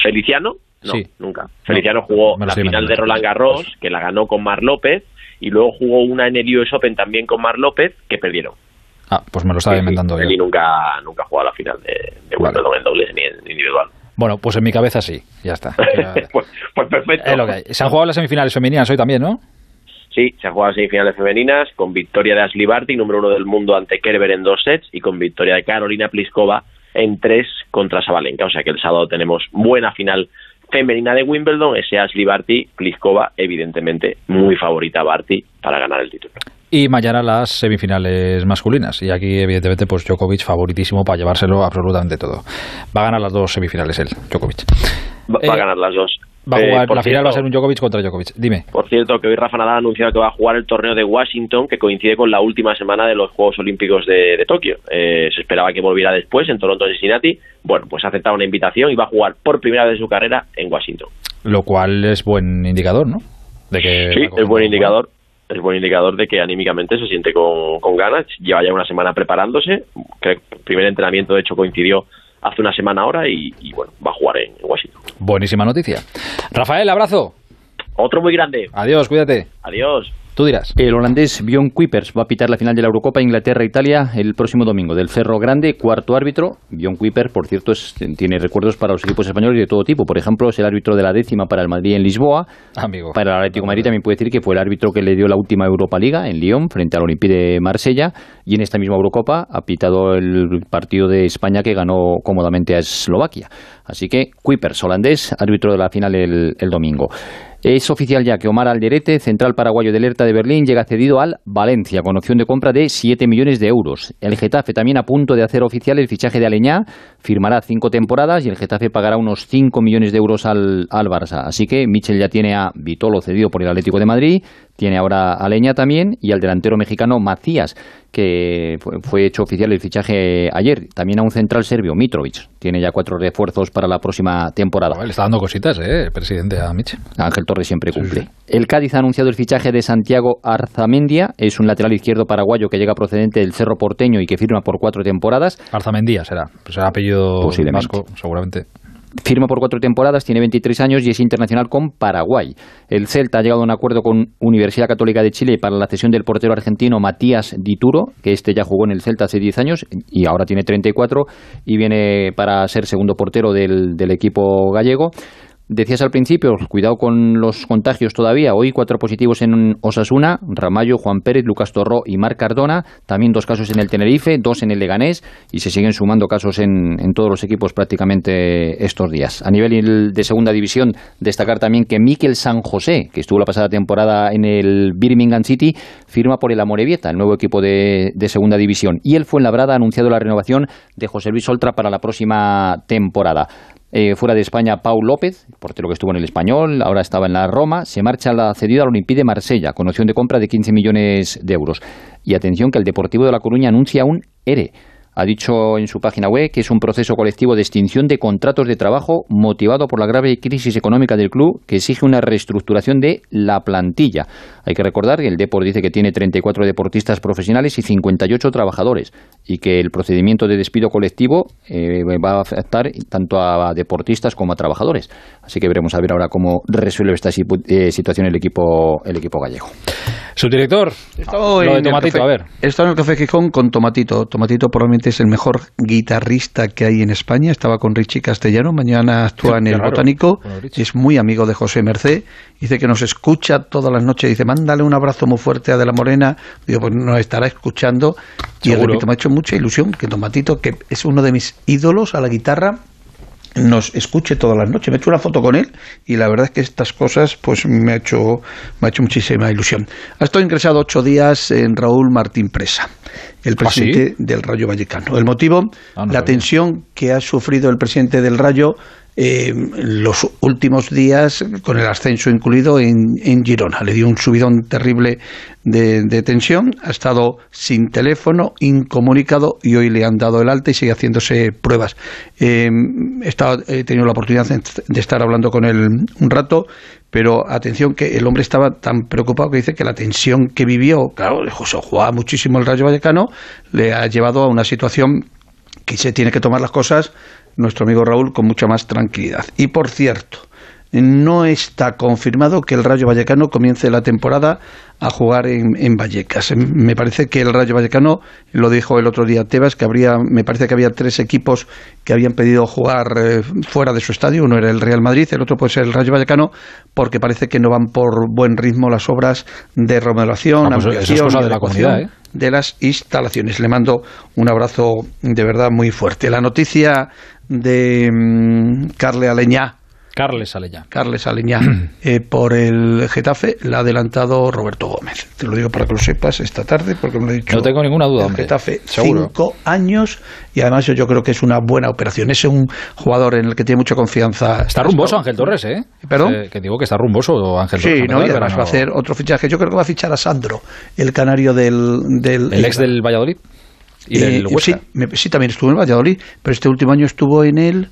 ¿Feliciano? No, nunca. Feliciano jugó la final de Roland Garros, que la ganó con Mar López, y luego jugó una en el US Open también con Mar López, que perdieron. Ah, pues me lo estaba inventando yo. Y nunca, nunca jugó a la final de, de Wimbledon en dobles ni en individual. Bueno, pues en mi cabeza sí, ya está. pues, pues, perfecto. Se han jugado las semifinales femeninas hoy también, ¿no? Sí, se han jugado las semifinales femeninas con victoria de Ashley Barty, número uno del mundo ante Kerber en dos sets, y con victoria de Carolina Pliskova en tres contra Sabalenka. O sea que el sábado tenemos buena final femenina de Wimbledon, ese Ashley Barty, Pliskova, evidentemente muy favorita Barty para ganar el título. Y mañana las semifinales masculinas. Y aquí, evidentemente, pues Djokovic favoritísimo para llevárselo absolutamente todo. Va a ganar las dos semifinales él, Djokovic. Va, a eh, ganar las dos. Va a jugar, eh, la final va a ser un Djokovic contra Djokovic. Dime. Por cierto, que hoy Rafa Nadal ha anunciado que va a jugar el torneo de Washington, que coincide con la última semana de los Juegos Olímpicos de, Tokio. Eh, se esperaba que volviera después en Toronto, Cincinnati. Bueno, pues ha aceptado una invitación y va a jugar por primera vez en su carrera en Washington. Lo cual es buen indicador, ¿no? De que sí, es buen indicador. Es buen indicador de que anímicamente se siente con, con ganas. Lleva ya una semana preparándose. Que el primer entrenamiento, de hecho, coincidió hace una semana ahora y, bueno, va a jugar en, Washington. Buenísima noticia. Rafael, abrazo. Otro muy grande. Adiós, cuídate. Adiós. Tú dirás. El holandés Bjorn Kuipers va a pitar la final de la Eurocopa Inglaterra-Italia el próximo domingo. Del Cerro Grande, cuarto árbitro. Bjorn Kuipers, por cierto, tiene recuerdos para los equipos españoles de todo tipo. Por ejemplo, es el árbitro de la décima para el Madrid en Lisboa. Amigo. Para el Atlético de Madrid también puede decir que fue el árbitro que le dio la última Europa Liga en Lyon frente al Olympique de Marsella. Y en esta misma Eurocopa ha pitado el partido de España que ganó cómodamente a Eslovaquia. Así que Kuipers, holandés, árbitro de la final el, el domingo. Es oficial ya que Omar Alderete, central paraguayo de alerta de Berlín, llega cedido al Valencia con opción de compra de 7 millones de euros. El Getafe también a punto de hacer oficial el fichaje de Aleñá, firmará cinco temporadas y el Getafe pagará unos 5 millones de euros al, al Barça. Así que Michel ya tiene a Vitolo cedido por el Atlético de Madrid, tiene ahora a Leña también y al delantero mexicano Macías, que fue hecho oficial el fichaje ayer. También a un central serbio, Mitrovic. Tiene ya cuatro refuerzos para la próxima temporada. le está dando cositas, ¿eh? presidente a. Ángel Torres siempre cumple. El Cádiz ha anunciado el fichaje de Santiago Arzamendia. Es un lateral izquierdo paraguayo que llega procedente del Cerro Porteño y que firma por cuatro temporadas. Arzamendia será. Pues será apellido vasco, seguramente. Firma por cuatro temporadas, tiene 23 años y es internacional con Paraguay. El Celta ha llegado a un acuerdo con Universidad Católica de Chile para la cesión del portero argentino Matías Dituro, que este ya jugó en el Celta hace 10 años y ahora tiene 34 y viene para ser segundo portero del, del equipo gallego. Decías al principio, cuidado con los contagios todavía. Hoy cuatro positivos en Osasuna, Ramallo, Juan Pérez, Lucas Torró y Marc Cardona. También dos casos en el Tenerife, dos en el Leganés y se siguen sumando casos en, todos los equipos prácticamente estos días. A nivel de segunda división, destacar también que Miquel San José, que estuvo la pasada temporada en el Birmingham City, firma por el Amorebieta, el nuevo equipo de, de segunda división. Y el Fuenlabrada ha anunciado la renovación de José Luis Oltra para la próxima temporada. Eh, fuera de España, Pau López, portero que estuvo en el Español, ahora estaba en la Roma, se marcha la cedida al Olympique de Marsella, con opción de compra de 15 millones de euros. Y atención que el Deportivo de La Coruña anuncia un ERE ha dicho en su página web que es un proceso colectivo de extinción de contratos de trabajo motivado por la grave crisis económica del club que exige una reestructuración de la plantilla. Hay que recordar que el Deport dice que tiene 34 deportistas profesionales y 58 trabajadores y que el procedimiento de despido colectivo eh, va a afectar tanto a deportistas como a trabajadores. Así que veremos a ver ahora cómo resuelve esta eh, situación el equipo, el equipo gallego. Subdirector, lo de Tomatito, a ver. Está en el Café Gijón con Tomatito. Tomatito probablemente es el mejor guitarrista que hay en España. Estaba con Richie Castellano, mañana actúa en el Botánico. Es muy amigo de José Mercé. Dice que nos escucha todas las noches. Dice, mándale un abrazo muy fuerte a De la Morena. Digo, pues nos estará escuchando. Y repito, me ha hecho mucha ilusión que Tomatito, que es uno de mis ídolos a la guitarra, nos escuche todas las noches. Me he hecho una foto con él y la verdad es que estas cosas pues me ha hecho, me ha hecho muchísima ilusión. Ha estado ingresado ocho días en Raúl Martín Presa, el ¿Ah, presidente del Rayo Vallecano. El motivo, ah, la tensión que ha sufrido el presidente del Rayo eh, los últimos días con el ascenso incluido en, Girona. Le dio un subidón terrible de, tensión, ha estado sin teléfono, incomunicado y hoy le han dado el alta y sigue haciéndose pruebas. Eh, he, tenido la oportunidad de estar hablando con él un rato, pero atención que el hombre estaba tan preocupado que dice que la tensión que vivió, claro, José jugaba muchísimo el Rayo Vallecano, le ha llevado a una situación que se tiene que tomar las cosas nuestro amigo Raúl con mucha más tranquilidad. Y por cierto, no está confirmado que el Rayo Vallecano comience la temporada a jugar en, Vallecas. Me parece que el Rayo Vallecano, lo dijo el otro día Tebas, que habría, me parece que había tres equipos que habían pedido jugar eh, fuera de su estadio. Uno era el Real Madrid, el otro puede ser el Rayo Vallecano, porque parece que no van por buen ritmo las obras de remodelación, ah, pues ampliación, de, la comunidad, ¿eh? de las instalaciones. Le mando un abrazo de verdad muy fuerte. La noticia de mm, Carle Aleñá, Carles Aleñá. Carles Aleñá. Eh, por el Getafe la ha adelantado Roberto Gómez. Te lo digo para que lo sepas esta tarde, porque me lo he dicho. No tengo ninguna duda, hombre. Getafe, cinco años, y además yo, creo que es una buena operación. Es un jugador en el que tiene mucha confianza. Está rumboso Ángel Torres, ¿eh? ¿Perdón? Eh, que digo que está rumboso Ángel Torres. Sí, no, y además va a hacer otro fichaje. Yo creo que va a fichar a Sandro, el canario del... del ¿El ex del Valladolid? ¿Y del eh, Sí, sí, también estuvo en el Valladolid, pero este último año estuvo en el...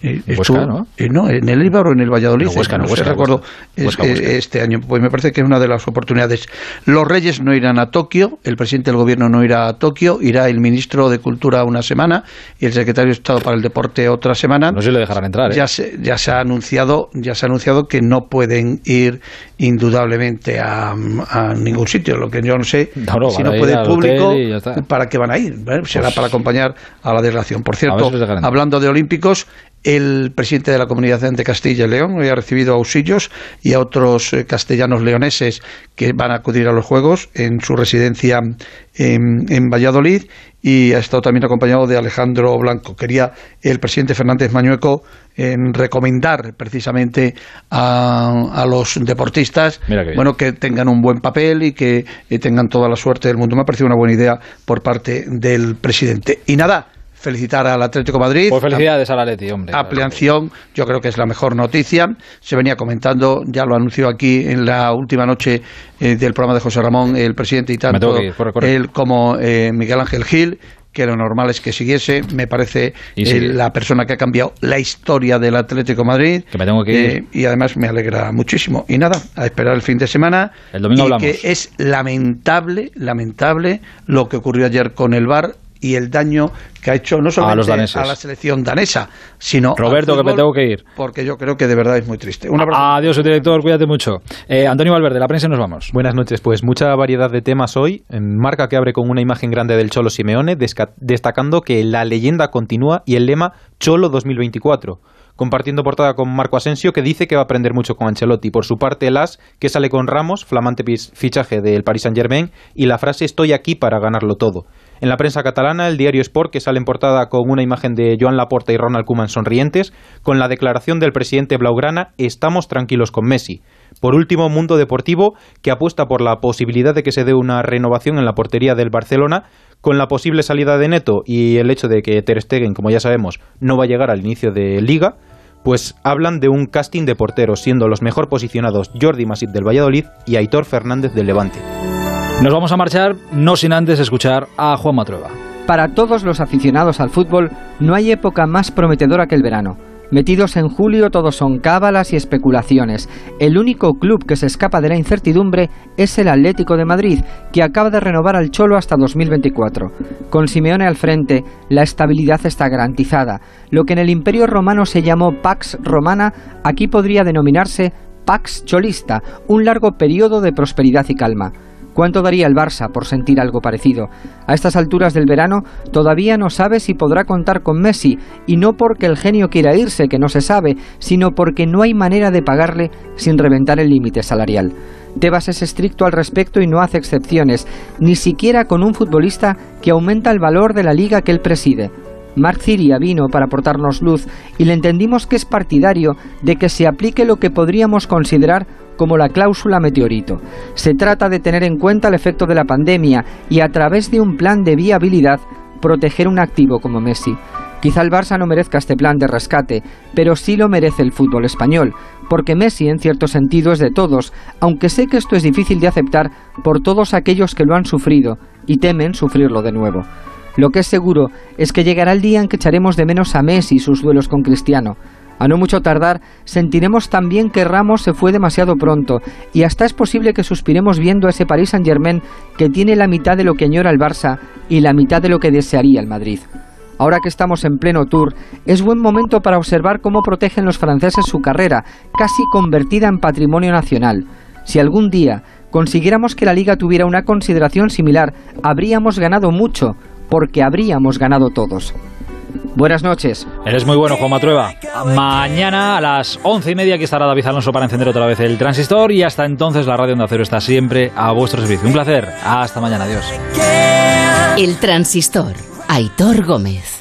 Eh, ¿no? Eh, no, en el Eibar o en el Valladolid. No, Huesca, no, no recuerdo este año. Pues me parece que es una de las oportunidades. Los Reyes no irán a Tokio, el presidente del gobierno no irá a Tokio, irá el ministro de Cultura una semana y el secretario de Estado para el Deporte otra semana. No se le dejarán entrar. ¿eh? Ya, se, ya se ha anunciado, ya se ha anunciado que no pueden ir indudablemente a, ningún sitio. Lo que yo no sé, si no puede ir público, ¿para qué van a ir? Será pues para acompañar a la delegación. Por cierto, hablando de olímpicos, el presidente de la Comunidad de Castilla y León hoy ha recibido auxilios y a otros eh, castellanos leoneses que van a acudir a los Juegos en su residencia en, Valladolid y ha estado también acompañado de Alejandro Blanco. Quería el presidente Fernández Mañueco recomendar precisamente a, los deportistas bueno que tengan un buen papel y que eh, tengan toda la suerte del mundo. Me ha parecido una buena idea por parte del presidente. Y nada, felicitar al Atlético Madrid. Pues felicidades al Atleti, hombre. Ampliación, yo creo que es la mejor noticia. Se venía comentando, ya lo anunció aquí en la última noche eh, del programa de José Ramón, el presidente y tanto él como eh, Miguel Ángel Gil, que lo normal es que siguiese. Me parece eh, la persona que ha cambiado la historia del Atlético Madrid. Que me tengo que ir. y además me alegra muchísimo. Y nada, a esperar el fin de semana. El domingo y Que es lamentable, lamentable lo que ocurrió ayer con el VAR y el daño que ha hecho no solamente a, la selección danesa, sino Roberto, que me tengo que ir. Porque yo creo que de verdad es muy triste. Un abrazo. Adiós, director, cuídate mucho. Eh, Antonio Valverde, la prensa nos vamos. Buenas noches, pues mucha variedad de temas hoy. En marca que abre con una imagen grande del Cholo Simeone, destacando que la leyenda continúa y el lema Cholo 2024 compartiendo portada con Marco Asensio, que dice que va a aprender mucho con Ancelotti. Por su parte, Las, que sale con Ramos, flamante fichaje del Paris Saint-Germain, y la frase Estoy aquí para ganarlo todo. En la prensa catalana, el diario Sport, que sale en portada con una imagen de Joan Laporta y Ronald Koeman sonrientes, con la declaración del presidente Blaugrana, estamos tranquilos con Messi. Por último, Mundo Deportivo, que apuesta por la posibilidad de que se dé una renovación en la portería del Barcelona, con la posible salida de Neto y el hecho de que Ter Stegen, como ya sabemos, no va a llegar al inicio de liga, pues hablan de un casting de porteros, siendo los mejor posicionados Jordi Masip del Valladolid y Aitor Fernández del Levante. Nos vamos a marchar no sin antes escuchar a Juan Matrueva. Para todos los aficionados al fútbol, no hay época más prometedora que el verano. Metidos en julio todos son cábalas y especulaciones. El único club que se escapa de la incertidumbre es el Atlético de Madrid, que acaba de renovar al Cholo hasta 2024. Con Simeone al frente, la estabilidad está garantizada. Lo que en el Imperio Romano se llamó Pax Romana, aquí podría denominarse Pax Cholista, un largo periodo de prosperidad y calma. ¿Cuánto daría el Barça por sentir algo parecido? A estas alturas del verano todavía no sabe si podrá contar con Messi, y no porque el genio quiera irse, que no se sabe, sino porque no hay manera de pagarle sin reventar el límite salarial. Tebas es estricto al respecto y no hace excepciones, ni siquiera con un futbolista que aumenta el valor de la liga que él preside. Mark Ciria vino para aportarnos luz y le entendimos que es partidario de que se aplique lo que podríamos considerar como la cláusula meteorito. Se trata de tener en cuenta el efecto de la pandemia y a través de un plan de viabilidad proteger un activo como Messi. Quizá el Barça no merezca este plan de rescate, pero sí lo merece el fútbol español, porque Messi en cierto sentido es de todos, aunque sé que esto es difícil de aceptar por todos aquellos que lo han sufrido y temen sufrirlo de nuevo. Lo que es seguro es que llegará el día en que echaremos de menos a Messi y sus duelos con Cristiano. A no mucho tardar, sentiremos también que Ramos se fue demasiado pronto, y hasta es posible que suspiremos viendo a ese Paris Saint-Germain que tiene la mitad de lo que añora el Barça y la mitad de lo que desearía el Madrid. Ahora que estamos en pleno tour, es buen momento para observar cómo protegen los franceses su carrera, casi convertida en patrimonio nacional. Si algún día consiguiéramos que la liga tuviera una consideración similar, habríamos ganado mucho, porque habríamos ganado todos. Buenas noches. Eres muy bueno, Juan Matrueva. Mañana a las once y media aquí estará David Alonso para encender otra vez el transistor y hasta entonces la radio Onda Cero está siempre a vuestro servicio. Un placer. Hasta mañana. Adiós. El transistor. Aitor Gómez.